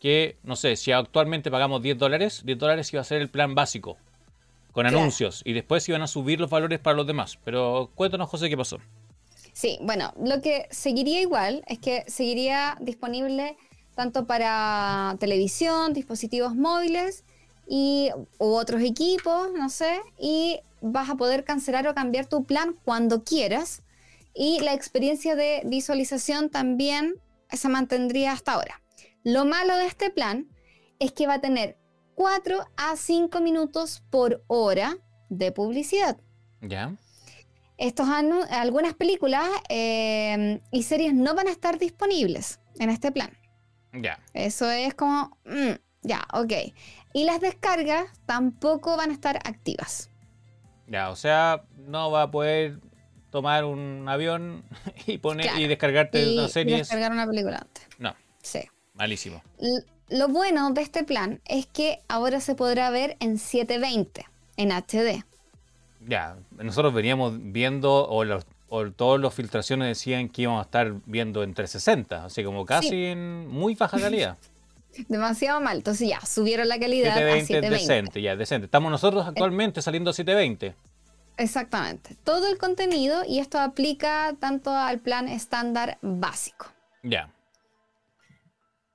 [SPEAKER 1] que, no sé, si actualmente pagamos 10 dólares, 10 dólares iba a ser el plan básico, con anuncios, y después iban a subir los valores para los demás. Pero cuéntanos, José, qué pasó.
[SPEAKER 2] Sí, bueno, lo que seguiría igual es que seguiría disponible tanto para televisión, dispositivos móviles y, u otros equipos, no sé, y vas a poder cancelar o cambiar tu plan cuando quieras y la experiencia de visualización también se mantendría hasta ahora. Lo malo de este plan es que va a tener 4 a 5 minutos por hora de publicidad.
[SPEAKER 1] Ya.
[SPEAKER 2] Estos algunas películas eh, y series no van a estar disponibles en este plan.
[SPEAKER 1] Ya.
[SPEAKER 2] Eso es como. Mm, Ya, ok. Y las descargas tampoco van a estar activas.
[SPEAKER 1] Ya, o sea, no va a poder tomar un avión y poner y descargarte una serie. Y
[SPEAKER 2] descargar una película antes.
[SPEAKER 1] No.
[SPEAKER 2] Sí.
[SPEAKER 1] Malísimo.
[SPEAKER 2] lo bueno de este plan es que ahora se podrá ver en 720, en HD.
[SPEAKER 1] Ya, nosotros veníamos viendo, o, los, todas las filtraciones decían que íbamos a estar viendo en 360, así como casi en muy baja calidad.
[SPEAKER 2] Demasiado mal, entonces ya, subieron la calidad 720, a 720.
[SPEAKER 1] decente, ya, decente. Estamos nosotros actualmente saliendo a 720.
[SPEAKER 2] Exactamente, todo el contenido y esto aplica tanto al plan estándar básico.
[SPEAKER 1] Ya.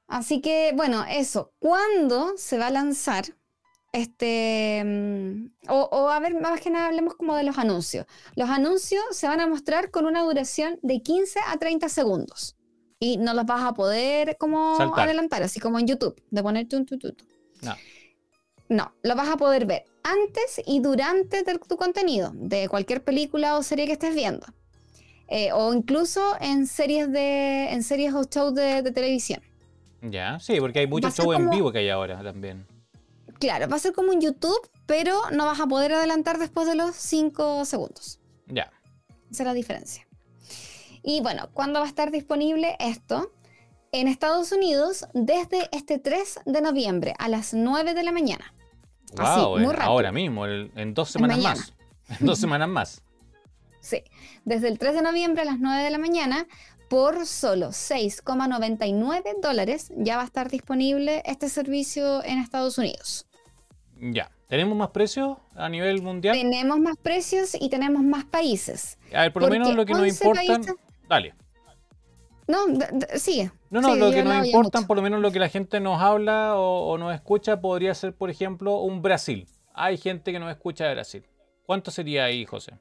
[SPEAKER 2] Así que, bueno, eso. ¿Cuándo se va a lanzar? Este, mm, o, a ver, más que nada hablemos como de los anuncios. Los anuncios se van a mostrar con una duración de 15 a 30 segundos. Y no los vas a poder como adelantar, así como en YouTube, de ponerte un tututu.
[SPEAKER 1] No.
[SPEAKER 2] No, lo vas a poder ver antes y durante tu contenido, de cualquier película o serie que estés viendo. Eh, o incluso en series de en series o shows de televisión.
[SPEAKER 1] Ya, sí, porque hay muchos shows en vivo que hay ahora también.
[SPEAKER 2] Claro, va a ser como en YouTube, pero no vas a poder adelantar después de los 5 segundos.
[SPEAKER 1] Ya.
[SPEAKER 2] Esa es la diferencia. Y bueno, ¿cuándo va a estar disponible esto? En Estados Unidos desde este 3 de noviembre a las 9 de la mañana.
[SPEAKER 1] Wow, muy ahora mismo, en dos semanas más. En dos semanas más.
[SPEAKER 2] Sí, desde el 3 de noviembre a las 9 de la mañana por solo 6,99 dólares ya va a estar disponible este servicio en Estados Unidos.
[SPEAKER 1] Ya. ¿Tenemos más precios a nivel mundial?
[SPEAKER 2] Tenemos más precios y tenemos más países.
[SPEAKER 1] A ver, por lo menos lo que nos importa. Dale.
[SPEAKER 2] No, sigue.
[SPEAKER 1] No, no, lo que nos importa, por lo menos lo que la gente nos habla o, o, nos escucha, podría ser, por ejemplo, un Brasil. Hay gente que nos escucha de Brasil. ¿Cuánto sería ahí, José?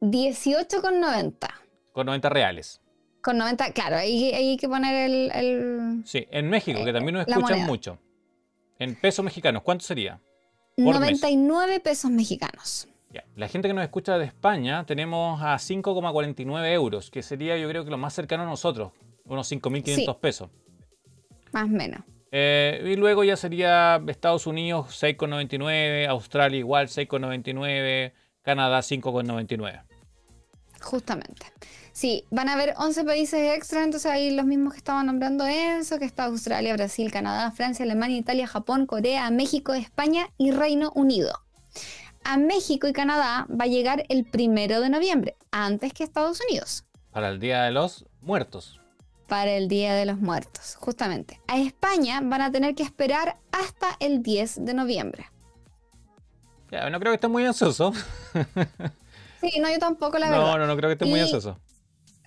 [SPEAKER 2] 18,90.
[SPEAKER 1] Con 90 reales.
[SPEAKER 2] Con 90, claro, ahí, hay que poner el,
[SPEAKER 1] Sí, en México, que también nos escuchan mucho. En pesos mexicanos, ¿cuánto sería?
[SPEAKER 2] 99 pesos mexicanos.
[SPEAKER 1] Ya. La gente que nos escucha de España tenemos a 5,49 euros, que sería yo creo que lo más cercano a nosotros, unos 5.500 pesos.
[SPEAKER 2] Más o menos.
[SPEAKER 1] Eh, y luego ya sería Estados Unidos 6,99, Australia igual 6,99, Canadá 5,99.
[SPEAKER 2] Justamente. Sí, van a haber 11 países extra, entonces ahí los mismos que estaban nombrando eso, que está Australia, Brasil, Canadá, Francia, Alemania, Italia, Japón, Corea, México, España y Reino Unido. A México y Canadá va a llegar el primero de noviembre, antes que Estados Unidos.
[SPEAKER 1] Para el Día de los Muertos.
[SPEAKER 2] Para el Día de los Muertos, justamente. A España van a tener que esperar hasta el 10 de noviembre.
[SPEAKER 1] Ya, no creo que esté muy ansioso.
[SPEAKER 2] sí, no, yo tampoco, la verdad.
[SPEAKER 1] No, no, no creo que esté muy ansioso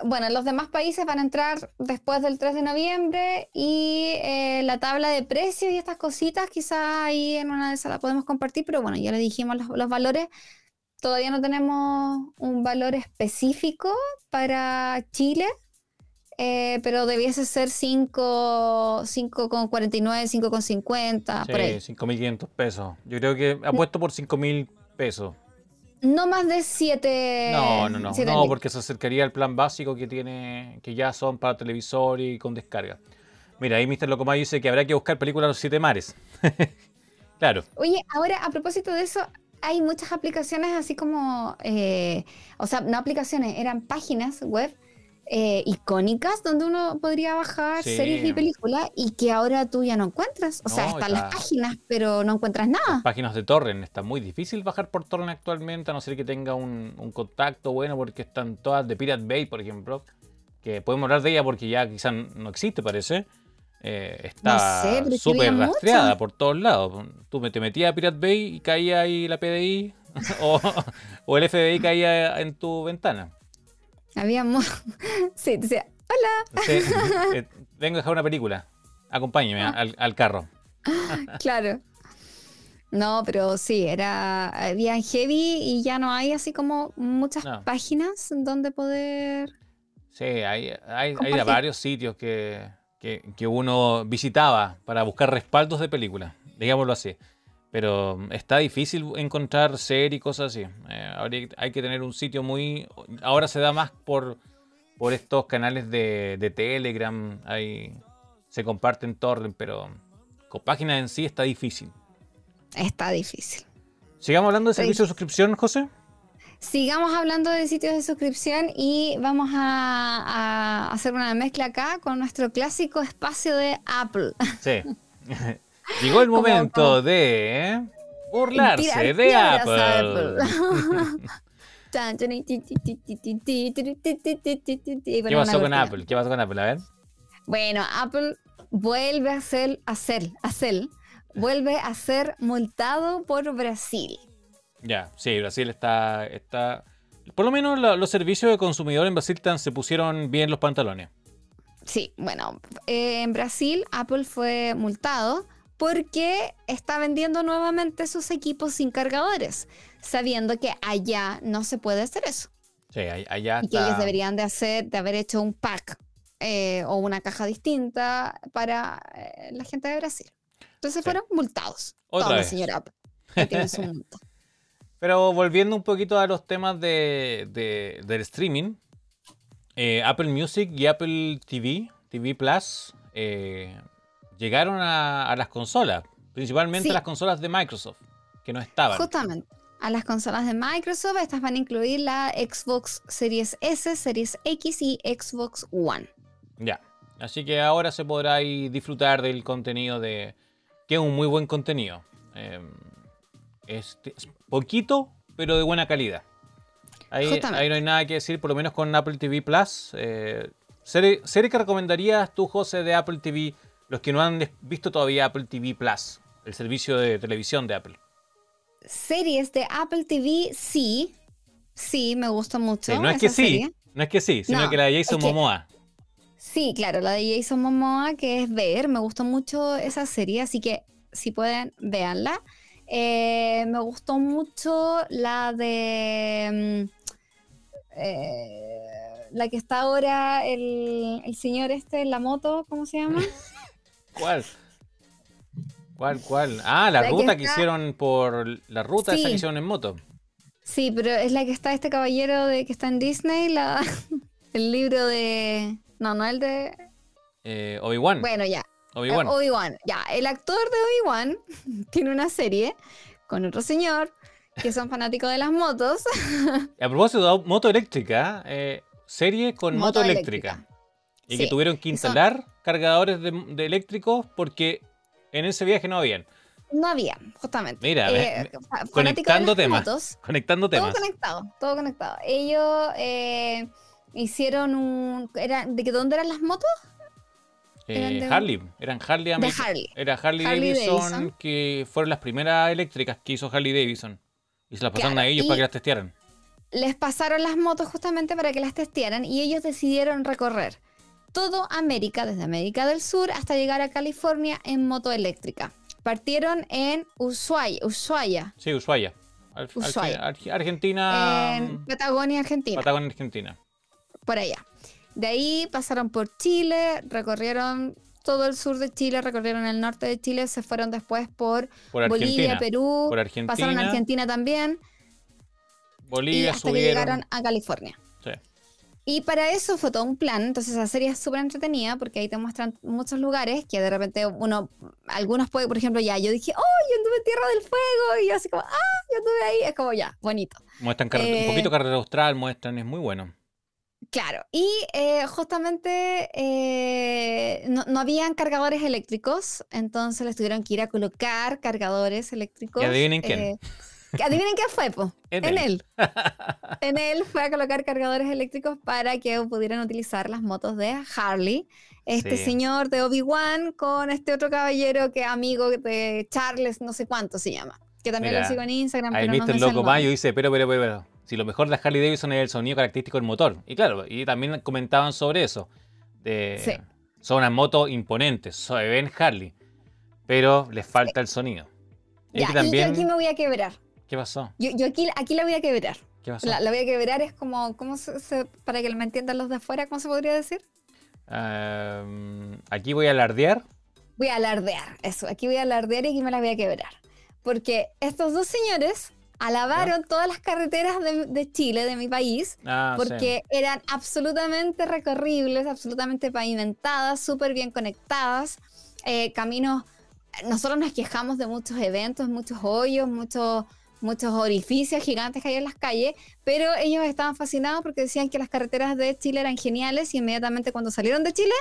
[SPEAKER 2] bueno, los demás países van a entrar después del 3 de noviembre y eh, la tabla de precios y estas cositas quizás ahí en una de esas la podemos compartir, pero bueno, ya le dijimos los, valores. Todavía no tenemos un valor específico para Chile, eh, pero debiese ser 5,49, 5,50, por ahí.
[SPEAKER 1] 5.500 pesos. Yo creo que apuesto por 5.000 pesos.
[SPEAKER 2] No más de 7.
[SPEAKER 1] No, no, no. No, porque se acercaría al plan básico que tiene, que ya son para televisor y con descarga. Mira, ahí Mr. Locomay dice que habrá que buscar películas Los Siete Mares. claro.
[SPEAKER 2] Oye, ahora a propósito de eso, hay muchas aplicaciones así como, eh, o sea, no aplicaciones, eran páginas web eh, icónicas donde uno podría bajar series y películas y que ahora tú ya no encuentras. O sea, están las páginas, pero no encuentras nada.
[SPEAKER 1] páginas de torrent, está muy difícil bajar por torrent actualmente, a no ser que tenga un, contacto bueno, porque están todas de Pirate Bay, por ejemplo, que podemos hablar de ella porque ya quizás no existe, parece. Eh, está súper rastreada por todos lados. Tú te metías a Pirate Bay y caía ahí la PDI o, o el FBI caía en tu ventana.
[SPEAKER 2] Habíamos. sí, decía, hola.
[SPEAKER 1] Eh, vengo a dejar una película. Acompáñeme ah. al, carro.
[SPEAKER 2] claro. No, pero sí, era bien heavy y ya no hay así como muchas páginas donde poder.
[SPEAKER 1] Sí, hay, hay, hay varios sitios que, que, uno visitaba para buscar respaldos de películas, digámoslo así. Pero está difícil encontrar series y cosas así. Eh, hay que tener un sitio muy... Ahora se da más por, por estos canales de, Telegram. Ahí se comparten torrent, pero página en sí está difícil.
[SPEAKER 2] Está difícil.
[SPEAKER 1] Sigamos hablando de servicio de suscripción, José.
[SPEAKER 2] Sigamos hablando de sitios de suscripción y vamos a, hacer una mezcla acá con nuestro clásico espacio de Apple.
[SPEAKER 1] Sí. Llegó el momento de burlarse de Apple. ¿Qué pasó con Apple? ¿Qué pasó con Apple? A ver.
[SPEAKER 2] Bueno, Apple vuelve a ser, a ser, a ser, vuelve a ser multado por Brasil.
[SPEAKER 1] Ya, sí, Brasil está, está... Por lo menos los servicios de consumidor en Brasil se pusieron bien los pantalones.
[SPEAKER 2] Sí, bueno, eh, en Brasil Apple fue multado porque está vendiendo nuevamente sus equipos sin cargadores, sabiendo que allá no se puede hacer eso.
[SPEAKER 1] Sí, allá
[SPEAKER 2] Y que ellos deberían de hacer, de haber hecho un pack eh, o una caja distinta para eh, la gente de Brasil. Entonces fueron multados.
[SPEAKER 1] Otra vez.
[SPEAKER 2] señora multa.
[SPEAKER 1] Pero volviendo un poquito a los temas de, del streaming, eh, Apple Music y Apple TV, TV Plus, llegaron a, las consolas, principalmente a las consolas de Microsoft, que no estaban.
[SPEAKER 2] Justamente. A las consolas de Microsoft, estas van a incluir la Xbox Series S, Series X y Xbox One.
[SPEAKER 1] Ya. Así que ahora se podrá disfrutar del contenido de. que es un muy buen contenido. Em, es, poquito, pero de buena calidad. Ahí, no hay nada que decir, por lo menos con Apple TV Plus. Eh, ¿serie, que recomendarías tú, José, de Apple TV los que no han visto todavía Apple TV Plus, el servicio de televisión de Apple.
[SPEAKER 2] Series de Apple TV, sí. Sí, me gusta mucho.
[SPEAKER 1] no es que sí, no es que sí, sino que la de Jason Momoa.
[SPEAKER 2] Sí, claro, la de Jason Momoa, que es ver, me gustó mucho esa serie, así que si pueden, véanla. Eh, me gustó mucho la de... Mm, eh, la que está ahora el, el señor este en la moto, ¿cómo se llama?
[SPEAKER 1] ¿Cuál? ¿Cuál, cuál? Ah, la, ruta que, hicieron por. La ruta esa que hicieron en moto.
[SPEAKER 2] Sí, pero es la que está este caballero de que está en Disney, la, el libro de. No, no el de.
[SPEAKER 1] Eh, Obi-Wan.
[SPEAKER 2] Bueno, ya.
[SPEAKER 1] Obi-Wan.
[SPEAKER 2] Eh, Obi-Wan. Ya, el actor de Obi-Wan tiene una serie con otro señor que son fanáticos de las motos.
[SPEAKER 1] A propósito de moto eléctrica, eh, serie con moto, eléctrica. Y que tuvieron que instalar cargadores de, eléctricos porque en ese viaje no habían.
[SPEAKER 2] No había, justamente.
[SPEAKER 1] Mira, eh, conectando temas. conectando temas.
[SPEAKER 2] Todo conectado, todo conectado. Ellos eh, hicieron un. Era, ¿De dónde eran las motos?
[SPEAKER 1] Eh, Harley, eran Harley,
[SPEAKER 2] Harley.
[SPEAKER 1] Era Harley, Davidson, que fueron las primeras eléctricas que hizo Harley Davidson. Y se las pasaron a ellos para que las testearan.
[SPEAKER 2] Les pasaron las motos justamente para que las testearan y ellos decidieron recorrer todo América, desde América del Sur hasta llegar a California en moto eléctrica. Partieron en Ushuaia. Ushuaia.
[SPEAKER 1] Sí, Ushuaia. Argentina.
[SPEAKER 2] En Patagonia, Argentina.
[SPEAKER 1] Patagonia, Argentina.
[SPEAKER 2] Por allá. De ahí pasaron por Chile, recorrieron todo el sur de Chile, recorrieron el norte de Chile, se fueron después por, Bolivia, Perú,
[SPEAKER 1] por Argentina,
[SPEAKER 2] pasaron a Argentina también.
[SPEAKER 1] Bolivia,
[SPEAKER 2] y hasta que llegaron a California. Y para eso fue todo un plan. Entonces la serie es súper entretenida porque ahí te muestran muchos lugares que de repente uno, algunos puede, por ejemplo, ya yo dije, oh, yo anduve en Tierra del Fuego. Y yo así como, ah, yo anduve ahí. Es como ya, bonito.
[SPEAKER 1] Muestran un eh, poquito carrera austral, muestran, es muy bueno.
[SPEAKER 2] Claro, y eh, justamente eh, no, no, habían cargadores eléctricos, entonces les tuvieron que ir a colocar cargadores eléctricos.
[SPEAKER 1] ¿Y adivinen quién?
[SPEAKER 2] Adivinen qué fue, po. En, él. en él fue a colocar cargadores eléctricos para que pudieran utilizar las motos de Harley. Este señor de Obi-Wan con este otro caballero que amigo de Charles, no sé cuánto se llama. Que también lo sigo en Instagram.
[SPEAKER 1] Ahí
[SPEAKER 2] pero
[SPEAKER 1] no Loco Mayo dice, pero, pero, pero, pero. Si lo mejor de Harley Davidson es el sonido característico del motor. Y claro, y también comentaban sobre eso. De, Son unas motos imponentes, se ven Harley, pero les falta el sonido.
[SPEAKER 2] y también... aquí me voy a quebrar.
[SPEAKER 1] ¿Qué pasó?
[SPEAKER 2] Yo, aquí, aquí la voy a quebrar. ¿Qué pasó? La, voy a quebrar es como, ¿cómo se, para que me entiendan los de afuera, ¿cómo se podría decir?
[SPEAKER 1] Em, aquí voy a alardear.
[SPEAKER 2] Voy a alardear, eso. Aquí voy a alardear y aquí me la voy a quebrar. Porque estos dos señores alabaron todas las carreteras de, Chile, de mi país, ah, porque eran absolutamente recorribles, absolutamente pavimentadas, súper bien conectadas, eh, caminos nosotros nos quejamos de muchos eventos, muchos hoyos, muchos muchos orificios gigantes que hay en las calles, pero ellos estaban fascinados porque decían que las carreteras de Chile eran geniales y inmediatamente cuando salieron de Chile,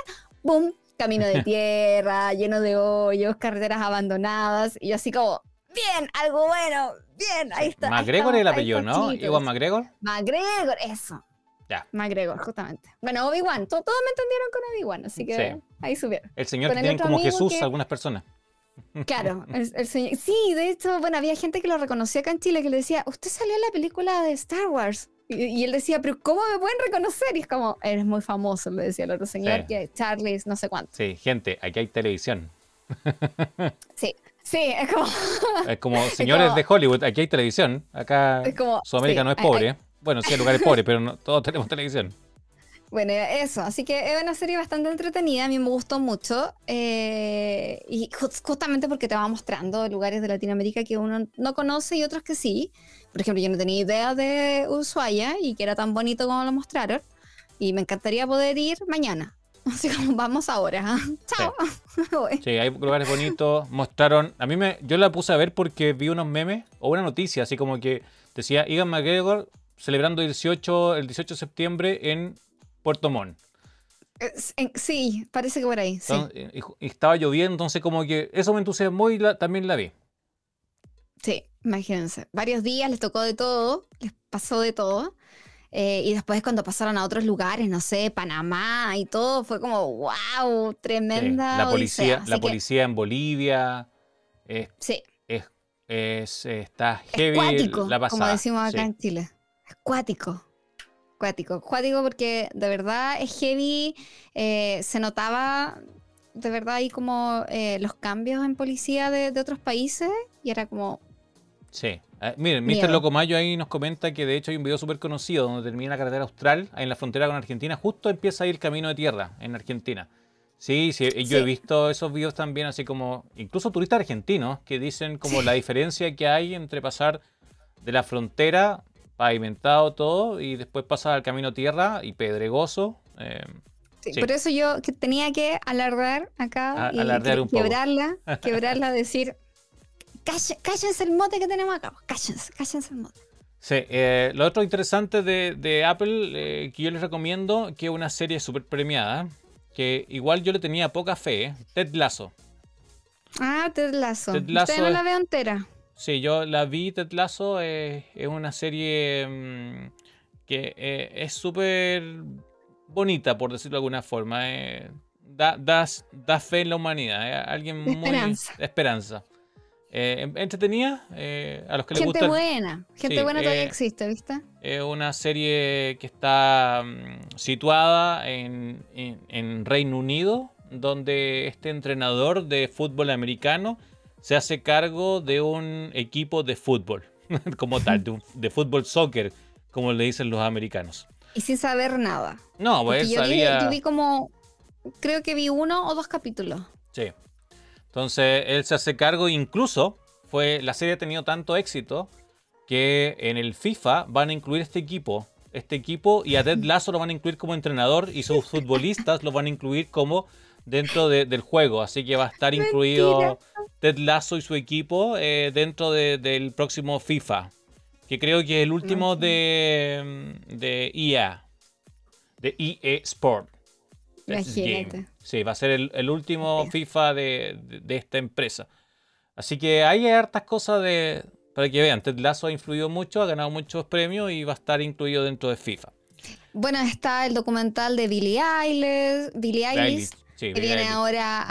[SPEAKER 2] ¡boom! Camino de tierra, lleno de hoyos, carreteras abandonadas, y yo así como, bien, algo bueno, bien, ahí está.
[SPEAKER 1] McGregor es el apellido, ¿no? Igual McGregor.
[SPEAKER 2] McGregor, eso. Ya. McGregor, justamente. Bueno, Obi-Wan, todos me entendieron con Obi-Wan, así que ahí subieron.
[SPEAKER 1] El señor que tienen como Jesús algunas personas.
[SPEAKER 2] Claro, el, señor. Sí, de hecho, bueno, había gente que lo reconocía acá en Chile que le decía, usted salió en la película de Star Wars. Y, él decía, pero ¿cómo me pueden reconocer? Y es como, eres muy famoso, le decía el otro señor, que Charlie, no sé cuánto.
[SPEAKER 1] Sí, gente, aquí hay televisión.
[SPEAKER 2] Sí, sí, es como...
[SPEAKER 1] Es como, señores de Hollywood, aquí hay televisión. Acá es como, Sudamérica no es pobre. Bueno, sí, el lugar es pobre, pero no, todos tenemos televisión.
[SPEAKER 2] Bueno, eso, así que es una serie bastante entretenida, a mí me gustó mucho, eh, y justamente porque te va mostrando lugares de Latinoamérica que uno no conoce y otros que sí. Por ejemplo, yo no tenía idea de Ushuaia y que era tan bonito como lo mostraron, y me encantaría poder ir mañana. Así como vamos ahora. ¿ah? Chao.
[SPEAKER 1] Sí. hay lugares bonitos. Mostraron. A mí me. Yo la puse a ver porque vi unos memes o una noticia, así como que decía Ian McGregor celebrando 18, el 18 de septiembre en Puerto Montt.
[SPEAKER 2] Sí, parece que por ahí. Sí.
[SPEAKER 1] estaba lloviendo, entonces como que eso me entusiasmó y también la vi.
[SPEAKER 2] Sí, imagínense. Varios días les tocó de todo, les pasó de todo. Eh, y después cuando pasaron a otros lugares, no sé, Panamá y todo, fue como, wow, tremenda.
[SPEAKER 1] La policía, la policía en Bolivia.
[SPEAKER 2] sí.
[SPEAKER 1] Es, está heavy la pasada.
[SPEAKER 2] Como decimos acá en Chile. Es cuático. Cuático, porque de verdad es heavy, eh, se notaba de verdad ahí como eh, los cambios en policía de, otros países y era como...
[SPEAKER 1] Sí, eh, miren, Mr. Locomayo ahí nos comenta que de hecho hay un video súper conocido donde termina la carretera austral, en la frontera con Argentina, justo empieza ahí el camino de tierra en Argentina. Sí, sí, yo he visto esos videos también, así como incluso turistas argentinos que dicen como la diferencia que hay entre pasar de la frontera pavimentado todo y después pasa al camino tierra y pedregoso. Eh,
[SPEAKER 2] sí, Por eso yo tenía que alargar acá y quebrarla, quebrarla, decir, cállense el mote que tenemos acá, cállense, cállense el mote.
[SPEAKER 1] Sí, eh, lo otro interesante de, Apple eh, que yo les recomiendo, que es una serie súper premiada, que igual yo le tenía poca fe, Ted Lasso.
[SPEAKER 2] Ah, Ted Lasso. Ted Lasso no la veo entera.
[SPEAKER 1] Sí, yo la vi, Ted Lasso, eh, es una serie mm, que eh, es súper bonita, por decirlo de alguna forma. Eh, da, da, fe en la humanidad, alguien muy...
[SPEAKER 2] Esperanza.
[SPEAKER 1] Esperanza. entretenida, a los que les gusta...
[SPEAKER 2] Gente buena, gente buena todavía existe, ¿viste?
[SPEAKER 1] Es una serie que está mm, situada en, en Reino Unido, donde este entrenador de fútbol americano se hace cargo de un equipo de fútbol, como tal, de, fútbol soccer, como le dicen los americanos.
[SPEAKER 2] Y sin saber nada.
[SPEAKER 1] No, pues
[SPEAKER 2] yo, sabía... yo vi como, creo que vi uno o dos capítulos.
[SPEAKER 1] Sí. Entonces él se hace cargo, incluso fue la serie ha tenido tanto éxito que en el FIFA van a incluir este equipo, este equipo y a Ted Lasso lo van a incluir como entrenador y sus futbolistas lo van a incluir como dentro del juego. Así que va a estar incluido Ted Lasso y su equipo eh, dentro del próximo FIFA. Que creo que es el último de, de EA. De EA Sport.
[SPEAKER 2] Imagínate.
[SPEAKER 1] Sí, va a ser el, último FIFA de, esta empresa. Así que hay hartas cosas de, para que vean. Ted Lasso ha influido mucho, ha ganado muchos premios y va a estar incluido dentro de FIFA.
[SPEAKER 2] Bueno, está el documental de Billie Eilish, Billie Eilish que viene ahora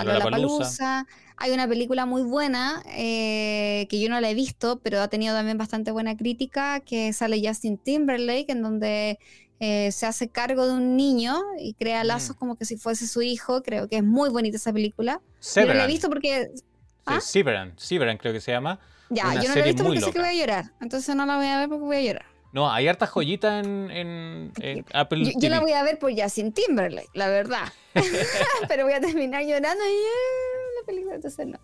[SPEAKER 2] a Lollapalooza. Hay una película muy buena eh, que yo no la he visto, pero ha tenido también bastante buena crítica, que sale Justin Timberlake, en donde eh, se hace cargo de un niño y crea mm. lazos como que si fuese su hijo. Creo que es muy bonita esa película. Yo no la he visto porque...
[SPEAKER 1] ¿Ah? Severan, creo que se llama.
[SPEAKER 2] Ya, yo no la he visto porque sé que voy a llorar. Entonces no la voy a ver porque voy a llorar.
[SPEAKER 1] No, hay hartas joyitas en, Apple.
[SPEAKER 2] Yo, la voy a ver por Justin Timberlake, la verdad. Pero voy a terminar llorando y eh, la película, entonces no.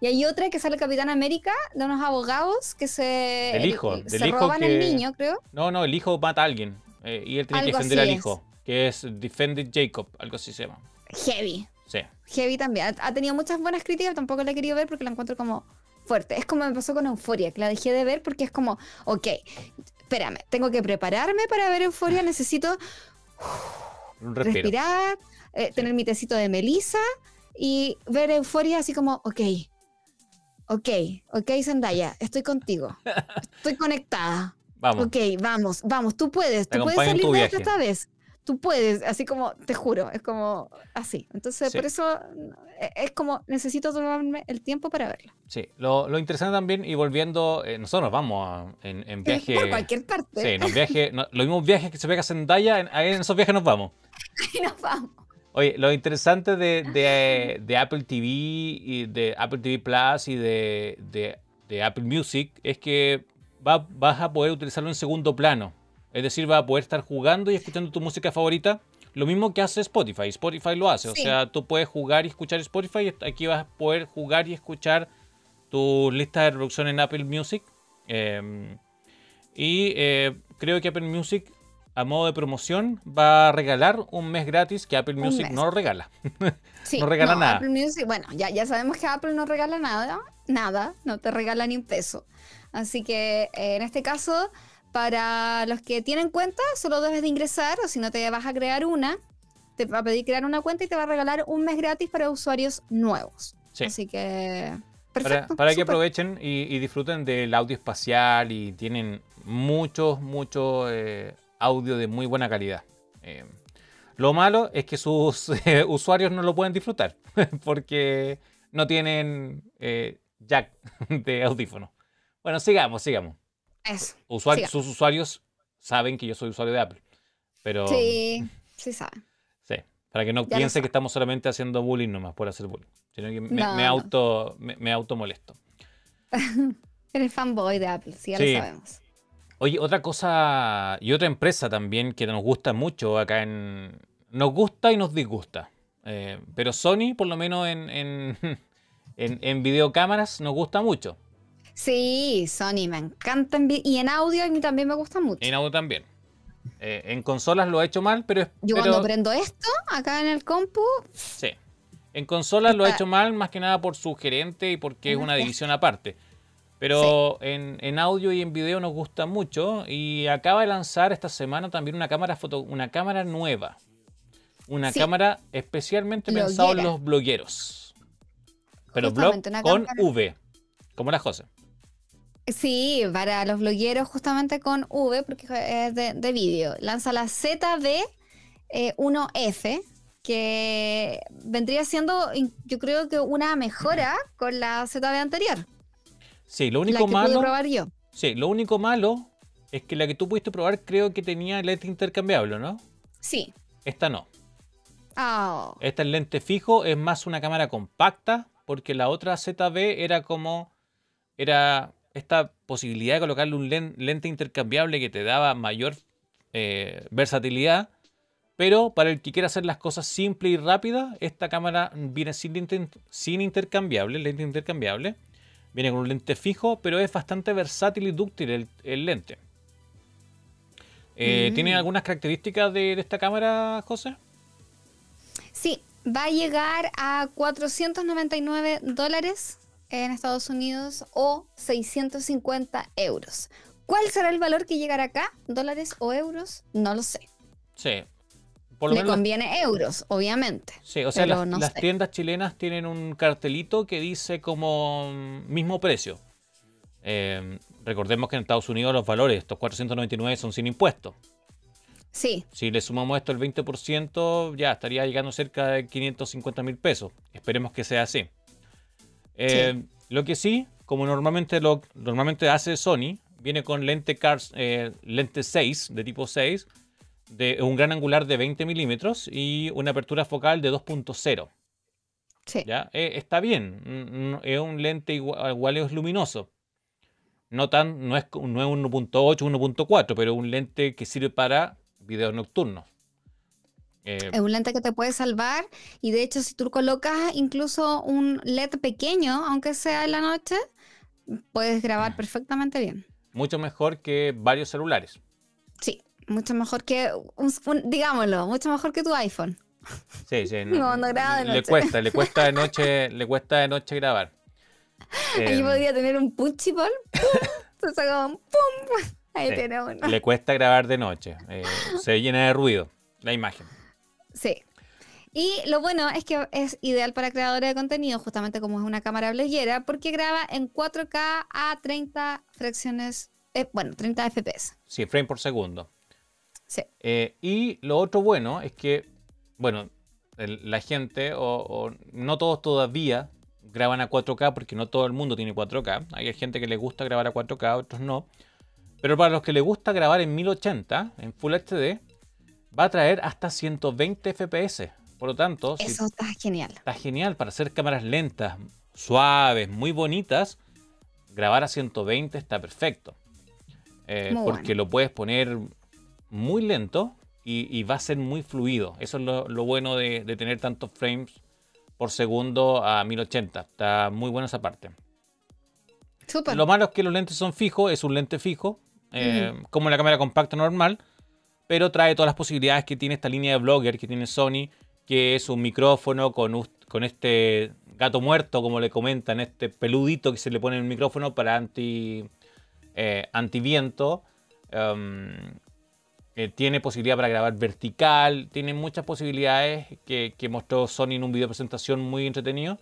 [SPEAKER 2] Y hay otra que sale Capitán América, de unos abogados que se,
[SPEAKER 1] el hijo,
[SPEAKER 2] se roban al niño, creo.
[SPEAKER 1] No, no, el hijo mata a alguien eh, y él tiene que defender al hijo, que es Defended Jacob, algo así se llama.
[SPEAKER 2] Heavy.
[SPEAKER 1] Sí.
[SPEAKER 2] Heavy también. Ha, tenido muchas buenas críticas, tampoco la he querido ver porque la encuentro como fuerte. Es como me pasó con Euforia, que la dejé de ver porque es como, ok, espérame, tengo que prepararme para ver Euforia, necesito respirar, eh, tener mi tecito de melisa y ver Euforia así como, ok, ok, ok Zendaya, estoy contigo, estoy conectada. Vamos. Ok, vamos, vamos, tú puedes, tú puedes salir de esta vez tú puedes, así como, te juro, es como así. Entonces, por eso es como, necesito tomarme el tiempo para verlo.
[SPEAKER 1] Sí, lo, lo interesante también, y volviendo, eh, nosotros nos vamos en, en, viaje.
[SPEAKER 2] Por cualquier parte.
[SPEAKER 1] Sí, nos viaje, los mismos viajes que se pega Zendaya, en, en esos viajes nos vamos.
[SPEAKER 2] Ahí nos vamos.
[SPEAKER 1] Oye, lo interesante de, de, de, Apple TV y de Apple TV Plus y de, de Apple Music es que va, vas a poder utilizarlo en segundo plano. Es decir, va a poder estar jugando y escuchando tu música favorita. Lo mismo que hace Spotify. Spotify lo hace. O sea, tú puedes jugar y escuchar Spotify. Aquí vas a poder jugar y escuchar tu lista de reproducción en Apple Music. Em, y eh, creo que Apple Music, a modo de promoción, va a regalar un mes gratis que Apple Music no regala. no regala nada.
[SPEAKER 2] bueno, ya, ya sabemos que Apple no regala nada. Nada, no te regala ni un peso. Así que eh, en este caso para los que tienen cuenta, solo debes de ingresar, o si no te vas a crear una, te va a pedir crear una cuenta y te va a regalar un mes gratis para usuarios nuevos. Así que.
[SPEAKER 1] Perfecto, para, que aprovechen y, disfruten del audio espacial y tienen muchos, mucho eh, audio de muy buena calidad. Eh, lo malo es que sus eh, usuarios no lo pueden disfrutar porque no tienen jack de audífono. Bueno, sigamos, sigamos. Sus usuarios saben que yo soy usuario de Apple. Pero,
[SPEAKER 2] sí, sí saben.
[SPEAKER 1] Sí, para que no piense que estamos solamente haciendo bullying nomás por hacer bullying. Sino que me, auto, me, auto molesto.
[SPEAKER 2] Eres fanboy de Apple, sí, ya lo sabemos.
[SPEAKER 1] Oye, otra cosa y otra empresa también que nos gusta mucho acá en... Nos gusta y nos disgusta. Eh, pero Sony, por lo menos en, en, en, en videocámaras, nos gusta mucho.
[SPEAKER 2] Sí, Sony me encanta. Y en audio a mí también me gusta mucho.
[SPEAKER 1] En audio también. Eh, en consolas lo he hecho mal, pero...
[SPEAKER 2] Yo cuando prendo esto, acá en el compu...
[SPEAKER 1] Sí. En consolas lo he hecho mal, más que nada por su gerente y porque es una división aparte. Pero en, audio y en video nos gusta mucho. Y acaba de lanzar esta semana también una cámara, foto, una cámara nueva. Una cámara especialmente pensada en los blogueros. Pero blog con V, como las cosas.
[SPEAKER 2] Sí, para los blogueros justamente con V, porque es de, vídeo. Lanza la ZB1F, eh, que vendría siendo, yo creo que una mejora con la ZB anterior.
[SPEAKER 1] Sí, lo único malo.
[SPEAKER 2] probar yo.
[SPEAKER 1] Sí, lo único malo es que la que tú pudiste probar creo que tenía lente intercambiable, ¿no?
[SPEAKER 2] Sí.
[SPEAKER 1] Esta no.
[SPEAKER 2] Oh.
[SPEAKER 1] Esta es lente fijo, es más una cámara compacta, porque la otra ZB era como. Era esta posibilidad de colocarle un lente intercambiable que te daba mayor eh, versatilidad. Pero para el que quiera hacer las cosas simple y rápida, esta cámara viene sin, sin intercambiable, lente intercambiable. Viene con un lente fijo, pero es bastante versátil y dúctil el, lente. Eh, ¿Tiene mm. algunas características de, de, esta cámara, José?
[SPEAKER 2] Sí, va a llegar a 499 dólares en Estados Unidos o 650 euros. ¿Cuál será el valor que llegará acá? ¿Dólares o euros? No lo sé.
[SPEAKER 1] Sí.
[SPEAKER 2] Por lo conviene euros, obviamente.
[SPEAKER 1] Sí, o sea, las, tiendas chilenas tienen un cartelito que dice como mismo precio. Eh, recordemos que en Estados Unidos los valores, estos 499 son sin impuestos.
[SPEAKER 2] Sí.
[SPEAKER 1] Si le sumamos esto el 20%, ya estaría llegando cerca de 550 mil pesos. Esperemos que sea así. Eh, lo que sí, como normalmente, lo, normalmente hace Sony, viene con lente, cars, eh, lente 6, de tipo 6, de un gran angular de 20 milímetros y una apertura focal de 2.0.
[SPEAKER 2] Sí.
[SPEAKER 1] ¿Ya? Eh, está bien, es un lente igual, es luminoso. No, tan, no es, no es 1.8, 1.4, pero un lente que sirve para videos nocturnos.
[SPEAKER 2] Eh, es un lente que te puede salvar y de hecho si tú colocas incluso un LED pequeño, aunque sea en la noche, puedes grabar perfectamente bien.
[SPEAKER 1] Mucho mejor que varios celulares.
[SPEAKER 2] Sí, mucho mejor que, digámoslo, mucho mejor que tu iPhone.
[SPEAKER 1] Sí, sí. No, no, graba de noche. Le cuesta, le cuesta de noche, le cuesta de noche grabar.
[SPEAKER 2] Ahí em, podría tener un punchipol. Se saca un pum. Ahí tiene uno.
[SPEAKER 1] Le cuesta grabar de noche. Eh, se llena de ruido la imagen.
[SPEAKER 2] Sí. Y lo bueno es que es ideal para creadores de contenido, justamente como es una cámara bloguera, porque graba en 4K a 30 fracciones, eh, bueno, 30 FPS.
[SPEAKER 1] Sí, frame por segundo.
[SPEAKER 2] Sí.
[SPEAKER 1] Eh, y lo otro bueno es que, bueno, la gente, o, no todos todavía graban a 4K, porque no todo el mundo tiene 4K. Hay gente que le gusta grabar a 4K, otros no. Pero para los que les gusta grabar en 1080, en Full HD, va a traer hasta 120 FPS. Por lo tanto,
[SPEAKER 2] eso está genial.
[SPEAKER 1] Está genial para hacer cámaras lentas, suaves, muy bonitas. Grabar a 120 está perfecto. Eh, porque lo puedes poner muy lento y, va a ser muy fluido. Eso es lo, bueno de, tener tantos frames por segundo a 1080. Está muy buena esa parte. Lo malo es que los lentes son fijos, es un lente fijo, eh, como la cámara compacta normal, pero trae todas las posibilidades que tiene esta línea de Blogger que tiene Sony, que es un micrófono con, este gato muerto, como le comentan, este peludito que se le pone en el micrófono para anti, eh, antiviento. Um, tiene posibilidad para grabar vertical, tiene muchas posibilidades que, mostró Sony en un video de presentación muy entretenido.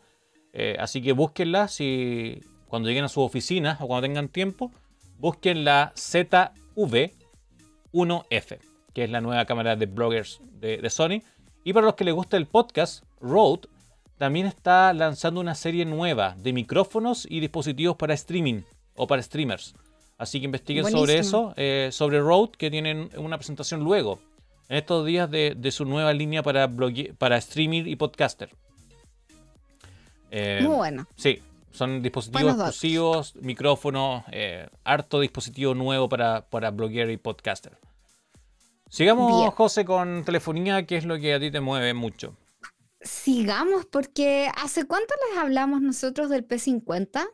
[SPEAKER 1] Eh, así que búsquenla si cuando lleguen a sus oficinas o cuando tengan tiempo, busquen la ZV-1F, que es la nueva cámara de bloggers de, Sony. Y para los que les gusta el podcast, Rode también está lanzando una serie nueva de micrófonos y dispositivos para streaming o para streamers. Así que investiguen sobre eso, eh, sobre Rode, que tienen una presentación luego, en estos días de, su nueva línea para, para streaming y podcaster.
[SPEAKER 2] Eh, Muy bueno.
[SPEAKER 1] Sí, son dispositivos exclusivos, micrófonos, eh, harto dispositivo nuevo para, para blogger y podcaster. Sigamos, José, con telefonía, que es lo que a ti te mueve mucho.
[SPEAKER 2] Sigamos, porque ¿hace cuánto les hablamos nosotros del P50?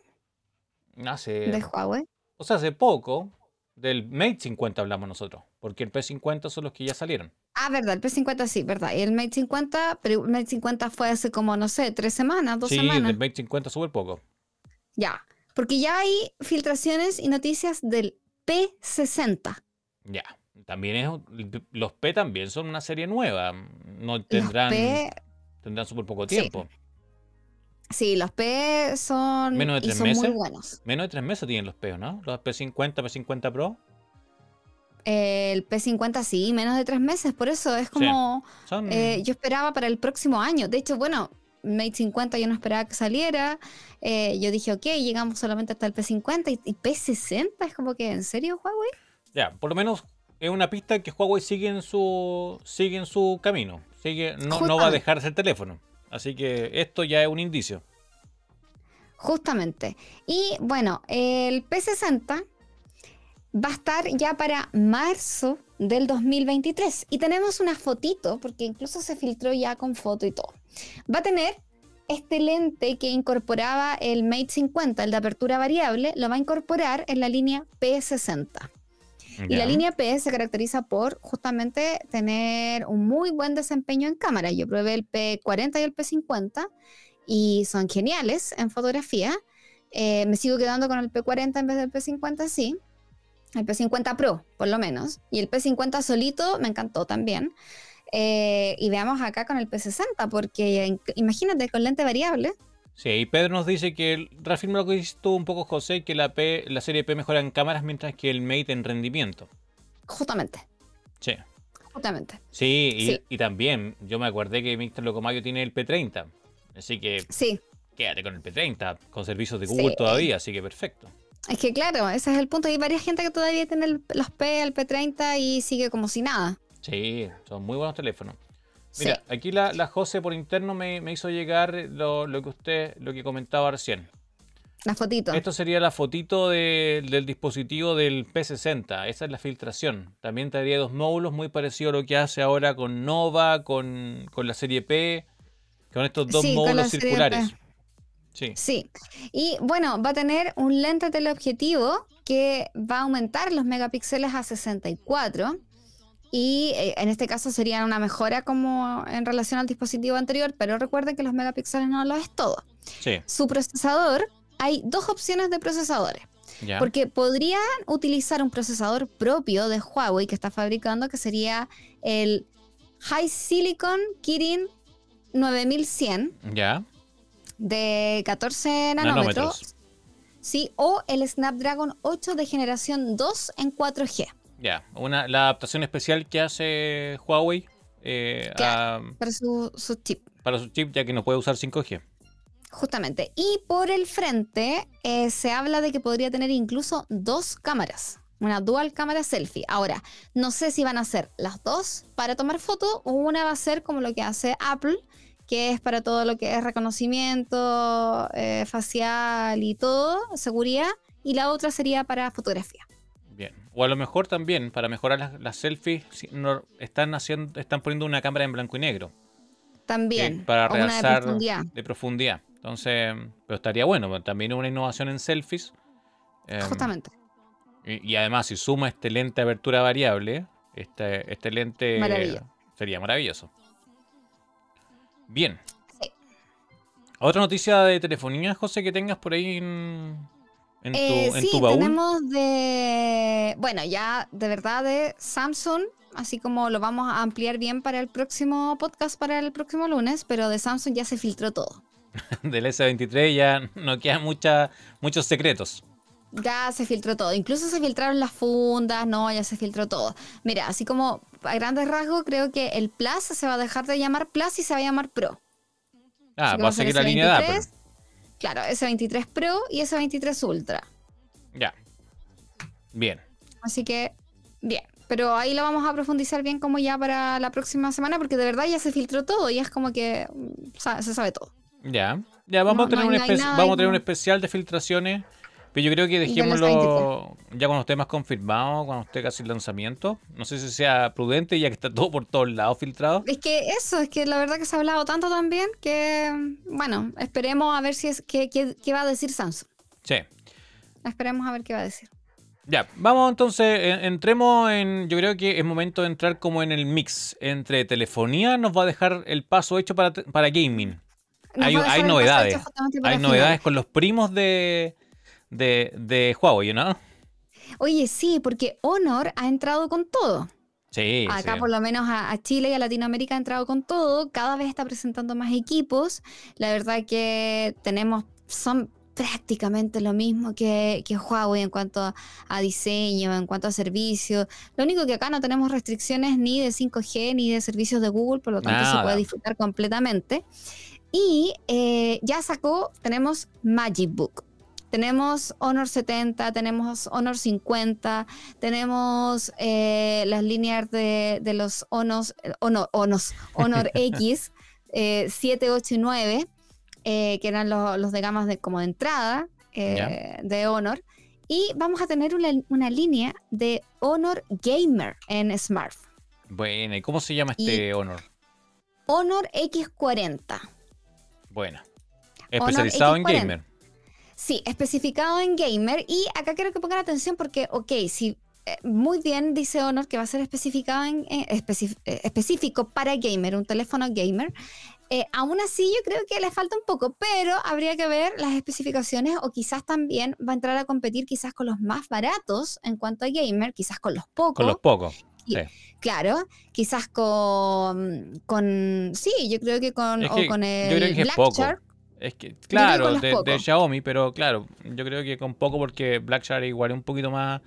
[SPEAKER 1] Hace.
[SPEAKER 2] De Huawei.
[SPEAKER 1] O sea, hace poco del Mate 50 hablamos nosotros, porque el P50 son los que ya salieron.
[SPEAKER 2] Ah, verdad, el P50 sí, verdad. Y el Mate 50, pero el Mate 50 fue hace como, no sé, tres semanas, dos semanas. Sí,
[SPEAKER 1] el Mate 50 súper poco.
[SPEAKER 2] Ya, porque ya hay filtraciones y noticias del P60.
[SPEAKER 1] Ya, también es, los P también son una serie nueva. No tendrán, tendrán súper poco tiempo.
[SPEAKER 2] Sí, los P son,
[SPEAKER 1] Menos de tres
[SPEAKER 2] son
[SPEAKER 1] meses.
[SPEAKER 2] muy buenos.
[SPEAKER 1] Menos de tres meses tienen los P, ¿no? Los P50, P50 Pro.
[SPEAKER 2] El P50 sí, menos de tres meses, por eso es como eh, yo esperaba para el próximo año. De hecho, bueno, Mate 50 yo no esperaba que saliera. Eh, yo dije, ok, llegamos solamente hasta el P50 y, P60 es como que, ¿en serio, Huawei?
[SPEAKER 1] Ya, por lo menos es una pista que Huawei sigue en su, sigue en su camino. Sigue, no, no va a dejar ese teléfono. Así que esto ya es un indicio.
[SPEAKER 2] Justamente. Y bueno, el P60 va a estar ya para marzo del 2023. Y tenemos una fotito, porque incluso se filtró ya con foto y todo. Va a tener este lente que incorporaba el Mate 50, el de apertura variable, lo va a incorporar en la línea P60. Y la línea P se caracteriza por justamente tener un muy buen desempeño en cámara. Yo probé el P40 y el P50 y son geniales en fotografía. Eh, me sigo quedando con el P40 en vez del P50, sí. El P50 Pro, por lo menos. Y el P50 solito me encantó también. Eh, y veamos acá con el P60, porque imagínate con lente variable.
[SPEAKER 1] Sí, y Pedro nos dice que reafirma lo que dices tú un poco, José, que la, P, la serie P mejora en cámaras mientras que el Mate en rendimiento.
[SPEAKER 2] Justamente.
[SPEAKER 1] Sí.
[SPEAKER 2] Justamente.
[SPEAKER 1] Sí, y, también yo me acordé que Mr. Locomayo tiene el P30. Así que
[SPEAKER 2] sí.
[SPEAKER 1] quédate con el P30, con servicios de Google todavía, así que perfecto.
[SPEAKER 2] Es que claro, ese es el punto. Hay varias gente que todavía tiene los P, el P30 y sigue como si nada.
[SPEAKER 1] Sí, son muy buenos teléfonos. Mira, aquí la, la José por interno me, hizo llegar lo, que usted, lo que comentaba recién.
[SPEAKER 2] La fotito.
[SPEAKER 1] Esto sería la fotito del dispositivo del P60. Esa es la filtración. También traería dos módulos muy parecidos a lo que hace ahora con Nova, con, la serie P, con estos dos módulos circulares.
[SPEAKER 2] Sí. sí. Y bueno, va a tener un lente teleobjetivo que va a aumentar los megapíxeles a 64 y eh, en este caso sería una mejora como en relación al dispositivo anterior, pero recuerden que los megapíxeles no lo es todo. Su procesador, hay dos opciones de procesadores. Porque podrían utilizar un procesador propio de Huawei que está fabricando, que sería el High Silicon Kirin 9100.
[SPEAKER 1] Ya.
[SPEAKER 2] De 14 nanómetros. Sí, o el Snapdragon 8 de generación 2 en 4G.
[SPEAKER 1] Ya, una, la adaptación especial que hace Huawei
[SPEAKER 2] eh, para su, chip.
[SPEAKER 1] Para su chip, ya que no puede usar 5G.
[SPEAKER 2] Justamente. Y por el frente eh, se habla de que podría tener incluso dos cámaras. Una dual cámara selfie. Ahora, no sé si van a ser las dos para tomar fotos o una va a ser como lo que hace Apple, que es para todo lo que es reconocimiento eh, facial y todo, seguridad. Y la otra sería para fotografía.
[SPEAKER 1] O a lo mejor también, para mejorar las, selfies, están, haciendo, están poniendo una cámara en blanco y negro.
[SPEAKER 2] También.
[SPEAKER 1] para realzar de profundidad. Entonces, pero estaría bueno. También una innovación en selfies.
[SPEAKER 2] Em, Justamente.
[SPEAKER 1] Y, además, si suma este lente de abertura variable, este, este lente sería maravilloso. Bien. ¿Otra noticia de telefonía, José, que tengas por ahí en,
[SPEAKER 2] en eh, sí, tenemos de, bueno, ya de verdad de Samsung, así como lo vamos a ampliar bien para el próximo podcast, para el próximo lunes, pero de Samsung ya se filtró todo.
[SPEAKER 1] Del S23 ya no quedan mucha, muchos secretos.
[SPEAKER 2] Ya se filtró todo, incluso se filtraron las fundas, no, ya se filtró todo. Mira, así como a grandes rasgos, creo que el Plus se va a dejar de llamar Plus y se va a llamar Pro.
[SPEAKER 1] Ah, va a seguir la línea de Apple.
[SPEAKER 2] Claro, S23 Pro y S23 Ultra.
[SPEAKER 1] Ya. Bien.
[SPEAKER 2] Así que, bien. Pero ahí lo vamos a profundizar bien como ya para la próxima semana, porque de verdad ya se filtró todo y es como que mm, se sabe todo.
[SPEAKER 1] Ya. Ya vamos, a, tener un vamos a tener un especial de filtraciones pero yo creo que dejémoslo ya cuando esté más confirmado, cuando esté casi el lanzamiento. No sé si sea prudente ya que está todo por todos lados filtrado.
[SPEAKER 2] Es que eso, es que la verdad que se ha hablado tanto también que, bueno, esperemos a ver si es qué, qué, va a decir Samsung.
[SPEAKER 1] Sí.
[SPEAKER 2] Esperemos a ver qué va a decir.
[SPEAKER 1] Ya, vamos entonces, entremos en, yo creo que es momento de entrar como en el mix entre telefonía, nos va a dejar el paso hecho para, para gaming. hay, hay novedades. Hay novedades con los primos de, de, de Huawei, ¿no?
[SPEAKER 2] Oye, sí, porque Honor ha entrado con todo.
[SPEAKER 1] Sí,
[SPEAKER 2] Acá por lo menos a, Chile y a Latinoamérica ha entrado con todo. Cada vez está presentando más equipos. La verdad que tenemos, son prácticamente lo mismo que, que Huawei en cuanto a, diseño, en cuanto a servicio. Lo único que acá no tenemos restricciones ni de 5G ni de servicios de Google, por lo tanto se puede disfrutar completamente. Y eh, ya sacó, tenemos Magic Book. Tenemos Honor 70, tenemos Honor 50, tenemos eh, las líneas de, los Honors, eh, Honor, Honor X 7, 8 y 9, eh, que eran los, de gamas de, como de entrada de Honor. Y vamos a tener una, línea de Honor Gamer en smartphone.
[SPEAKER 1] Bueno, ¿y cómo se llama este Honor?
[SPEAKER 2] Honor X40.
[SPEAKER 1] Bueno, especializado en gamer.
[SPEAKER 2] Sí, especificado en gamer. Y acá quiero que pongan atención porque, ok, si eh, muy bien dice Honor que va a ser especificado en, eh, específico para gamer, un teléfono gamer. Eh, aún así, yo creo que le falta un poco, pero habría que ver las especificaciones o quizás también va a entrar a competir quizás con los más baratos en cuanto a gamer, quizás con los pocos.
[SPEAKER 1] Con los pocos.
[SPEAKER 2] Claro, quizás con, con, sí, yo creo que con, o con el Black Shark.
[SPEAKER 1] Es que, claro, de, Xiaomi, pero claro, yo creo que con poco porque Black Shark igual es un poquito más,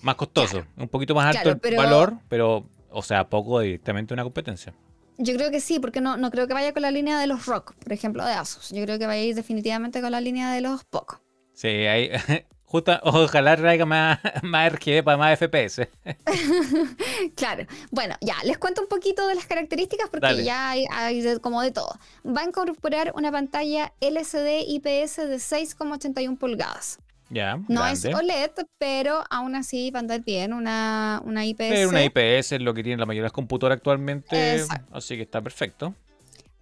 [SPEAKER 1] más costoso, un poquito más alto el valor, pero, o sea, poco directamente una competencia.
[SPEAKER 2] Yo creo que sí, porque no, no creo que vaya con la línea de los Rock, por ejemplo, de Asus. Yo creo que va a ir definitivamente con la línea de los Poco.
[SPEAKER 1] Sí, ahí, Justo, ojalá traiga más, más RGB para más FPS.
[SPEAKER 2] claro. Bueno, ya, les cuento un poquito de las características porque ya hay, como de todo. Va a incorporar una pantalla LCD IPS de 6,81 pulgadas.
[SPEAKER 1] Ya,
[SPEAKER 2] no es OLED, pero aún así va a andar bien una, una IPS. Pero
[SPEAKER 1] una IPS es lo que tienen la mayoría de las computadoras actualmente, así que está perfecto.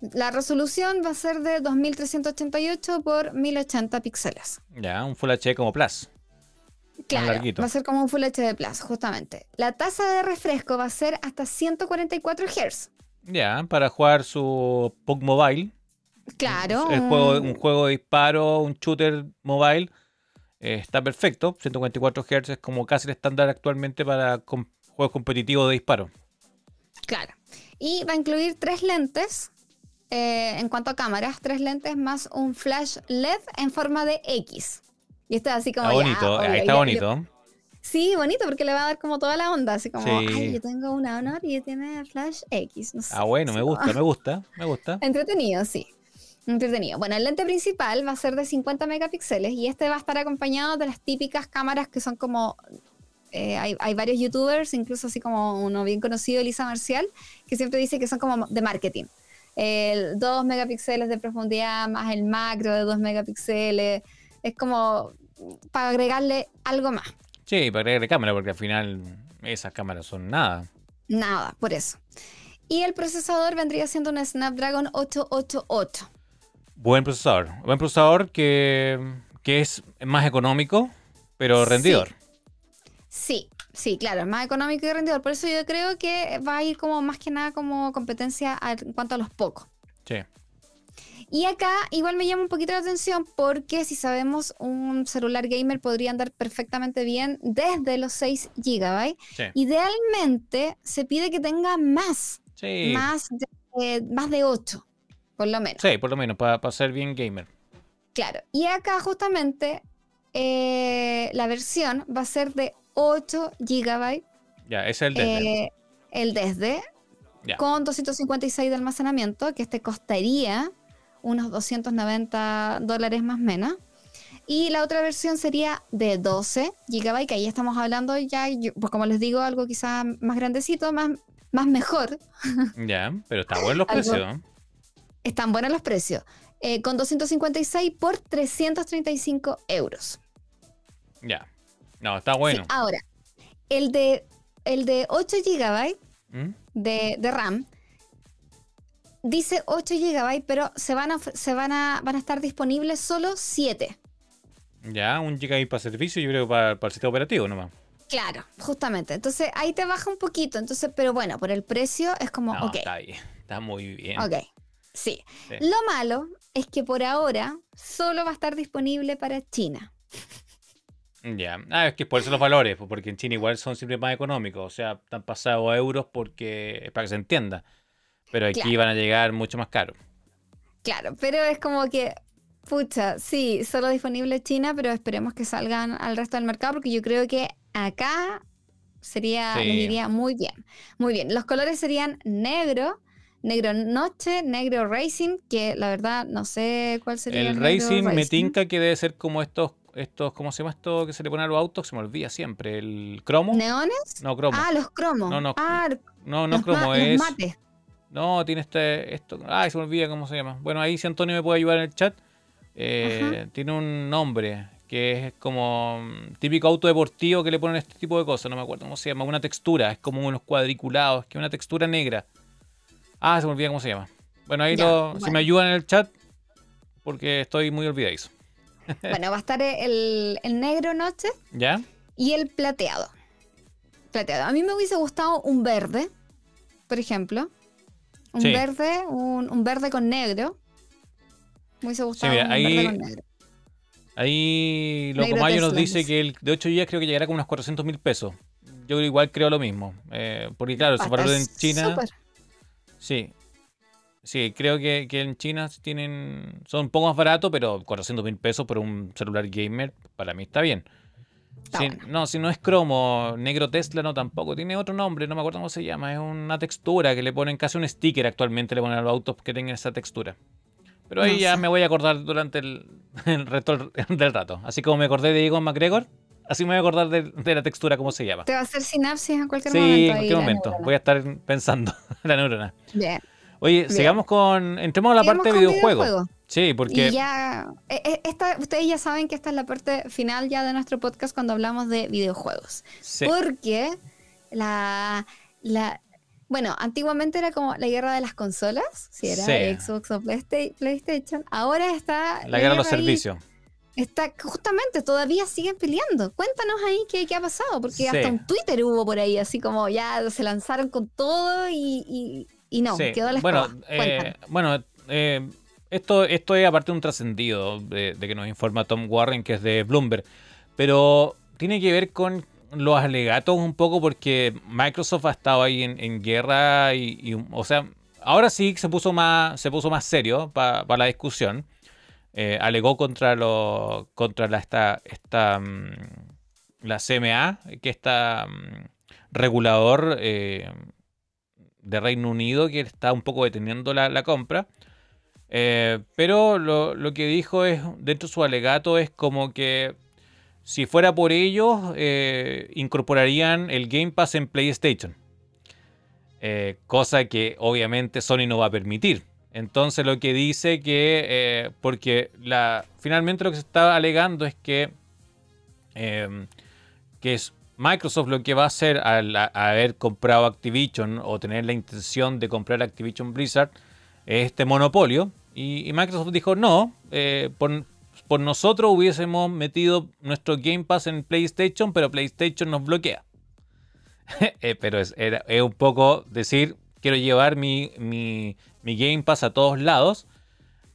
[SPEAKER 2] La resolución va a ser de 2388 por 1080 píxeles.
[SPEAKER 1] Ya, un Full HD como Plus.
[SPEAKER 2] Claro, va a ser como un Full HD Plus, justamente. La tasa de refresco va a ser hasta 144 Hz.
[SPEAKER 1] Ya, para jugar su PUC Mobile.
[SPEAKER 2] Claro.
[SPEAKER 1] El juego, un juego de disparo, un shooter mobile. Eh, está perfecto. 144 Hz es como casi el estándar actualmente para juegos competitivos de disparo.
[SPEAKER 2] Claro. Y va a incluir tres lentes. Eh, en cuanto a cámaras, tres lentes más un flash LED en forma de X. Y está así como.
[SPEAKER 1] Está bonito, ahí está bonito.
[SPEAKER 2] Sí, bonito, porque le va a dar como toda la onda, así como, ay, yo tengo una Honor y tiene Flash X.
[SPEAKER 1] ah, bueno, me gusta, me gusta, me gusta.
[SPEAKER 2] Entretenido, sí. Entretenido. Bueno, el lente principal va a ser de 50 megapíxeles y este va a estar acompañado de las típicas cámaras que son como eh, hay, hay, varios youtubers, incluso así como uno bien conocido, Elisa Marcial, que siempre dice que son como de marketing. El 2 megapíxeles de profundidad más el macro de 2 megapíxeles. Es como para agregarle algo más.
[SPEAKER 1] Sí, para agregarle cámara, porque al final esas cámaras son nada.
[SPEAKER 2] Nada, por eso. Y el procesador vendría siendo un Snapdragon 888.
[SPEAKER 1] Buen procesador. Buen procesador que, que es más económico, pero rendidor.
[SPEAKER 2] Sí, sí, claro, es más económico y rendidor. Por eso yo creo que va a ir como más que nada como competencia en cuanto a los pocos.
[SPEAKER 1] Sí.
[SPEAKER 2] Y acá igual me llama un poquito la atención porque si sabemos un celular gamer podría andar perfectamente bien desde los 6 GB. Idealmente se pide que tenga más. Más de, más de 8, por lo menos.
[SPEAKER 1] Sí, por lo menos, para ser bien gamer.
[SPEAKER 2] Claro. Y acá justamente eh, la versión va a ser de 8 GB.
[SPEAKER 1] Ya, ese es el desde.
[SPEAKER 2] Eh, el desde. Con 256 de almacenamiento, que este costaría unos 290 dólares más menos. Y la otra versión sería de 12 GB, que ahí estamos hablando ya, pues como les digo, algo quizás más grandecito, más, más mejor.
[SPEAKER 1] Ya, pero están buenos los precios.
[SPEAKER 2] Están buenos los precios. Eh, con 256 por 335 euros.
[SPEAKER 1] Ya. No, está bueno.
[SPEAKER 2] ahora, el de, el de 8 GB ¿Mm? de, de, RAM dice 8 GB, pero se van a, se van a, van a estar disponibles solo 7.
[SPEAKER 1] Ya, un GB para servicio, yo creo para, para el sistema operativo nomás.
[SPEAKER 2] Claro, justamente. Entonces ahí te baja un poquito. Entonces, pero bueno, por el precio es como,
[SPEAKER 1] no,
[SPEAKER 2] ok.
[SPEAKER 1] Está bien, está muy bien.
[SPEAKER 2] Ok, sí. Lo malo es que por ahora solo va a estar disponible para China.
[SPEAKER 1] Ya, ah, es que por eso los valores, porque en China igual son siempre más económicos, o sea, están pasados a euros porque para que se entienda, pero aquí van a llegar mucho más caros.
[SPEAKER 2] Claro, pero es como que, pucha, sí, solo disponible China, pero esperemos que salgan al resto del mercado porque yo creo que acá sería, les iría muy bien, muy bien. Los colores serían negro, negro noche, negro racing, que la verdad no sé cuál sería.
[SPEAKER 1] El, racing, racing me tinca que debe ser como estos estos, ¿cómo se llama esto que se le pone a los autos? Se me olvida siempre. ¿El cromo?
[SPEAKER 2] ¿Neones?
[SPEAKER 1] No, cromo.
[SPEAKER 2] Ah, los cromos.
[SPEAKER 1] No, no.
[SPEAKER 2] Ah,
[SPEAKER 1] no, no cromo, es. No, tiene este. Esto. Ay, se me olvida cómo se llama. Bueno, ahí si Antonio me puede ayudar en el chat. Eh, tiene un nombre que es como mm, típico auto deportivo que le ponen este tipo de cosas, no me acuerdo cómo se llama, una textura, es como unos cuadriculados, que es una textura negra. Ah, se me olvida cómo se llama. Bueno, ahí lo, si me ayudan en el chat, porque estoy muy olvidadizo.
[SPEAKER 2] Bueno, va a estar el, negro noche.
[SPEAKER 1] ¿Ya?
[SPEAKER 2] Y el plateado. Plateado. A mí me hubiese gustado un verde, por ejemplo. Un verde, un, verde con negro. Me hubiese gustado un verde con negro.
[SPEAKER 1] Ahí Locomayo nos dice que el de 8 días creo que llegará con unos 400 mil pesos. Yo igual creo lo mismo. Eh, porque claro, se paró en China. Sí, Sí, creo que, en China tienen son un poco más baratos, pero 400 mil pesos por un celular gamer, para mí está bien. No, si no es cromo, negro Tesla no tampoco. Tiene otro nombre, no me acuerdo cómo se llama. Es una textura que le ponen casi un sticker actualmente, le ponen a los autos que tengan esa textura. Pero ahí ya me voy a acordar durante el, resto del rato. Así como me acordé de Egon McGregor, así me voy a acordar de, la textura, cómo se llama.
[SPEAKER 2] Te va a hacer sinapsis en cualquier momento. Sí,
[SPEAKER 1] en cualquier momento. Voy a estar pensando la neurona. Bien. Oye, sigamos con. Entremos a la parte de videojuegos. Sí, porque.
[SPEAKER 2] ya. Eh, eh, esta, ustedes ya saben que esta es la parte final ya de nuestro podcast cuando hablamos de videojuegos. Porque la. la bueno, antiguamente era como la guerra de las consolas, si era Xbox o PlayStation. Ahora está.
[SPEAKER 1] La, guerra de los servicios.
[SPEAKER 2] Está, justamente, todavía siguen peleando. Cuéntanos ahí qué, ha pasado, porque hasta un Twitter hubo por ahí, así como ya se lanzaron con todo y, no, quedó la
[SPEAKER 1] Bueno, eh, bueno eh, esto, esto es aparte de un trascendido de, que nos informa Tom Warren, que es de Bloomberg, pero tiene que ver con los alegatos un poco porque Microsoft ha estado ahí en, guerra y, o sea, ahora sí se puso más, se puso más serio para la discusión. Eh, alegó contra lo, contra la, esta, esta mm, la CMA, que está mm, regulador eh, de Reino Unido, que está un poco deteniendo la, compra. Eh, pero lo, que dijo es, dentro de su alegato, es como que si fuera por ellos, incorporarían el Game Pass en PlayStation. cosa que obviamente Sony no va a permitir. Entonces lo que dice que, eh, porque la, finalmente lo que se está alegando es que, que es Microsoft lo que va a hacer al haber comprado Activision o tener la intención de comprar Activision Blizzard es este monopolio. Y, Microsoft dijo, no, eh, por, nosotros hubiésemos metido nuestro Game Pass en PlayStation, pero PlayStation nos bloquea. Eh, pero es, es un poco decir, quiero llevar mi, mi, Game Pass a todos lados,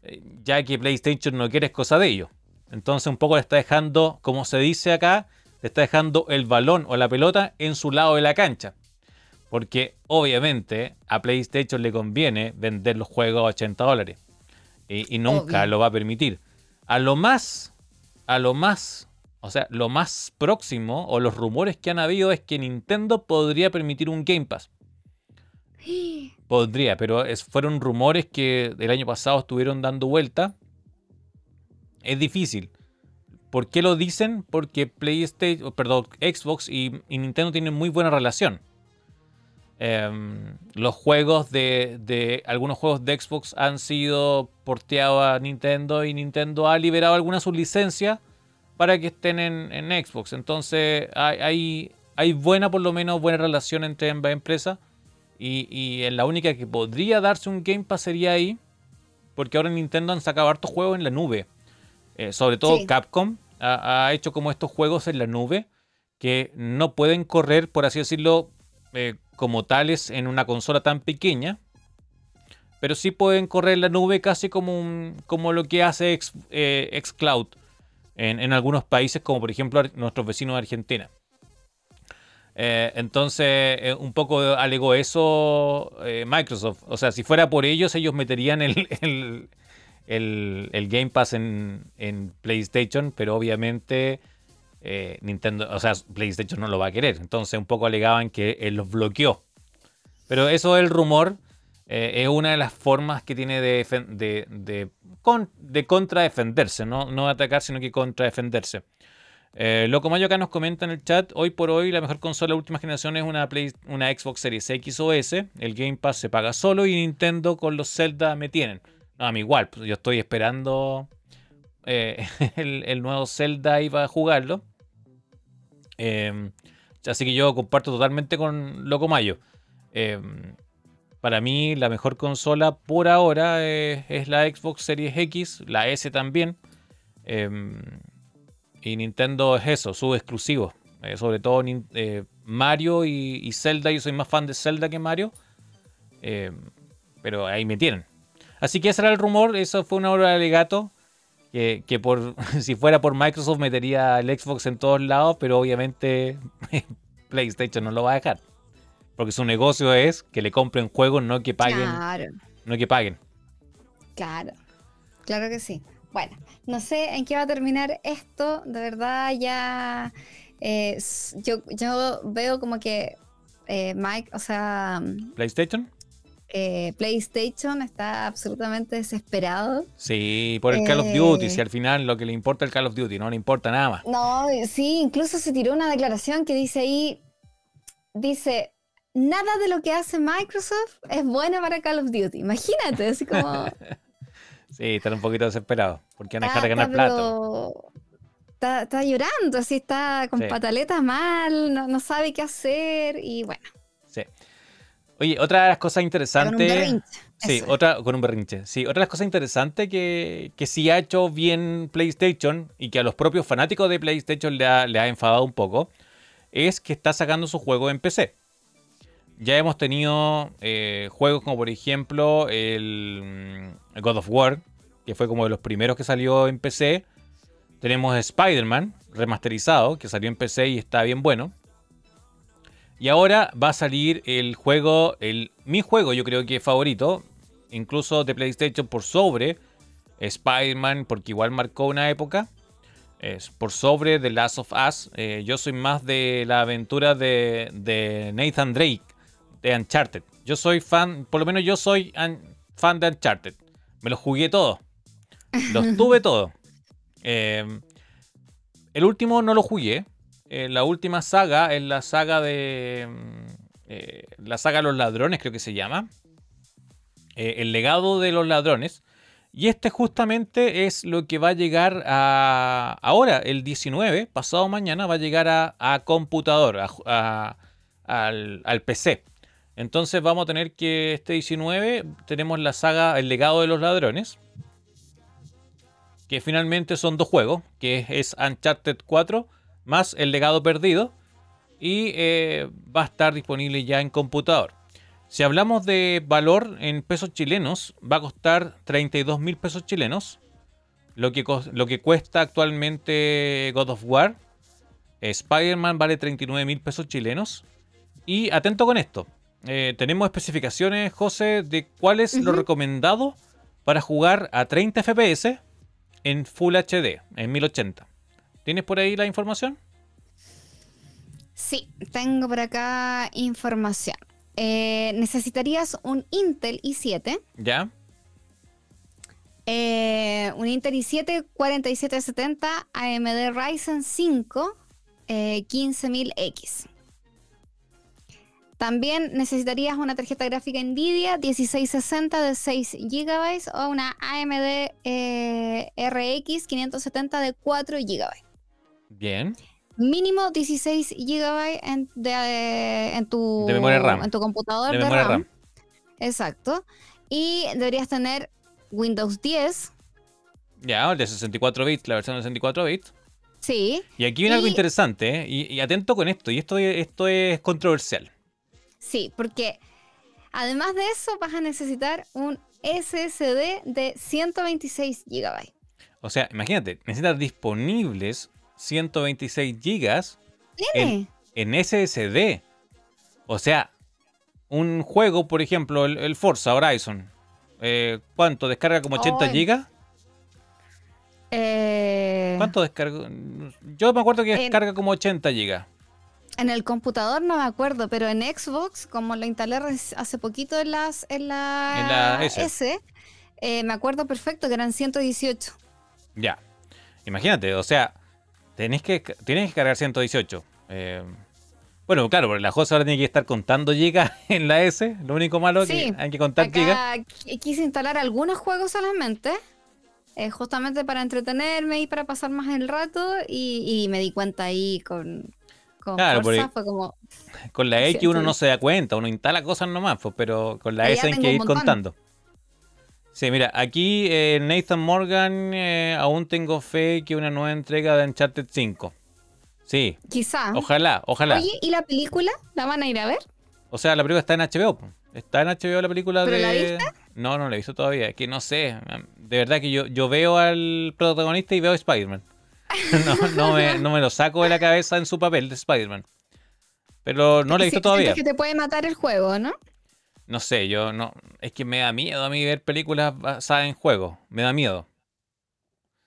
[SPEAKER 1] eh, ya que PlayStation no quiere es cosa de ello. Entonces un poco le está dejando, como se dice acá, está dejando el balón o la pelota en su lado de la cancha. Porque obviamente a PlayStation le conviene vender los juegos a 80 dólares. Y, nunca lo va a permitir. A lo más, a lo más, o sea, lo más próximo o los rumores que han habido es que Nintendo podría permitir un Game Pass. Podría, pero fueron rumores que el año pasado estuvieron dando vuelta. Es difícil. ¿Por qué lo dicen? Porque PlayStation, perdón, Xbox y, Nintendo tienen muy buena relación. Em, los juegos de, Algunos juegos de Xbox han sido porteados a Nintendo y Nintendo ha liberado algunas sus licencias para que estén en, Xbox. Entonces hay, buena, por lo menos, buena relación entre ambas empresas. Y, en la única que podría darse un Game Pass sería ahí. Porque ahora Nintendo han sacado hartos juegos en la nube. Eh, sobre todo Capcom ha, hecho como estos juegos en la nube. Que no pueden correr, por así decirlo, eh, como tales en una consola tan pequeña. Pero sí pueden correr en la nube casi como, como lo que hace eh, Xcloud en, en algunos países, como por ejemplo nuestros vecinos de Argentina. Eh, entonces, un poco alegó eso Microsoft. O sea, si fuera por ellos, ellos meterían el, el, Game Pass en, PlayStation, pero obviamente Nintendo, o sea, PlayStation no lo va a querer. Entonces, un poco alegaban que él los bloqueó. Pero eso es el rumor. es una de las formas que tiene de, de, de, de contradefenderse, ¿no? no atacar, sino que contradefenderse. Eh, Loco Mayo acá nos comenta en el chat, hoy por hoy la mejor consola de última generación es una, una Xbox Series X o S, el Game Pass se paga solo y Nintendo con los Zelda me tienen. A mí igual, pues yo estoy esperando eh, el, nuevo Zelda y a jugarlo. Em, así que yo comparto totalmente con Loco Mayo. Em, para mí la mejor consola por ahora es, la Xbox Series X, la S también. Em, y Nintendo es eso, su exclusivo. Eh, sobre todo eh, Mario y, Zelda. Yo soy más fan de Zelda que Mario. Pero ahí me tienen. Así que ese era el rumor. Eso fue una obra de alegato. Que, por, si fuera por Microsoft metería el Xbox en todos lados. Pero obviamente PlayStation no lo va a dejar. Porque su negocio es que le compren juegos, no que paguen. Claro. No que paguen.
[SPEAKER 2] Claro. Claro que sí. Bueno, no sé en qué va a terminar esto. De verdad, ya. Eh, yo, yo veo como que eh, Mike, o sea.
[SPEAKER 1] ¿PlayStation?
[SPEAKER 2] Eh, PlayStation está absolutamente desesperado.
[SPEAKER 1] Sí, por el Call of Duty. Si al final lo que le importa es el Call of Duty, no le importa nada más.
[SPEAKER 2] No, sí, incluso se tiró una declaración que dice ahí. Dice. Nada de lo que hace Microsoft es bueno para Call of Duty. Imagínate, así como.
[SPEAKER 1] Sí, están un poquito desesperados porque van a dejar de ganar plato.
[SPEAKER 2] Está, llorando, así está con pataletas mal, no, sabe qué hacer y bueno.
[SPEAKER 1] Sí. Oye, otra de las cosas interesantes. Sí, otra con un berrinche. Sí, otra de las cosas interesantes que, que sí ha hecho bien PlayStation y que a los propios fanáticos de PlayStation le ha, le ha enfadado un poco es que está sacando su juego en PC. Ya hemos tenido eh, juegos como por ejemplo el, el God of War, que fue como de los primeros que salió en PC. Tenemos Spider-Man remasterizado, que salió en PC y está bien bueno. Y ahora va a salir el juego, el, mi juego yo creo que favorito, incluso de PlayStation por sobre Spider-Man, porque igual marcó una época. Es por sobre The Last of Us. Eh, yo soy más de la aventura de, de, Nathan Drake, de Uncharted. Yo soy fan, por lo menos yo soy fan de Uncharted. Me lo jugué todo. Los tuve todo. Eh, el último no lo jugué, eh, la última saga es la saga de. Mm, eh, la saga de los ladrones, creo que se llama. Eh, el legado de los ladrones. Y este justamente es lo que va a llegar a. Ahora, el 19, pasado mañana, va a llegar a, computador, al, al PC. Entonces vamos a tener que este 19 tenemos la saga El legado de los ladrones. Que finalmente son dos juegos, que es Uncharted 4 más el legado perdido y eh, va a estar disponible ya en computador. Si hablamos de valor en pesos chilenos, va a costar 32 mil pesos chilenos, lo que, lo que cuesta actualmente God of War. Spider-Man vale 39 mil pesos chilenos. Y atento con esto, eh, tenemos especificaciones, José, de cuál es lo recomendado para jugar a 30 FPS en Full HD, en 1080. ¿Tienes por ahí la información?
[SPEAKER 2] Sí, tengo por acá información. Eh, necesitarías un Intel i7.
[SPEAKER 1] ¿Ya?
[SPEAKER 2] Eh, un Intel i7 4770 AMD Ryzen 5 15000X. También necesitarías una tarjeta gráfica Nvidia 1660 de 6 GB o una AMD eh, RX 570 de 4 GB.
[SPEAKER 1] Bien.
[SPEAKER 2] Mínimo 16 GB en, de, en, tu,
[SPEAKER 1] memoria RAM.
[SPEAKER 2] en tu computador de, RAM. Exacto. Y deberías tener Windows 10.
[SPEAKER 1] Ya, el de 64 bits, la versión de 64 bits.
[SPEAKER 2] Sí.
[SPEAKER 1] Y aquí viene algo interesante, ¿eh? y, atento con esto, y esto, esto es controversial.
[SPEAKER 2] Sí, porque además de eso vas a necesitar un SSD de 126 GB.
[SPEAKER 1] O sea, imagínate, necesitas disponibles 126 gigas en, SSD. O sea, un juego, por ejemplo, el, Forza Horizon, eh, ¿cuánto? ¿Descarga como 80 gigas?
[SPEAKER 2] Eh,
[SPEAKER 1] ¿Cuánto descarga? Yo me acuerdo que descarga como 80 gigas.
[SPEAKER 2] En el computador no me acuerdo, pero en Xbox, como lo instalé hace poquito en, las, en, la, S, eh, me acuerdo perfecto que eran 118.
[SPEAKER 1] Ya. Imagínate, o sea, Tenés que, tienes que cargar 118. Eh, bueno, claro, porque la cosa ahora tiene que estar contando gigas en la S. Lo único malo es que hay que contar acá
[SPEAKER 2] Quise instalar algunos juegos solamente. Eh, justamente para entretenerme y para pasar más el rato. Y, me di cuenta ahí con, con
[SPEAKER 1] claro, fue como. Con la X uno no se da cuenta, uno instala cosas nomás, pues, pero con la S hay que ir contando. Sí, mira, aquí eh, Nathan Morgan, eh, aún tengo fe que una nueva entrega de Uncharted 5. Sí.
[SPEAKER 2] Quizá.
[SPEAKER 1] Ojalá, ojalá.
[SPEAKER 2] Oye, ¿y la película? ¿La van a ir a ver?
[SPEAKER 1] O sea, la película está en HBO. Está en HBO la película ¿Pero de. la viste? No, no la he visto todavía. Es que no sé. De verdad que yo, yo veo al protagonista y veo a Spider-Man. no, no, me, no me lo saco de la cabeza en su papel de Spider-Man. Pero no la he visto todavía. Es
[SPEAKER 2] que te puede matar el juego, ¿no?
[SPEAKER 1] No sé, yo no. Es que me da miedo a mí ver películas basadas en juegos. Me da miedo.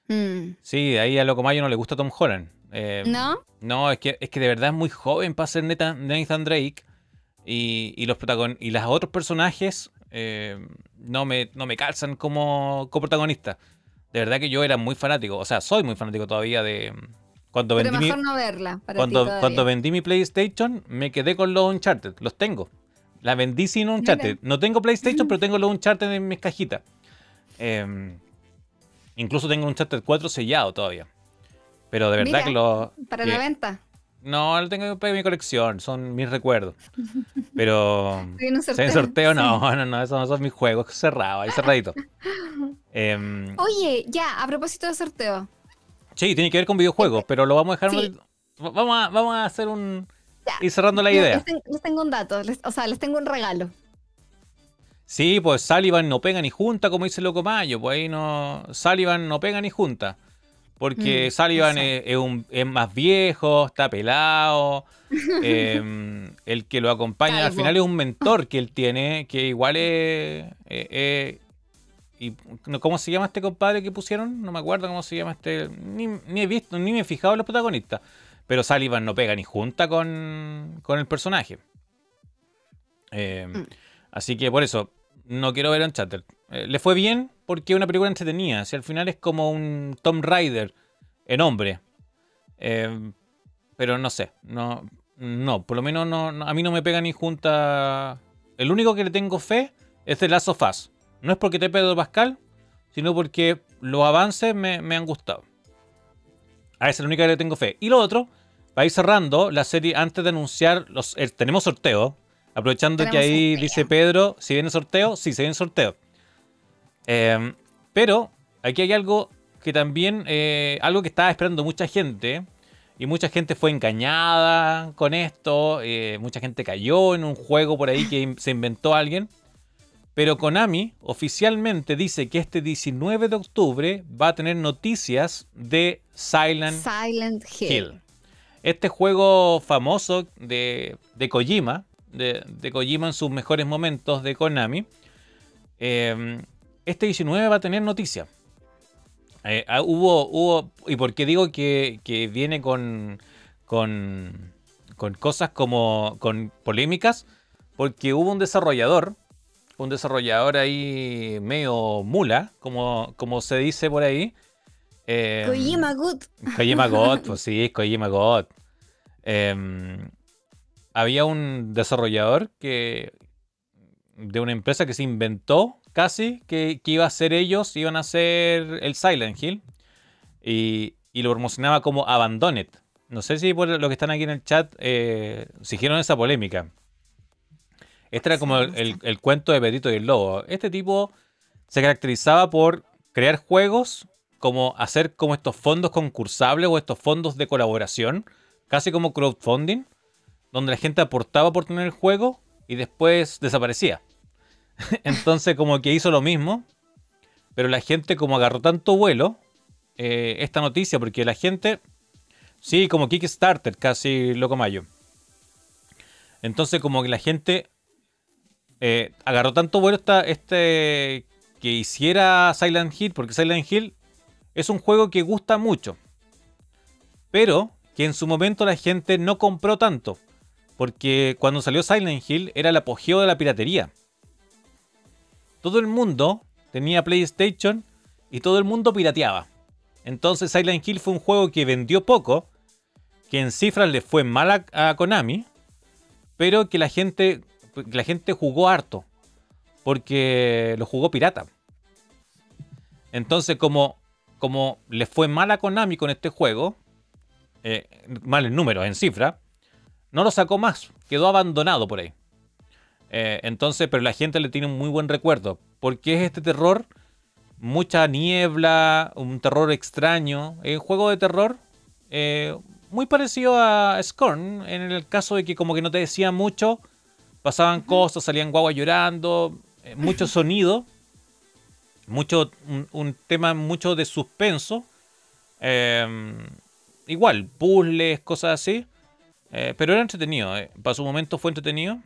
[SPEAKER 1] Mm. Sí, ahí a Loco Mayo no le gusta Tom Holland.
[SPEAKER 2] Eh, ¿No?
[SPEAKER 1] No, es que, es que de verdad es muy joven para ser Nathan Drake. Y, y los y los otros personajes eh, no, me, no me calzan como, como protagonista. De verdad que yo era muy fanático. O sea, soy muy fanático todavía de. Cuando
[SPEAKER 2] Pero vendí mejor no verla.
[SPEAKER 1] cuando, cuando vendí mi PlayStation, me quedé con los Uncharted. Los tengo. La vendí sin un chat. No tengo PlayStation, pero tengo un chat en mis cajitas. Em, incluso tengo un Uncharted 4 sellado todavía. Pero de verdad que lo.
[SPEAKER 2] Para la venta.
[SPEAKER 1] No, lo tengo en mi colección, son mis recuerdos. Pero. ¿En sorteo? sorteo? No, no, no, esos no son mis juegos cerrados, ahí cerradito.
[SPEAKER 2] Em, Oye, ya, a propósito de sorteo.
[SPEAKER 1] Sí, tiene que ver con videojuegos, pero lo vamos a dejar. Vamos, a, vamos a hacer un. Y cerrando la idea.
[SPEAKER 2] Les, tengo un dato, o sea, les tengo un regalo.
[SPEAKER 1] Sí, pues Sullivan no pega ni junta, como dice Loco Mayo. Pues ahí no. Sullivan no pega ni junta. Porque mm, Sullivan es, un, es, más viejo, está pelado. Em, el que lo acompaña al final es un mentor que él tiene, que igual es. y, ¿Cómo se llama este compadre que pusieron? No me acuerdo cómo se llama este. Ni, he visto, ni me he fijado en los protagonistas. Pero Sullivan no pega ni junta con, con el personaje. Eh, Así que por eso, no quiero ver Uncharted. Eh, le fue bien porque es una película entretenida. Si al final es como un Tom Rider en hombre. Eh, pero no sé. No, no por lo menos no, a mí no me pega ni junta. El único que le tengo fe es The Last of Us. No es porque te Pedro Pascal, sino porque los avances me, han gustado. A ese es el único que le tengo fe. Y lo otro, para ir cerrando la serie antes de anunciar, los, tenemos sorteo, Aprovechando que ahí dice Pedro, si viene sorteo, sí, se viene sorteo. Em, pero aquí hay algo que también, eh, algo que estaba esperando mucha gente, y mucha gente fue engañada con esto, eh, mucha gente cayó en un juego por ahí que se inventó alguien. Pero Konami oficialmente dice que este 19 de octubre va a tener noticias de Silent, Hill. Este juego famoso de, de Kojima, de, Kojima en sus mejores momentos de Konami, em, este 19 va a tener noticia. Eh, ah, hubo, hubo, y por qué digo que, viene con, con, con, cosas como, con polémicas, porque hubo un desarrollador, un desarrollador ahí medio mula, como, como se dice por ahí.
[SPEAKER 2] Eh, Kojima God.
[SPEAKER 1] Kojima God, pues sí, Kojima God. Em, había un desarrollador que de una empresa que se inventó casi que, iba a ser ellos, iban a ser el Silent Hill y, lo promocionaba como Abandoned. No sé si por lo que están aquí en el chat eh, siguieron esa polémica. Este era como el, cuento de Pedrito y el Lobo. Este tipo se caracterizaba por crear juegos, como hacer como estos fondos concursables o estos fondos de colaboración, casi como crowdfunding, donde la gente aportaba por tener el juego y después desaparecía. Entonces como que hizo lo mismo, pero la gente como agarró tanto vuelo eh, esta noticia, porque la gente, sí, como Kickstarter, casi loco mayo. Entonces como que la gente eh, agarró tanto vuelo esta, este que hiciera Silent Hill, porque Silent Hill es un juego que gusta mucho, pero que en su momento la gente no compró tanto. Porque cuando salió Silent Hill era el apogeo de la piratería. Todo el mundo tenía PlayStation y todo el mundo pirateaba. Entonces Silent Hill fue un juego que vendió poco, que en cifras le fue mal a, Konami, pero que la gente, la gente jugó harto, porque lo jugó pirata. Entonces como, como le fue mal a Konami con este juego, eh, mal en números, en cifras, no lo sacó más, quedó abandonado por ahí. Eh, entonces, pero la gente le tiene un muy buen recuerdo, porque es este terror, mucha niebla, un terror extraño, un juego de terror eh, muy parecido a Scorn, en el caso de que como que no te decía mucho, pasaban cosas, salían guaguas llorando, eh, mucho sonido, mucho, un, tema mucho de suspenso, igual, puzzles, cosas así. Eh, pero era entretenido, eh. para su momento fue entretenido.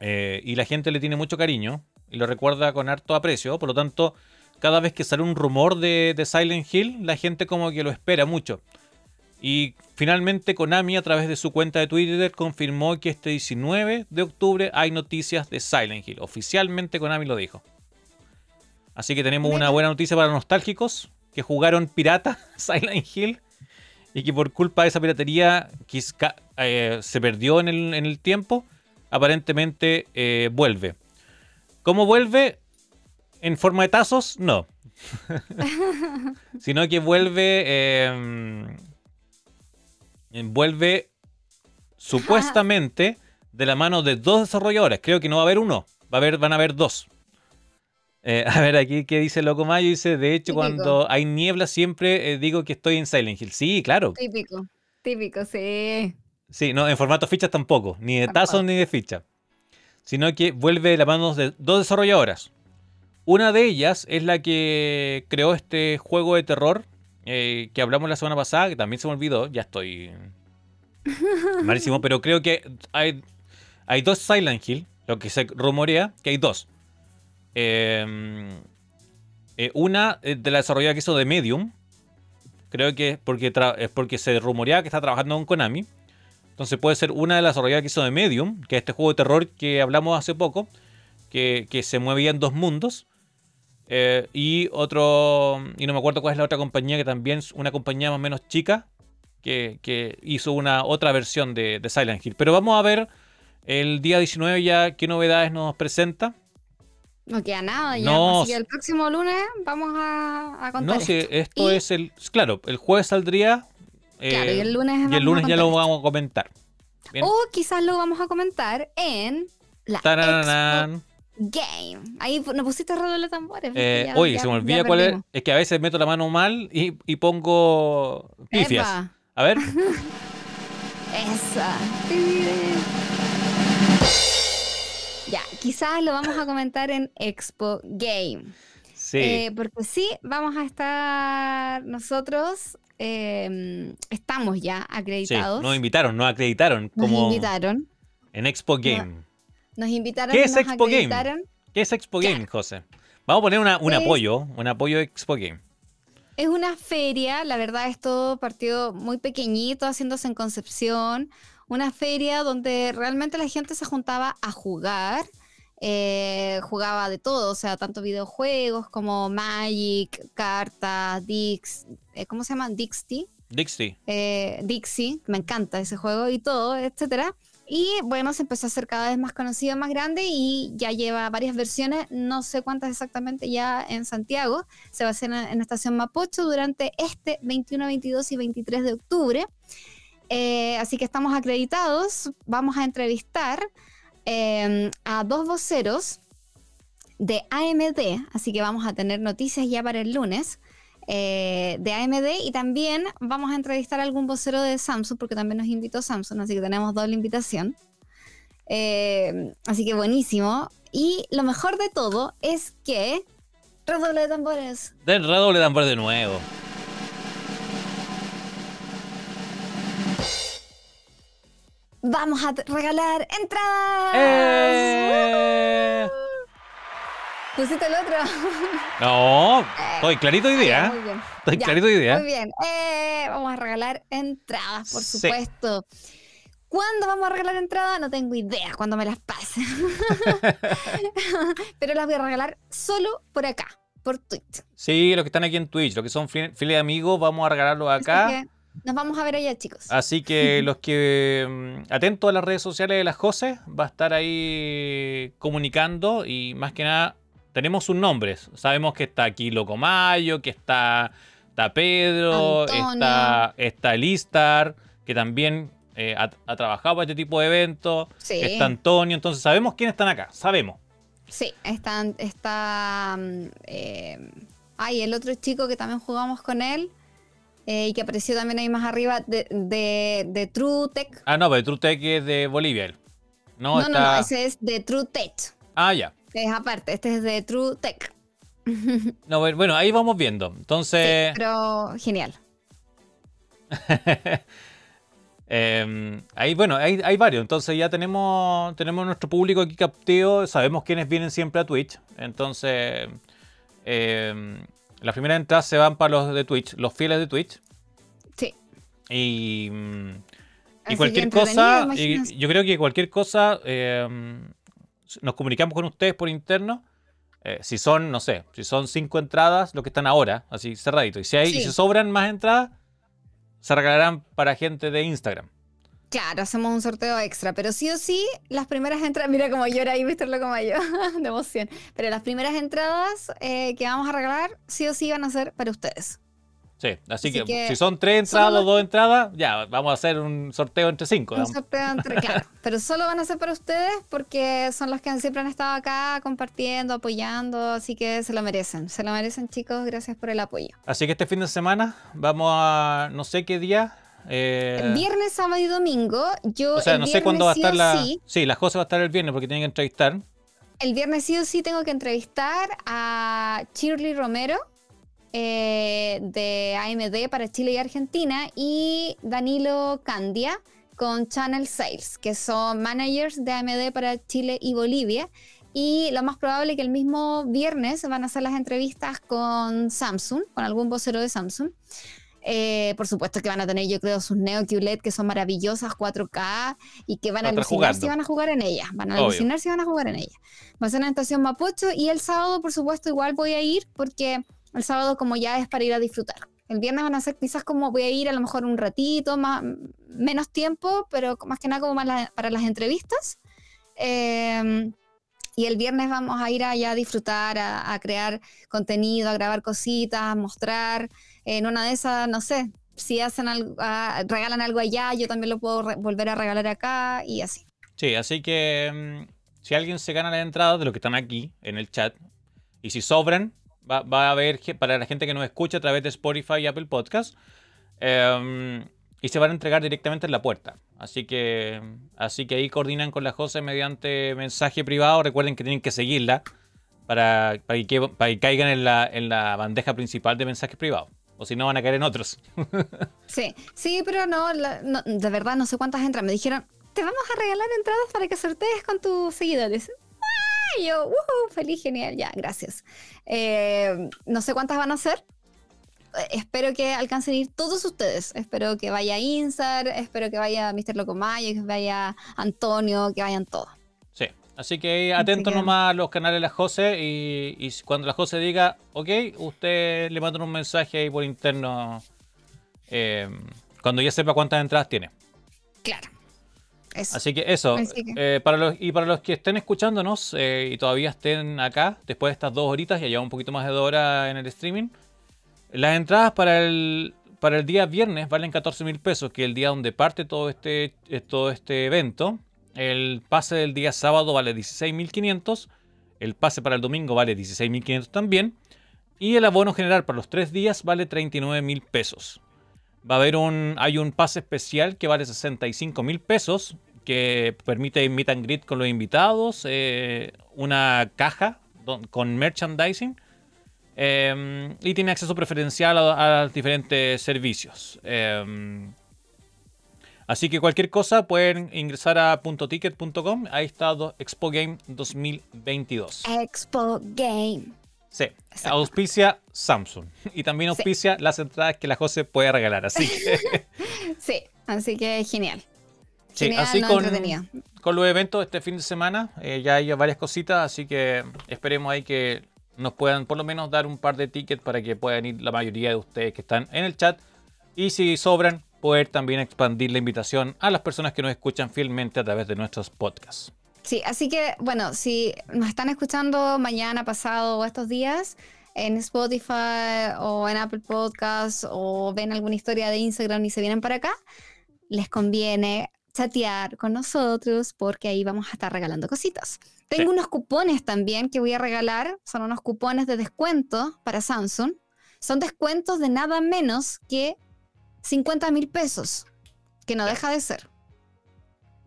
[SPEAKER 1] Y la gente le tiene mucho cariño y lo recuerda con harto aprecio. Por lo tanto, cada vez que sale un rumor de, Silent Hill, la gente como que lo espera mucho. Y finalmente Konami a través de su cuenta de Twitter confirmó que este 19 de octubre hay noticias de Silent Hill. Oficialmente Konami lo dijo. Así que tenemos una buena noticia para los nostálgicos que jugaron pirata Silent Hill y que por culpa de esa piratería eh, se perdió en el, tiempo, aparentemente eh, vuelve. ¿Cómo vuelve? ¿En forma de tazos? No. Sino que vuelve em, vuelve supuestamente de la mano de dos desarrolladores. Creo que no va a haber uno, va a haber, van a haber dos. Eh, a ver, aquí qué dice Loco Mayo. Dice, de hecho, cuando hay niebla siempre eh, digo que estoy en Silent Hill. Sí, claro.
[SPEAKER 2] Típico, típico, sí.
[SPEAKER 1] Sí, no, en formato fichas tampoco, ni de tazos ni de ficha. Sino que vuelve de la mano de dos desarrolladoras. Una de ellas es la que creó este juego de terror eh, que hablamos la semana pasada, que también se me olvidó, ya estoy malísimo, pero creo que hay, hay dos Silent Hill, lo que se rumorea, que hay dos. Em, eh, una de la desarrolladora que hizo de Medium, creo que es porque, es porque se rumorea que está trabajando con Konami. Entonces puede ser una de las desarrolladoras que hizo de Medium, que es este juego de terror que hablamos hace poco, que, que se movía en dos mundos. Eh, y otro, y no me acuerdo cuál es la otra compañía, que también es una compañía más o menos chica, que, hizo una otra versión de, Silent Hill. Pero vamos a ver el día 19 ya qué novedades nos presenta.
[SPEAKER 2] No queda nada ya. No, así que el próximo lunes vamos a, contar.
[SPEAKER 1] No, esto, esto es el. Claro, el jueves saldría.
[SPEAKER 2] claro, y el lunes,
[SPEAKER 1] y el lunes ya lo vamos a comentar.
[SPEAKER 2] O quizás lo vamos a comentar en la Game. Ahí nos pusiste a de tambores.
[SPEAKER 1] Eh, oye, se me olvida cuál es. Es que a veces meto la mano mal y, pongo pifias. A ver.
[SPEAKER 2] Esa. Ya, quizás lo vamos a comentar en Expo Game.
[SPEAKER 1] Sí.
[SPEAKER 2] Eh, porque sí, vamos a estar nosotros. Em, estamos ya acreditados.
[SPEAKER 1] Sí, nos invitaron, nos acreditaron.
[SPEAKER 2] Nos invitaron.
[SPEAKER 1] En Expo Game.
[SPEAKER 2] Nos invitaron.
[SPEAKER 1] ¿Qué es Expo Game? ¿Qué es Expo Game, José? Vamos a poner un apoyo, un apoyo Expo Game.
[SPEAKER 2] Es una feria, la verdad es todo partido muy pequeñito, haciéndose en Concepción. Una feria donde realmente la gente se juntaba a jugar. Eh, jugaba de todo, o sea, tanto videojuegos como Magic, cartas, Dix, eh, ¿cómo se llama? Dixie.
[SPEAKER 1] Dixie.
[SPEAKER 2] Eh, Dixie, me encanta ese juego y todo, etcétera. Y bueno, se empezó a hacer cada vez más conocido, más grande y ya lleva varias versiones, no sé cuántas exactamente ya en Santiago. Se va a hacer en, la estación Mapocho durante este 21, 22 y 23 de octubre. Eh, así que estamos acreditados. Vamos a entrevistar em, a dos voceros de AMD, así que vamos a tener noticias ya para el lunes. Eh, de AMD y también vamos a entrevistar a algún vocero de Samsung porque también nos invitó Samsung, así que tenemos doble invitación. Eh, así que buenísimo. Y lo mejor de todo es que... Redoble de tambores.
[SPEAKER 1] Den redoble de tambores de nuevo.
[SPEAKER 2] Vamos a regalar entradas. ¡Eh! ¿Pusiste el otro?
[SPEAKER 1] No, estoy clarito de idea.
[SPEAKER 2] Muy bien.
[SPEAKER 1] Estoy clarito de idea.
[SPEAKER 2] Muy bien. Eh, vamos a regalar entradas, por supuesto. ¿Cuándo vamos a regalar entradas? No tengo idea, cuando me las pasen. Pero las voy a regalar solo por acá, por Twitch.
[SPEAKER 1] Sí, los que están aquí en Twitch, los que son fieles de amigos, vamos a regalarlos acá.
[SPEAKER 2] Nos vamos a ver allá, chicos.
[SPEAKER 1] Así que los que mm, atentos a las redes sociales de las José, va a estar ahí comunicando y más que nada tenemos sus nombres. Sabemos que está aquí Locomayo, que está, está Pedro, está, está Listar, que también eh, ha, trabajado para este tipo de eventos. Está Antonio, entonces sabemos quiénes están acá, sabemos.
[SPEAKER 2] Sí, están, está... Mm, eh, ay, el otro chico que también jugamos con él. Eh, y que apareció también ahí más arriba de, de, True Tech.
[SPEAKER 1] Ah, no, pero True Tech es de Bolivia.
[SPEAKER 2] No, no, no, ese es de True Tech.
[SPEAKER 1] Ah, ya.
[SPEAKER 2] Es aparte, este es de True Tech.
[SPEAKER 1] No, bueno, ahí vamos viendo. Entonces.
[SPEAKER 2] pero genial.
[SPEAKER 1] Em, ahí, bueno, hay, hay, varios. Entonces ya tenemos, tenemos nuestro público aquí captivo. Sabemos quiénes vienen siempre a Twitch. Entonces, em, las primeras entradas se van para los de Twitch, los fieles de Twitch.
[SPEAKER 2] Sí.
[SPEAKER 1] Y, y cualquier cosa, yo creo que cualquier cosa, em, nos comunicamos con ustedes por interno. Eh, si son, no sé, si son cinco entradas, lo que están ahora, así cerradito. Y si hay, y si sobran más entradas, se regalarán para gente de Instagram.
[SPEAKER 2] Claro, hacemos un sorteo extra, pero sí o sí, las primeras entradas, mira como llora ahí, lo como yo, de emoción. Pero las primeras entradas eh, que vamos a regalar, sí o sí van a ser para ustedes.
[SPEAKER 1] Sí, así, que, si son tres entradas o dos entradas, ya, vamos a hacer un sorteo entre cinco.
[SPEAKER 2] Un sorteo entre, claro, pero solo van a ser para ustedes porque son los que siempre han estado acá compartiendo, apoyando, así que se lo merecen, se lo merecen chicos, gracias por el apoyo.
[SPEAKER 1] Así que este fin de semana vamos a, no sé qué día.
[SPEAKER 2] Eh... Viernes, sábado y domingo. Yo
[SPEAKER 1] o sea, no sé cuándo va a estar la... Sí. la José va a estar el viernes porque tiene que entrevistar.
[SPEAKER 2] El viernes sí o sí tengo que entrevistar a Shirley Romero eh, de AMD para Chile y Argentina y Danilo Candia con Channel Sales, que son managers de AMD para Chile y Bolivia. Y lo más probable es que el mismo viernes van a hacer las entrevistas con Samsung, con algún vocero de Samsung. Eh, por supuesto que van a tener, yo creo, sus Neo QLED que son maravillosas, 4K, y que van a alucinar si van a jugar en ellas. Van a alucinar si van a jugar en ellas. Va a ser una estación Mapocho y el sábado, por supuesto, igual voy a ir porque el sábado como ya es para ir a disfrutar. El viernes van a ser quizás como voy a ir a lo mejor un ratito, más, menos tiempo, pero más que nada como para las entrevistas. Em, y el viernes vamos a ir allá a disfrutar, a, crear contenido, a grabar cositas, a mostrar. En una de esas, no sé, si hacen algo, regalan algo allá, yo también lo puedo volver a regalar acá y así.
[SPEAKER 1] Sí, así que em, si alguien se gana la entrada de los que están aquí en el chat, y si sobran, Va, a haber, para la gente que nos escucha a través de Spotify y Apple Podcast, em, y se van a entregar directamente en la puerta. Así que, así que ahí coordinan con la José mediante mensaje privado. Recuerden que tienen que seguirla para, para, que, caigan en la, en la bandeja principal de mensajes privados. O si no, van a caer en otros.
[SPEAKER 2] sí, sí, pero no, de verdad no sé cuántas entran. Me dijeron, te vamos a regalar entradas para que sortees con tus seguidores yo, feliz, genial, ya, gracias. Eh, no sé cuántas van a ser. Espero que alcancen a ir todos ustedes. Espero que vaya Insar, espero que vaya Mr. Locomayo, que vaya Antonio, que vayan todos.
[SPEAKER 1] Sí, así que atentos nomás a los canales de la José y, cuando la José diga, ok, usted le manda un mensaje ahí por interno eh, cuando ya sepa cuántas entradas tiene.
[SPEAKER 2] Claro.
[SPEAKER 1] Así que eso, eh, para los, y para los que estén escuchándonos eh, y todavía estén acá, después de estas dos horitas, ya lleva un poquito más de dos horas en el streaming, las entradas para el, para el día viernes valen 14 mil pesos, que es el día donde parte todo este, eh, todo este evento. El pase del día sábado vale 16.500, el pase para el domingo vale 16.500 también, y el abono general para los tres días vale 39 mil pesos. Va a haber un, hay un pase especial que vale 65 mil pesos, que permite meet and greet con los invitados, eh, una caja con merchandising em, y tiene acceso preferencial a, los diferentes servicios. Em, así que cualquier cosa pueden ingresar a .ticket.com. Ahí está Expo Game 2022.
[SPEAKER 2] Expo Game.
[SPEAKER 1] Sí, auspicia Samsung. Y también auspicia las entradas que la José puede regalar. Así que.
[SPEAKER 2] sí, así que genial.
[SPEAKER 1] Sí, así con, con, los eventos este fin de semana. Eh, ya hay varias cositas, así que esperemos ahí que nos puedan por lo menos dar un par de tickets para que puedan ir la mayoría de ustedes que están en el chat. Y si sobran, poder también expandir la invitación a las personas que nos escuchan fielmente a través de nuestros podcasts.
[SPEAKER 2] Sí, así que bueno, si nos están escuchando mañana, pasado o estos días en Spotify o en Apple Podcasts o ven alguna historia de Instagram y se vienen para acá, les conviene chatear con nosotros porque ahí vamos a estar regalando cositas. Tengo unos cupones también que voy a regalar, son unos cupones de descuento para Samsung. Son descuentos de nada menos que 50 mil pesos, que no deja de ser.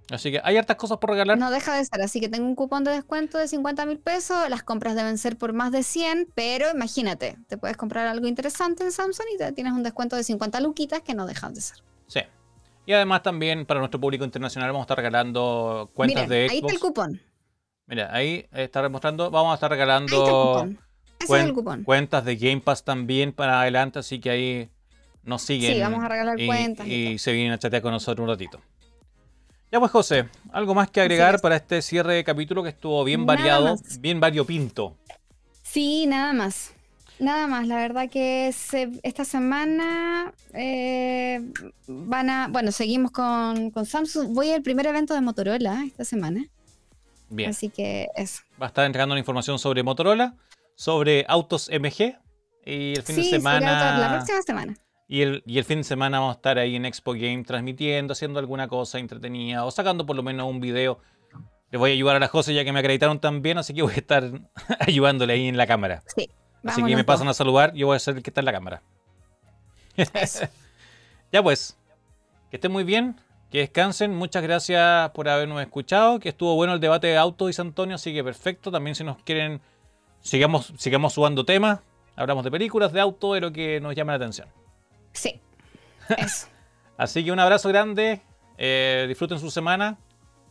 [SPEAKER 1] Así que hay hartas cosas por regalar.
[SPEAKER 2] No deja de ser, así que tengo un cupón de descuento de 50 mil pesos. Las compras deben ser por más de 100, pero imagínate, te puedes comprar algo interesante en Samsung y te tienes un descuento de 50 luquitas que no dejan de ser.
[SPEAKER 1] Sí. Y además también para nuestro público internacional vamos a estar regalando cuentas de Xbox.
[SPEAKER 2] Ahí está el cupón.
[SPEAKER 1] Mira, ahí está mostrando, vamos a estar regalando cuentas de Game Pass también para adelante, así que ahí nos siguen.
[SPEAKER 2] Sí, vamos a regalar cuentas.
[SPEAKER 1] Y, se vienen a chatear con nosotros un ratito. Ya pues José, algo más que agregar para este cierre de capítulo que estuvo bien variado, bien variopinto.
[SPEAKER 2] Sí, nada más. Nada más, la verdad que esta semana eh, van a, bueno, seguimos con, Samsung. Voy al primer evento de Motorola esta semana. Bien. Así que eso.
[SPEAKER 1] Va a estar entregando una información sobre Motorola, sobre autos MG Y el fin de semana.
[SPEAKER 2] La próxima semana.
[SPEAKER 1] Y el, y el fin de semana vamos a estar ahí en Expo Game transmitiendo, haciendo alguna cosa entretenida o sacando por lo menos un video. Le voy a ayudar a la José ya que me acreditaron tan bien, así que voy a estar ayudándole ahí en la cámara.
[SPEAKER 2] Sí.
[SPEAKER 1] Así que me pasan a saludar, yo voy a ser el que está en la cámara. ya pues, que estén muy bien, que descansen. Muchas gracias por habernos escuchado, que estuvo bueno el debate de auto y San Antonio, así que perfecto. También si nos quieren, sigamos, sigamos subando temas, hablamos de películas, de auto, de lo que nos llame la atención.
[SPEAKER 2] Sí, eso.
[SPEAKER 1] así que un abrazo grande, eh, disfruten su semana.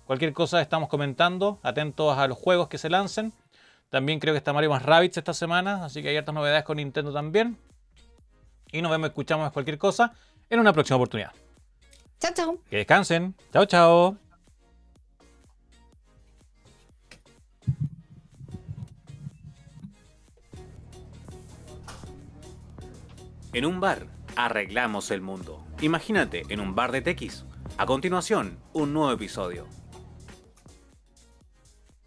[SPEAKER 1] Cualquier cosa estamos comentando, atentos a los juegos que se lancen. También creo que está Mario más Rabbids esta semana, así que hay hartas novedades con Nintendo también. Y nos vemos, escuchamos cualquier cosa en una próxima oportunidad.
[SPEAKER 2] Chao, chao.
[SPEAKER 1] Que descansen. Chao, chao. En un bar, arreglamos el mundo. Imagínate en un bar de TX. A continuación, un nuevo episodio.